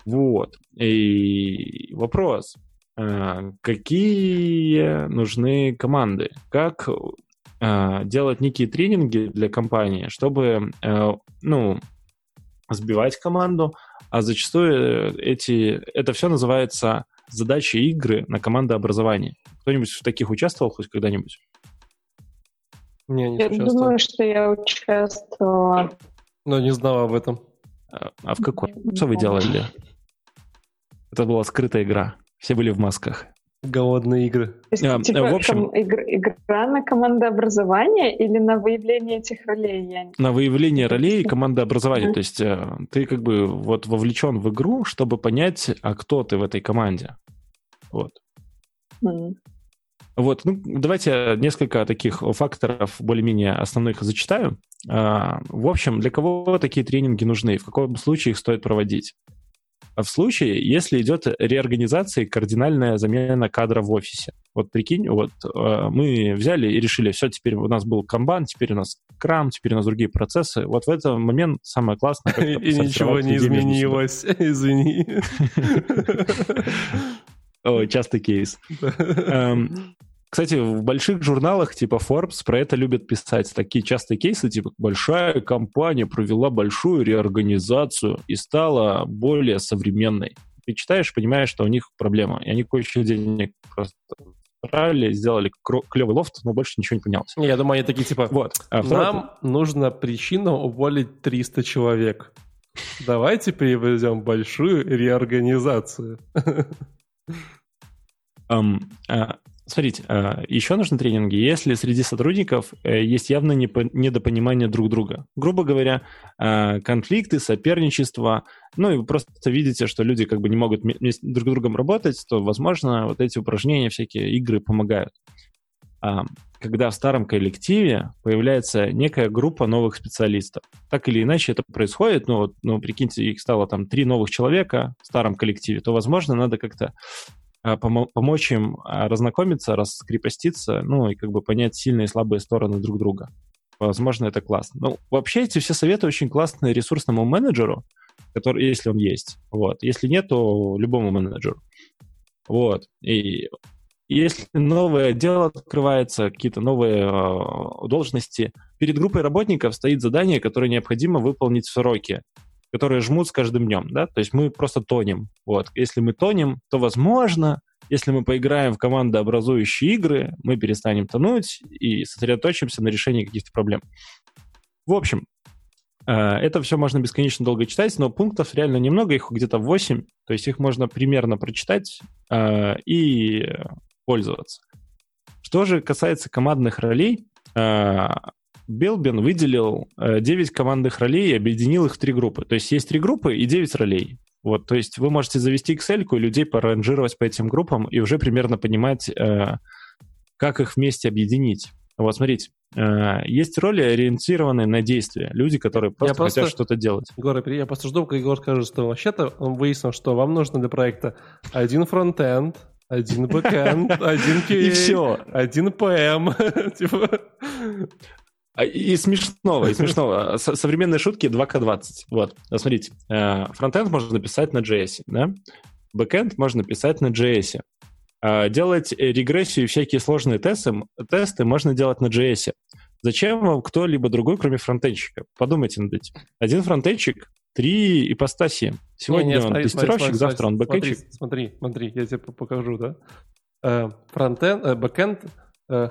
[SPEAKER 4] Вот. И вопрос. Э, какие нужны команды? Как э, делать некие тренинги для компании, чтобы, э, ну, сбивать команду, а зачастую эти, это все называется задачи игры на командообразование. Кто-нибудь в таких участвовал хоть когда-нибудь?
[SPEAKER 3] Не, не я думаю, что я участвовала.
[SPEAKER 1] Но не знала об этом.
[SPEAKER 4] А, а в какой? Что вы делали? Это была скрытая игра. Все были в масках.
[SPEAKER 1] Голодные игры. То
[SPEAKER 3] есть, а, типа, в общем, ком- игра, игра на командообразование или на выявление этих ролей? Я
[SPEAKER 4] на выявление ролей и командообразование. Mm-hmm. То есть э, ты как бы вот вовлечен в игру, чтобы понять, а кто ты в этой команде. Вот. Mm-hmm. Вот, ну, давайте несколько таких факторов более-менее основных зачитаю. А, в общем, для кого такие тренинги нужны? В каком случае их стоит проводить? В случае, если идет реорганизация и кардинальная замена кадра в офисе. Вот прикинь, вот э, мы взяли и решили, все, теперь у нас был камбан, теперь у нас крам, теперь у нас другие процессы. Вот в этот момент самое классное...
[SPEAKER 1] И ничего не изменилось, извини.
[SPEAKER 4] О, частый кейс. Кстати, в больших журналах типа Forbes про это любят писать. Такие частые кейсы, типа большая компания провела большую реорганизацию и стала более современной. Ты читаешь, понимаешь, что у них проблема. И они кое-что денег просто брали, сделали клевый лофт, но больше ничего не поменялось.
[SPEAKER 1] Я думаю, они такие типа, вот. А нам нужна причина уволить 300 человек. Давайте приведем большую реорганизацию.
[SPEAKER 4] Um, uh, Смотрите, а, еще нужны тренинги, если среди сотрудников э, есть явное недопонимание друг друга. Грубо говоря, а, конфликты, соперничество, ну и вы просто видите, что люди как бы не могут друг с другом работать, то, возможно, вот эти упражнения, всякие игры помогают. а, когда в старом коллективе появляется некая группа новых специалистов. Так или иначе это происходит, ну, вот, ну прикиньте, их стало там три новых человека в старом коллективе, то, возможно, надо как-то а, пом- помочь им а, разнакомиться, раскрепоститься, ну, и как бы понять сильные и слабые стороны друг друга. Возможно, это классно. Ну, вообще эти все советы очень классные ресурсному менеджеру, который, если он есть. Вот. Если нет, то любому менеджеру. Вот. И если новое отдел открывается, какие-то новые э, должности, перед группой работников стоит задание, которое необходимо выполнить в сроки, которые жмут с каждым днем, да, то есть мы просто тонем. Вот. Если мы тонем, то, возможно, если мы поиграем в командообразующие игры, мы перестанем тонуть и сосредоточимся на решении каких-то проблем. В общем, э, это все можно бесконечно долго читать, но пунктов реально немного, их где-то 8, то есть их можно примерно прочитать э, и пользоваться. Что же касается командных ролей, э, Белбин выделил 9 командных ролей и объединил их в три группы. То есть есть три группы и 9 ролей. Вот, то есть вы можете завести Excel и людей поранжировать по этим группам и уже примерно понимать, э, как их вместе объединить. Вот смотрите, э, есть роли, ориентированные на действия. Люди, которые просто, просто хотят что-то делать.
[SPEAKER 1] Егор, я просто жду, когда Егор скажет, что вообще-то он выяснил, что вам нужно для проекта один фронтенд, один бэкэнд, один QA, и все. один типа...
[SPEAKER 4] А, и смешного, и смешного. Современные шутки 2К20. Вот, смотрите. Э, фронтенд можно написать на JS, да? Бэкенд можно писать на JS. А, делать регрессию и всякие сложные тесты, тесты можно делать на JS. Зачем вам кто-либо другой, кроме фронтенщика? Подумайте над этим. Один фронтенщик, три ипостаси. Сегодня не, не, он смотри, тестировщик, смотри, завтра смотри, он бэкэндщик.
[SPEAKER 1] Смотри, смотри, я тебе покажу, да? Э, фронтенд, э, бэкенд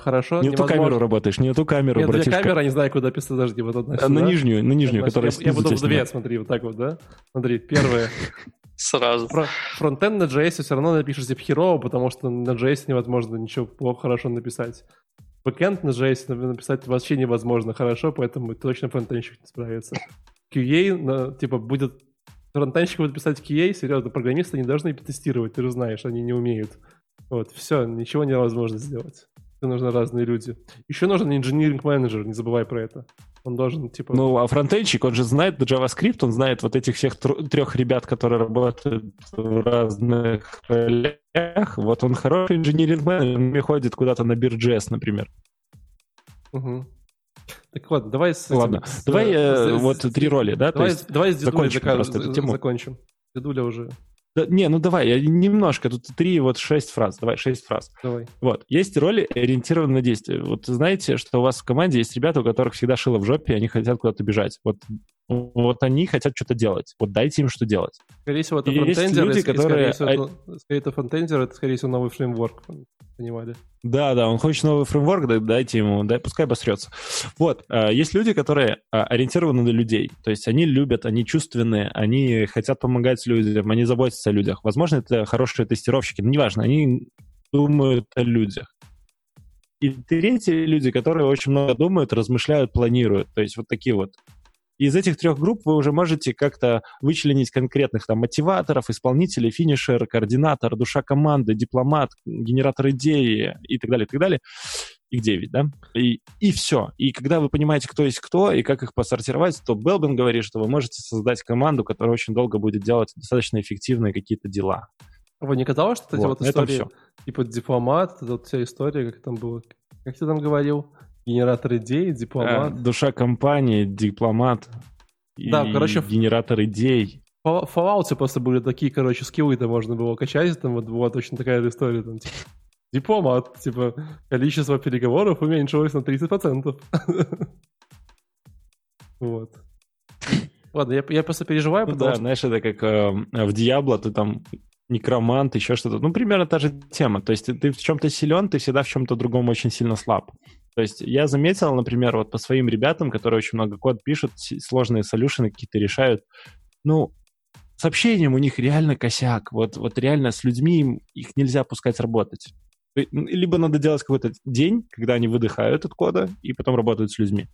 [SPEAKER 1] хорошо.
[SPEAKER 4] Не невозможно... ту камеру работаешь, не ту камеру,
[SPEAKER 1] Нет, братишка. две камеры, не знаю, куда писать, подожди, вот одна
[SPEAKER 4] сюда. На нижнюю, на нижнюю,
[SPEAKER 1] Значит,
[SPEAKER 4] которая
[SPEAKER 1] Я, я буду в две, смотри, вот так вот, да? Смотри, первое.
[SPEAKER 2] Сразу.
[SPEAKER 1] Фронтенд на JS все равно напишешь типа херово, потому что на JS невозможно ничего плохо хорошо написать. Бэкэнд на JS написать вообще невозможно хорошо, поэтому точно фронтенщик не справится. QA, на, типа, будет... Фронтенщик будет писать QA, серьезно, программисты не должны тестировать, ты же знаешь, они не умеют. Вот, все, ничего невозможно сделать нужны разные люди. Еще нужен инжиниринг менеджер, не забывай про это. Он должен, типа...
[SPEAKER 4] Ну, а фронтенчик, он же знает JavaScript, он знает вот этих всех трех ребят, которые работают в разных ролях. Вот он хороший инжиниринг менеджер, он ходит куда-то на Бирджес, например.
[SPEAKER 1] Угу. Так вот, давай с
[SPEAKER 4] Ладно,
[SPEAKER 1] этим, с,
[SPEAKER 4] давай э, с, вот с, три роли, да?
[SPEAKER 1] Давай, То есть давай с закончим просто эту тему. Закончим. Дедуля уже
[SPEAKER 4] да, не, ну давай, я немножко, тут три, вот шесть фраз, давай, шесть фраз.
[SPEAKER 1] Давай.
[SPEAKER 4] Вот, есть роли ориентированы на действие. Вот знаете, что у вас в команде есть ребята, у которых всегда шило в жопе, и они хотят куда-то бежать. Вот, вот они хотят что-то делать. Вот дайте им что делать.
[SPEAKER 1] Скорее всего, это фронтендер, люди, которые... скорее, всего, это, скорее это фронтендер, это, скорее всего, новый фреймворк, понимали.
[SPEAKER 4] Да, да, он хочет новый фреймворк, дайте ему, дай, пускай обосрется. Вот, а, есть люди, которые а, ориентированы на людей, то есть они любят, они чувственные, они хотят помогать людям, они заботятся о людях. Возможно, это хорошие тестировщики, но неважно, они думают о людях. И третьи люди, которые очень много думают, размышляют, планируют. То есть вот такие вот из этих трех групп вы уже можете как-то вычленить конкретных там мотиваторов, исполнителей, финишер, координатор, душа команды, дипломат, генератор идеи и так далее, и так далее. Их 9, да? И, и все. И когда вы понимаете, кто есть кто и как их посортировать, то Белбин говорит, что вы можете создать команду, которая очень долго будет делать достаточно эффективные какие-то дела.
[SPEAKER 1] А вы не казалось, что вот, эти вот истории, все. типа дипломат, вот вся история, как там было, как ты там говорил, Генератор идей, дипломат.
[SPEAKER 4] А, душа компании, дипломат.
[SPEAKER 1] Да, и короче...
[SPEAKER 4] Генератор идей.
[SPEAKER 1] В Fallout просто были такие, короче, скиллы-то можно было качать, там вот была точно такая история, там, типа, дипломат, типа, количество переговоров уменьшилось на 30%. Вот. Ладно, я, я просто переживаю,
[SPEAKER 4] ну, да, что... знаешь, это как э, в Диабло, ты там некромант, еще что-то. Ну, примерно та же тема. То есть ты, ты в чем-то силен, ты всегда в чем-то другом очень сильно слаб. То есть я заметил, например, вот по своим ребятам, которые очень много код пишут, сложные солюшены какие-то решают, ну, с общением у них реально косяк. Вот, вот реально с людьми их нельзя пускать работать. Либо надо делать какой-то день, когда они выдыхают от кода и потом работают с людьми.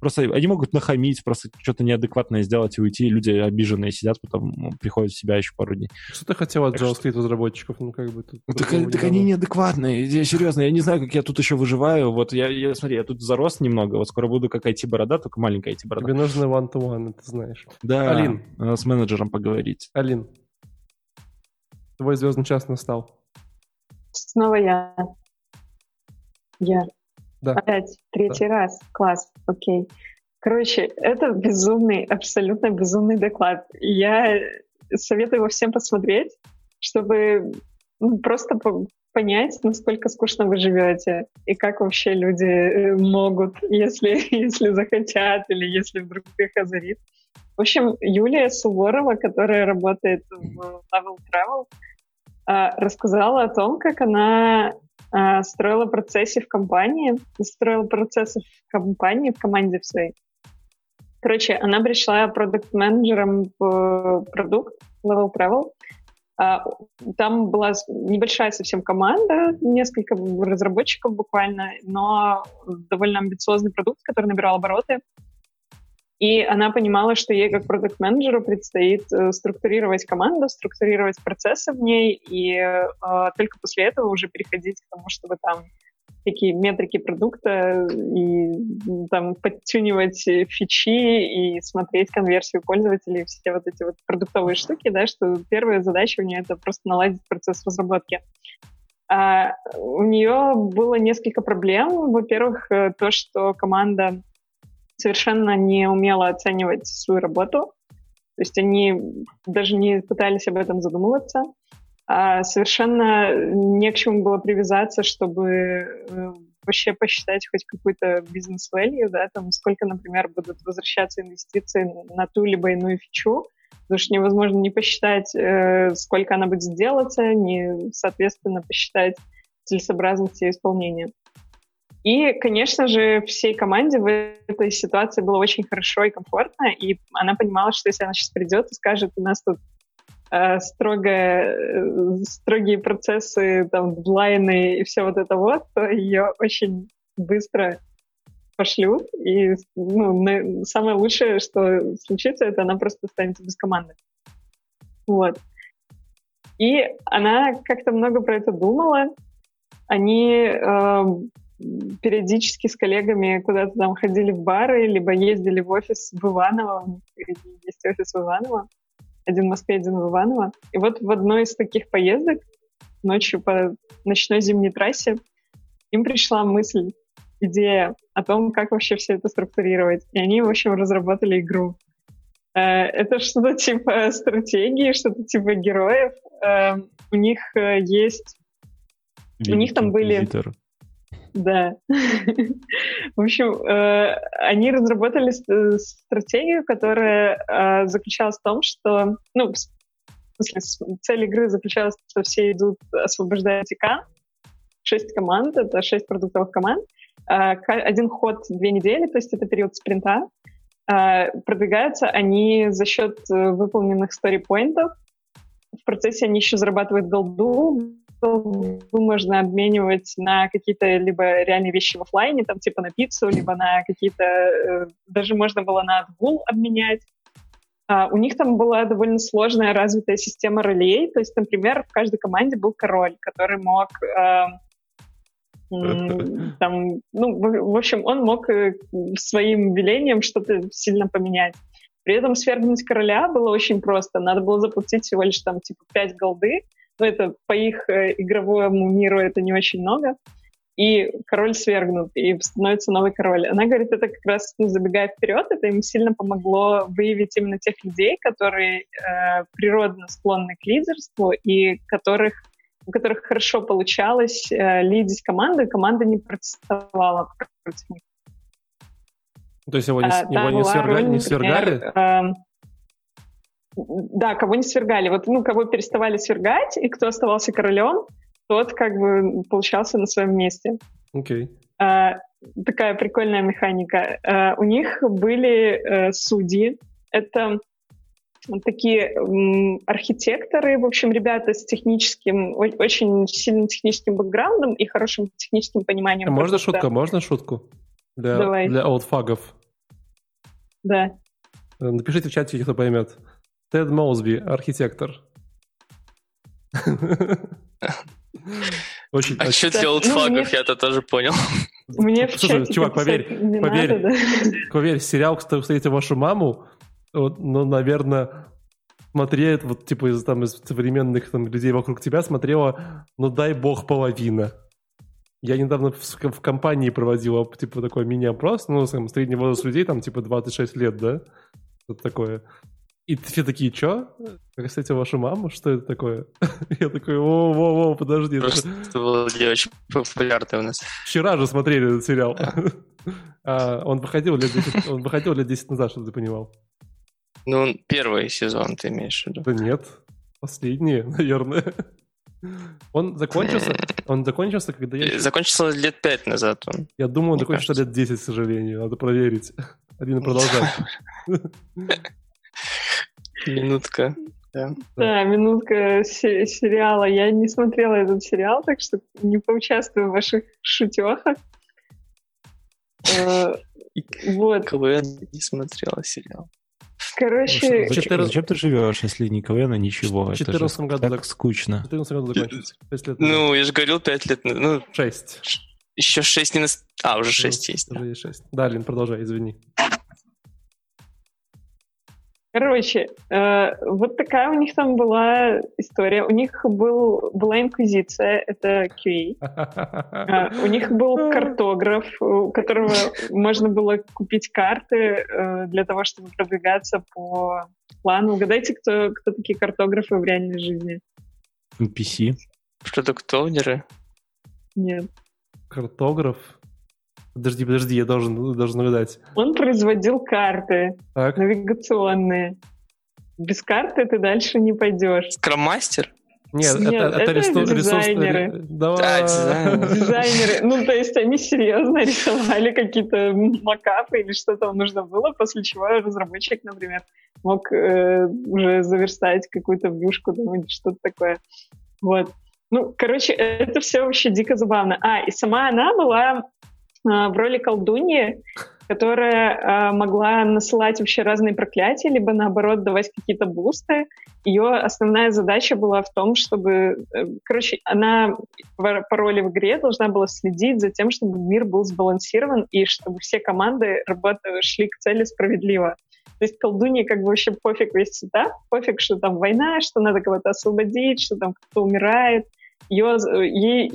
[SPEAKER 4] Просто они могут нахамить, просто что-то неадекватное сделать и уйти, и люди обиженные сидят, потом ну, приходят в себя еще пару дней.
[SPEAKER 1] Что ты хотел от JavaScript разработчиков? Ну, как бы...
[SPEAKER 4] Тут, так, так они неадекватные, я, серьезно, я не знаю, как я тут еще выживаю. Вот я, я смотри, я тут зарос немного, вот скоро буду как IT-борода, только маленькая IT-борода.
[SPEAKER 1] Тебе нужно one-to-one, ты знаешь.
[SPEAKER 4] Да, Алин. с менеджером поговорить.
[SPEAKER 1] Алин, твой звездный час настал.
[SPEAKER 3] Снова я. Я. Да. Опять, третий да. раз. Класс, окей. Короче, это безумный, абсолютно безумный доклад. Я советую его всем посмотреть, чтобы ну, просто понять, насколько скучно вы живете и как вообще люди э, могут, если, если захотят или если вдруг их озарит. В общем, Юлия Суворова, которая работает в Level Travel, а, рассказала о том, как она строила процессы в компании, строила процессы в компании, в команде в своей. Короче, она пришла продукт-менеджером в продукт Level Travel. А, там была небольшая совсем команда, несколько разработчиков буквально, но довольно амбициозный продукт, который набирал обороты. И она понимала, что ей как продукт-менеджеру предстоит э, структурировать команду, структурировать процессы в ней, и э, только после этого уже переходить к тому, чтобы там такие метрики продукта и там подтюнивать фичи и смотреть конверсию пользователей, все вот эти вот продуктовые штуки, да, что первая задача у нее это просто наладить процесс разработки. А у нее было несколько проблем. Во-первых, э, то, что команда совершенно не умела оценивать свою работу. То есть они даже не пытались об этом задумываться. А совершенно не к чему было привязаться, чтобы э, вообще посчитать хоть какую-то бизнес-value, да, там сколько, например, будут возвращаться инвестиции на ту либо иную фичу, потому что невозможно не посчитать, э, сколько она будет сделаться, не, соответственно, посчитать целесообразность ее исполнения. И, конечно же, всей команде в этой ситуации было очень хорошо и комфортно, и она понимала, что если она сейчас придет и скажет, у нас тут э, строгое, э, строгие процессы, там, дедлайны и все вот это вот, то ее очень быстро пошлют, и ну, самое лучшее, что случится, это она просто останется без команды. Вот. И она как-то много про это думала. Они э, периодически с коллегами куда-то там ходили в бары, либо ездили в офис в Иваново, есть офис в Иваново, один в Москве, один в Иваново. И вот в одной из таких поездок ночью по ночной зимней трассе им пришла мысль, идея о том, как вообще все это структурировать. И они, в общем, разработали игру. Э, это что-то типа стратегии, что-то типа героев. Э, у них э, есть... у них там были... Да. В общем, э, они разработали э, стратегию, которая э, заключалась в том, что, ну, в смысле, цель игры заключалась в том, что все идут освобождать ИК, шесть команд, это шесть продуктовых команд, один ход две недели, то есть это период спринта, продвигаются они за счет выполненных стори-поинтов, в процессе они еще зарабатывают голду, можно обменивать на какие-то либо реальные вещи в офлайне, там типа на пиццу, либо на какие-то... Э, даже можно было на отгул обменять. А у них там была довольно сложная развитая система ролей. То есть, например, в каждой команде был король, который мог... Э, там, ну, в, в общем, он мог э, своим велением что-то сильно поменять. При этом свергнуть короля было очень просто. Надо было заплатить всего лишь там типа 5 голды, но это по их э, игровому миру это не очень много. И король свергнут, и становится новый король. Она говорит, это как раз, ну, забегая вперед, это им сильно помогло выявить именно тех людей, которые э, природно склонны к лидерству и которых, у которых хорошо получалось э, лидить команду, и команда не протестовала против них.
[SPEAKER 1] То есть его не, а, его не, свергали, не свергали? Например, э,
[SPEAKER 3] да, кого не свергали. Вот, ну, кого переставали свергать, и кто оставался королем, тот как бы получался на своем месте.
[SPEAKER 1] Окей. Okay.
[SPEAKER 3] А, такая прикольная механика. А, у них были а, судьи. Это такие м, архитекторы, в общем, ребята с техническим, очень сильным техническим бэкграундом и хорошим техническим пониманием. А
[SPEAKER 1] можно шутку? Можно шутку? Для,
[SPEAKER 3] Давай.
[SPEAKER 1] Для олдфагов.
[SPEAKER 3] Да.
[SPEAKER 1] Э, напишите в чате, кто поймет. Тед Моузби, архитектор.
[SPEAKER 2] Очень, а что для олдфагов, я-то тоже понял.
[SPEAKER 3] Мне в
[SPEAKER 1] Слушай, чувак, поверь, поверь, поверь, сериал «Кто встретил вашу маму», ну, наверное, смотрит, вот, типа, из, там, из современных там, людей вокруг тебя смотрела, ну, дай бог, половина. Я недавно в, в компании проводил, типа, такой мини-опрос, ну, там, средний возраст людей, там, типа, 26 лет, да? Вот такое. И все такие, что? Кстати, вашу маму? Что это такое? Я такой, о, о, о, подожди.
[SPEAKER 2] Просто был очень популярный у нас.
[SPEAKER 1] Вчера же смотрели этот сериал. а, он выходил лет 10, он выходил лет 10 назад, чтобы ты понимал.
[SPEAKER 2] Ну, первый сезон ты имеешь в виду?
[SPEAKER 1] Да нет, последний, наверное. Он закончился, он закончился, когда я...
[SPEAKER 2] Закончился лет пять назад он.
[SPEAKER 1] Я думаю, он закончился лет 10, к сожалению. Надо проверить. Один продолжать.
[SPEAKER 2] Минутка. Да.
[SPEAKER 3] да, минутка сериала. Я не смотрела этот сериал, так что не поучаствую в ваших шутехах.
[SPEAKER 2] Э, вот. КВН не смотрела сериал.
[SPEAKER 3] Короче...
[SPEAKER 4] Зачем, зачем, зачем ты живешь, если не КВН, а ничего?
[SPEAKER 1] В 14 году
[SPEAKER 4] так скучно.
[SPEAKER 1] В 14 году закончится. лет
[SPEAKER 2] ну, я же говорил 5 лет. Ну,
[SPEAKER 1] 6.
[SPEAKER 2] Еще 6 не на... А, уже 6 ну, есть.
[SPEAKER 1] Уже есть 6. Да, Лин, продолжай, извини.
[SPEAKER 3] Короче, э, вот такая у них там была история. У них был, была инквизиция, это QA. Э, у них был картограф, у которого можно было купить карты э, для того, чтобы продвигаться по плану. Угадайте, кто, кто такие картографы в реальной жизни?
[SPEAKER 4] NPC.
[SPEAKER 2] Продуктовнеры?
[SPEAKER 3] Нет.
[SPEAKER 1] Картограф? Подожди, подожди, я должен, должен угадать.
[SPEAKER 3] Он производил карты
[SPEAKER 1] так.
[SPEAKER 3] навигационные. Без карты ты дальше не пойдешь.
[SPEAKER 2] Скроммастер?
[SPEAKER 1] Нет, Нет, это, это, это ресурс,
[SPEAKER 3] дизайнеры.
[SPEAKER 1] Ресурс... Да,
[SPEAKER 3] дизайнеры. дизайнеры. Ну, то есть они серьезно рисовали какие-то макапы или что там нужно было, после чего разработчик, например, мог э, уже заверстать какую-то вьюшку там, или что-то такое. Вот. Ну, короче, это все вообще дико забавно. А, и сама она была в роли колдуньи, которая э, могла насылать вообще разные проклятия, либо наоборот давать какие-то бусты. Ее основная задача была в том, чтобы... Э, короче, она по, роли в игре должна была следить за тем, чтобы мир был сбалансирован и чтобы все команды работали, шли к цели справедливо. То есть колдунье как бы вообще пофиг весь сетап, пофиг, что там война, что надо кого-то освободить, что там кто-то умирает — ее, ей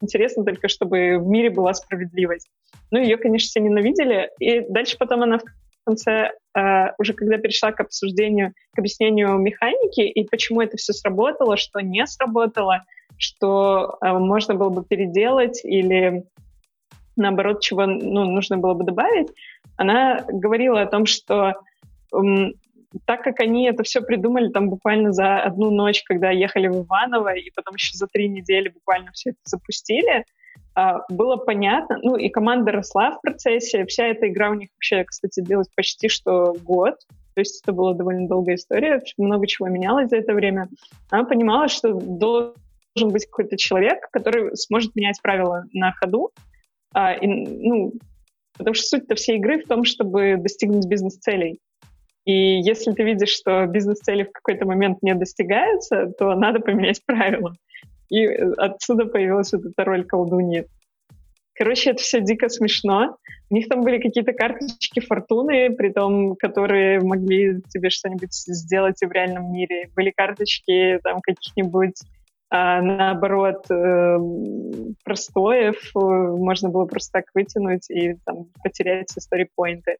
[SPEAKER 3] интересно только, чтобы в мире была справедливость. Ну, ее, конечно, все ненавидели. И дальше потом она в конце, э, уже когда перешла к обсуждению, к объяснению механики и почему это все сработало, что не сработало, что э, можно было бы переделать или наоборот, чего ну, нужно было бы добавить, она говорила о том, что так как они это все придумали там буквально за одну ночь, когда ехали в Иваново, и потом еще за три недели буквально все это запустили, а, было понятно, ну и команда росла в процессе, вся эта игра у них вообще, кстати, длилась почти что год, то есть это была довольно долгая история, много чего менялось за это время. Она понимала, что должен быть какой-то человек, который сможет менять правила на ходу, а, и, ну, потому что суть-то всей игры в том, чтобы достигнуть бизнес-целей. И если ты видишь, что бизнес-цели в какой-то момент не достигаются, то надо поменять правила. И отсюда появилась вот эта роль колдуньи. Короче, это все дико смешно. У них там были какие-то карточки фортуны, при том, которые могли тебе что-нибудь сделать и в реальном мире. Были карточки там каких-нибудь а, наоборот, э, простоев можно было просто так вытянуть и там, потерять все стори-поинты.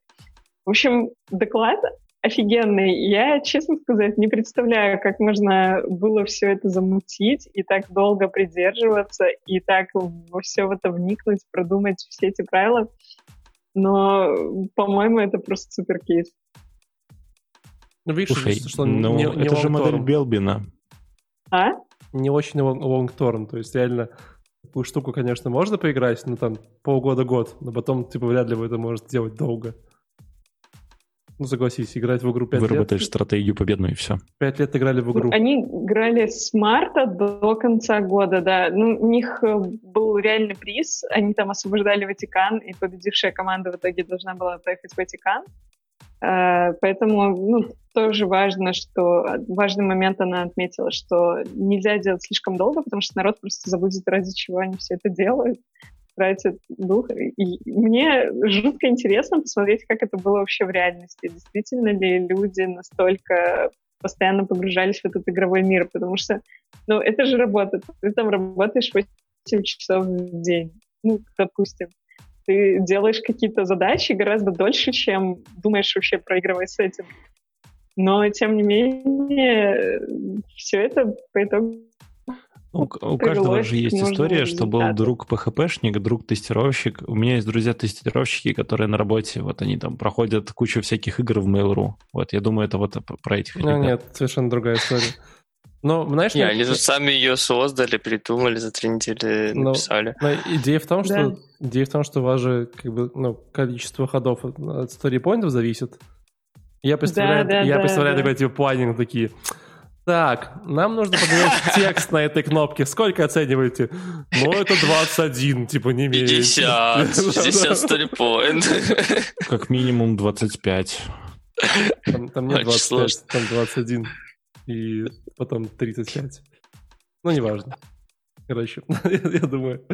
[SPEAKER 3] В общем, доклад офигенный. Я, честно сказать, не представляю, как можно было все это замутить и так долго придерживаться, и так во все в это вникнуть, продумать все эти правила. Но, по-моему, это просто супер кейс.
[SPEAKER 4] Ну, видишь, Слушай, что, ну, не, не это же модель Белбина.
[SPEAKER 3] А?
[SPEAKER 1] Не очень long-term, то есть реально такую штуку, конечно, можно поиграть, ну там полгода-год, но потом, типа, вряд ли вы это можете делать долго. Ну, согласись, играть в игру 5
[SPEAKER 4] Выработаешь лет. стратегию победную, и все.
[SPEAKER 1] 5 лет играли в игру.
[SPEAKER 3] Они играли с марта до конца года, да. Ну, у них э, был реальный приз. Они там освобождали Ватикан, и победившая команда в итоге должна была поехать в Ватикан. Э, поэтому ну, тоже важно, что важный момент она отметила, что нельзя делать слишком долго, потому что народ просто забудет, ради чего они все это делают, тратят дух. И мне жутко интересно посмотреть, как это было вообще в реальности. Действительно ли люди настолько постоянно погружались в этот игровой мир, потому что, ну, это же работа. Ты там работаешь 8 часов в день, ну, допустим ты делаешь какие-то задачи гораздо дольше, чем думаешь вообще про игровой сеттинг. Но, тем не менее, все это по итогу
[SPEAKER 4] у, у каждого же есть история, что был друг PHP-шник, друг тестировщик. У меня есть друзья-тестировщики, которые на работе, вот они там проходят кучу всяких игр в Mail.ru. Вот, я думаю, это вот про этих
[SPEAKER 1] ну, ребят. Нет, совершенно другая история. Но, знаешь,
[SPEAKER 2] Не, они же сами ее создали, придумали, за три недели ну, написали.
[SPEAKER 1] Но, но идея в том, что да. идея в том, что у вас же как бы ну, количество ходов от storypointов зависит. Я представляю, да, да, я да, представляю да. такой типа планинг такие. Так, нам нужно поменять текст на этой кнопке. Сколько оцениваете? Ну, это 21, типа, не меньше.
[SPEAKER 2] 50, 60 сторипоинт.
[SPEAKER 4] Как минимум 25.
[SPEAKER 1] Там, там нет 25, там 21 и потом 35. Ну, неважно. Короче, я думаю,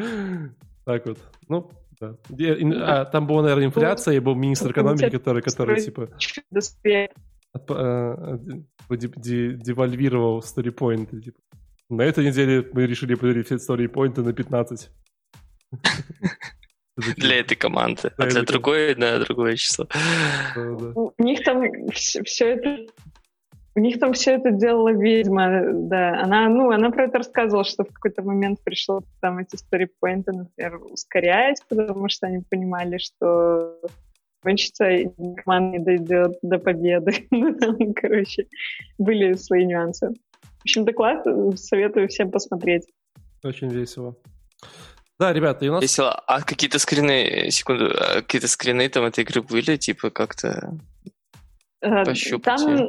[SPEAKER 1] так вот. Ну, да. А, там была, наверное, инфляция, и был министр экономики, который, который типа... Э, девальвировал storypoint. Типа. На этой неделе мы решили подарить все storypoint на 15.
[SPEAKER 2] Для этой команды, а для другой на другое число.
[SPEAKER 3] У них там все это у них там все это делала ведьма, да. Она, ну, она про это рассказывала, что в какой-то момент пришло там эти сторипоинты, например, ускорять, потому что они понимали, что гонщица команда не дойдет до победы. ну, там, короче, были свои нюансы. В общем, доклад советую всем посмотреть.
[SPEAKER 1] Очень весело. Да, ребята, и у нас...
[SPEAKER 2] Весело. А какие-то скрины, секунду, а какие-то скрины там этой игры были, типа как-то
[SPEAKER 3] э, пощупать? Там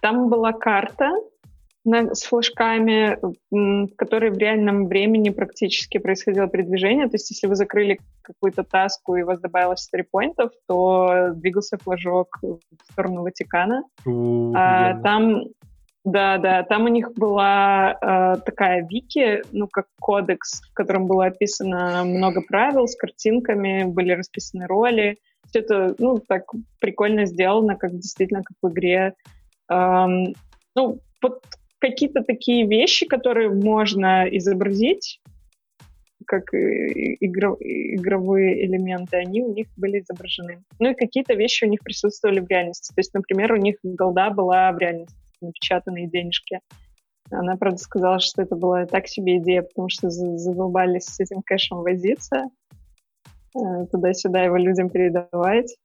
[SPEAKER 3] там была карта с флажками, в которой в реальном времени практически происходило передвижение. То есть если вы закрыли какую-то таску и у вас добавилось 4 поинтов, то двигался флажок в сторону Ватикана. а, там да, да, там у них была э, такая вики, ну, как кодекс, в котором было описано много правил с картинками, были расписаны роли. Все это, ну, так прикольно сделано, как действительно, как в игре Эм, ну, вот какие-то такие вещи, которые можно изобразить, как игро, игровые элементы, они у них были изображены. Ну и какие-то вещи у них присутствовали в реальности. То есть, например, у них голда была в реальности, напечатанные денежки. Она, правда, сказала, что это была так себе идея, потому что задолбались с этим кэшем возиться, э, туда-сюда его людям передавать.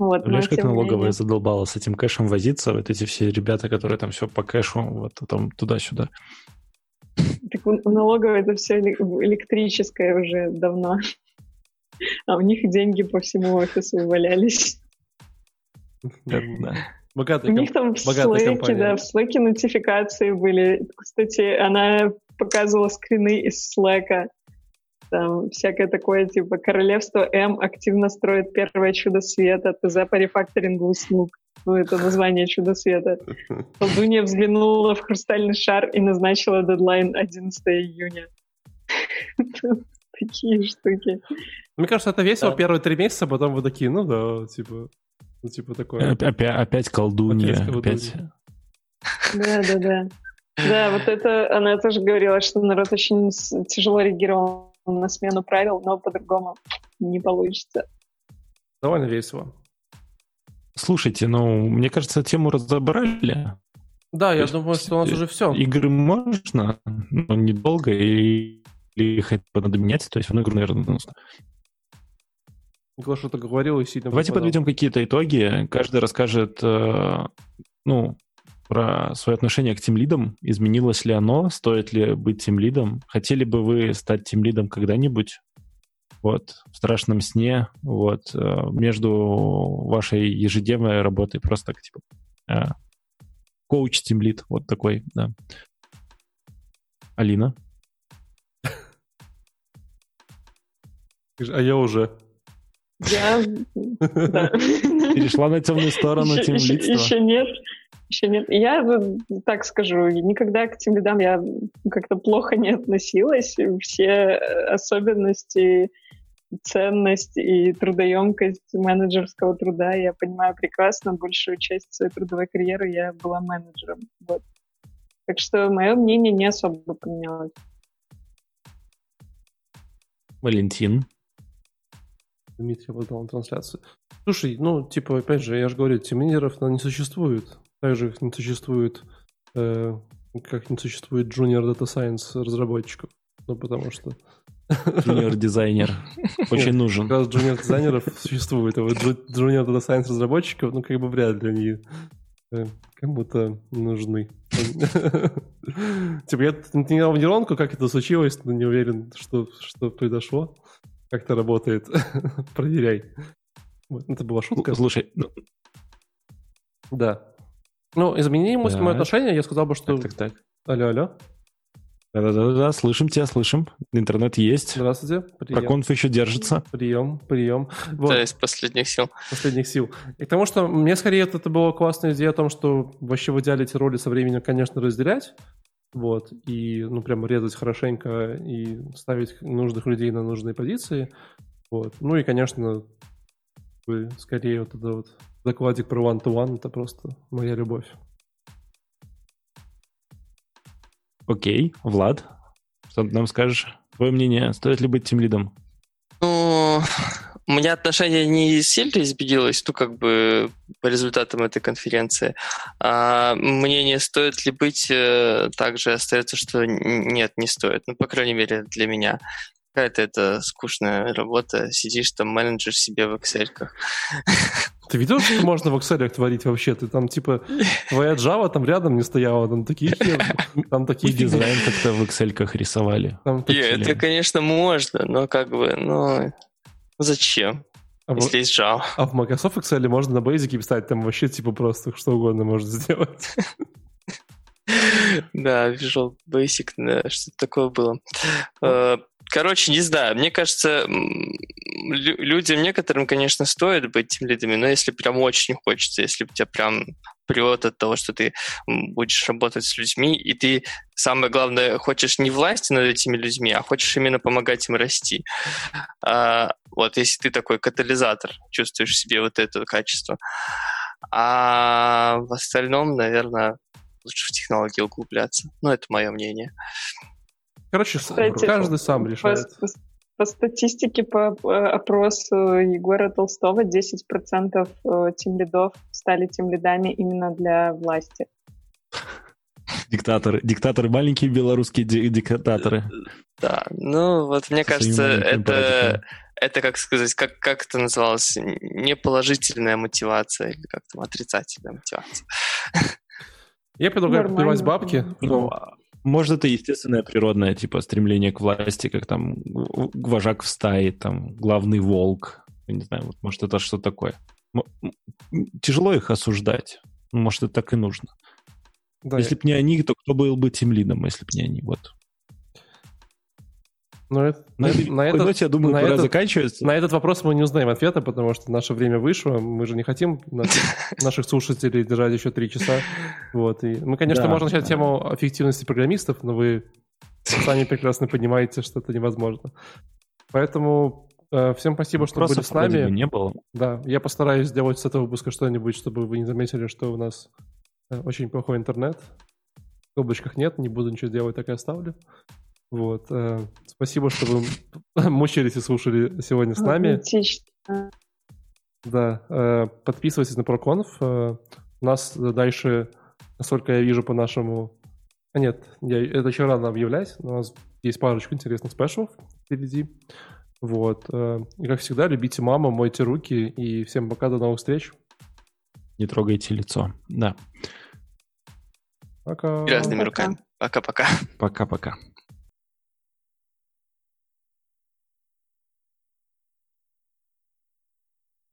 [SPEAKER 4] Вот, Знаешь, как налоговая менее... задолбала с этим кэшем возиться, вот эти все ребята, которые там все по кэшу, вот там туда-сюда.
[SPEAKER 3] Так у налоговой это все электрическое уже давно. А у них деньги по всему офису валялись.
[SPEAKER 1] Богатая
[SPEAKER 3] у них там в Slack, да, в Slack нотификации были. Кстати, она показывала скрины из Slack там всякое такое, типа Королевство М активно строит первое чудо света, ТЗ по рефакторингу услуг. Ну, это название чудо света. Колдунья взглянула в хрустальный шар и назначила дедлайн 11 июня. Такие штуки.
[SPEAKER 1] Мне кажется, это весело первые три месяца, потом вы такие, ну да, типа, ну типа такое.
[SPEAKER 4] Опять, опять колдунья. Опять.
[SPEAKER 3] Да, да, да. Да, вот это она тоже говорила, что народ очень тяжело реагировал на смену правил, но по-другому не получится.
[SPEAKER 1] Довольно весело.
[SPEAKER 4] Слушайте, ну, мне кажется, тему разобрали.
[SPEAKER 1] Да, То я думаю, что у нас уже все.
[SPEAKER 4] Игры можно, но недолго, и или хотя бы надо менять, то есть одну игру, наверное, нужно.
[SPEAKER 1] Николай что-то говорил и сильно
[SPEAKER 4] Давайте выпадал. подведем какие-то итоги. Каждый расскажет, э, ну, про свое отношение к тимлидам. Изменилось ли оно? Стоит ли быть тимлидом? Хотели бы вы стать тимлидом когда-нибудь? Вот, в страшном сне, вот, э, между вашей ежедневной работой, просто так, типа, э, коуч тимлид, вот такой, да. Алина?
[SPEAKER 1] А я уже.
[SPEAKER 3] Я...
[SPEAKER 4] Перешла на темную сторону
[SPEAKER 3] еще, еще, еще нет. Еще нет. Я так скажу, никогда к тем лидам я как-то плохо не относилась. Все особенности, ценность и трудоемкость менеджерского труда я понимаю прекрасно. Большую часть своей трудовой карьеры я была менеджером. Вот. Так что мое мнение не особо поменялось.
[SPEAKER 4] Валентин.
[SPEAKER 1] Дмитрий выдал трансляцию. Слушай, ну, типа, опять же, я же говорю, тимлидеров не существует. Также не существует, э, как не существует junior data science разработчиков. Ну, потому что...
[SPEAKER 4] Junior дизайнер очень нужен.
[SPEAKER 1] Как раз junior дизайнеров существует, а вот junior data science разработчиков, ну, как бы вряд ли они э, кому-то нужны. Типа, я не в нейронку, как это случилось, но не уверен, что, что произошло. Как это работает. Проверяй. Это была шутка.
[SPEAKER 4] Слушай, ну...
[SPEAKER 1] Да. Ну, изменилось да. мое отношение, я сказал бы, что...
[SPEAKER 4] Так, так, так.
[SPEAKER 1] Алло, алло.
[SPEAKER 4] Да-да-да, слышим тебя, слышим. Интернет есть.
[SPEAKER 1] Здравствуйте.
[SPEAKER 4] Прием. Проконф еще держится.
[SPEAKER 1] Прием, прием.
[SPEAKER 2] Вот. Да, из последних сил.
[SPEAKER 1] Последних сил. И потому что мне скорее это, это была классная идея о том, что вообще в идеале эти роли со временем, конечно, разделять. Вот, и, ну, прям резать хорошенько и ставить нужных людей на нужные позиции. Вот. Ну и, конечно, скорее вот это вот докладик про one-to-one, это просто моя любовь.
[SPEAKER 4] Окей, Влад, что ты нам скажешь? Твое мнение, стоит ли быть тем лидом?
[SPEAKER 2] Ну, у меня отношение не сильно изменилось, ну, как бы по результатам этой конференции. А мнение, стоит ли быть, э, также остается, что нет, не стоит. Ну, по крайней мере, для меня. Какая-то это скучная работа. Сидишь там, менеджер себе в Excel.
[SPEAKER 1] Ты видел, что можно в Excel творить вообще? Ты там, типа, твоя Java там рядом не стояла, там такие
[SPEAKER 4] там такие дизайн как-то в Excel рисовали.
[SPEAKER 2] Нет, это, конечно, можно, но как бы, ну, зачем? А если есть Java.
[SPEAKER 1] А в Microsoft Excel можно на Basic писать, там вообще, типа, просто что угодно можно сделать.
[SPEAKER 2] Да, Visual Basic, что-то такое было. Короче, не знаю. Мне кажется, людям некоторым, конечно, стоит быть тем лидами, но если прям очень хочется, если у тебя прям прет от того, что ты будешь работать с людьми, и ты, самое главное, хочешь не власти над этими людьми, а хочешь именно помогать им расти. А, вот если ты такой катализатор, чувствуешь в себе вот это качество. А в остальном, наверное, лучше в технологии углубляться. Ну, это мое мнение.
[SPEAKER 1] Короче, Кстати, каждый сам решает.
[SPEAKER 3] По, по статистике, по опросу Егора Толстого, 10% э, тем лидов стали тем лидами именно для власти.
[SPEAKER 4] Диктаторы, диктаторы, маленькие белорусские диктаторы.
[SPEAKER 2] Да, ну вот мне кажется, это, это, как сказать, как, как это называлось, неположительная мотивация или как там отрицательная мотивация.
[SPEAKER 1] Я предлагаю подпевать бабки.
[SPEAKER 4] Ну, может, это естественное природное, типа, стремление к власти, как там вожак в стае, там, главный волк. Я не знаю, вот, может, это что такое. Тяжело их осуждать. Может, это так и нужно. Да, если я... бы не они, то кто был бы тем лидом, если бы не они, вот.
[SPEAKER 1] Но это, на, на, на этот, я думаю, на пора этот, заканчивается. На этот вопрос мы не узнаем ответа, потому что наше время вышло. Мы же не хотим наших, наших слушателей держать еще три часа. Вот. И мы, конечно, да, можем начать да. тему эффективности программистов, но вы сами прекрасно понимаете, что это невозможно. Поэтому э, всем спасибо, что Вопросов были с нами.
[SPEAKER 4] не было.
[SPEAKER 1] Да, я постараюсь сделать с этого выпуска что-нибудь, чтобы вы не заметили, что у нас э, очень плохой интернет. В облачках нет, не буду ничего делать, так и оставлю. Вот. Э, спасибо, что вы мучились и слушали сегодня с нами. Да. Э, подписывайтесь на ProConf. Э, у нас дальше, насколько я вижу по нашему... А нет, я, это еще рано объявлять. У нас есть парочку интересных спешалов впереди. Вот. И, как всегда, любите маму, мойте руки. И всем пока, до новых встреч.
[SPEAKER 4] Не трогайте лицо. Да.
[SPEAKER 1] Пока.
[SPEAKER 2] Грязными руками. Пока-пока.
[SPEAKER 4] Пока-пока.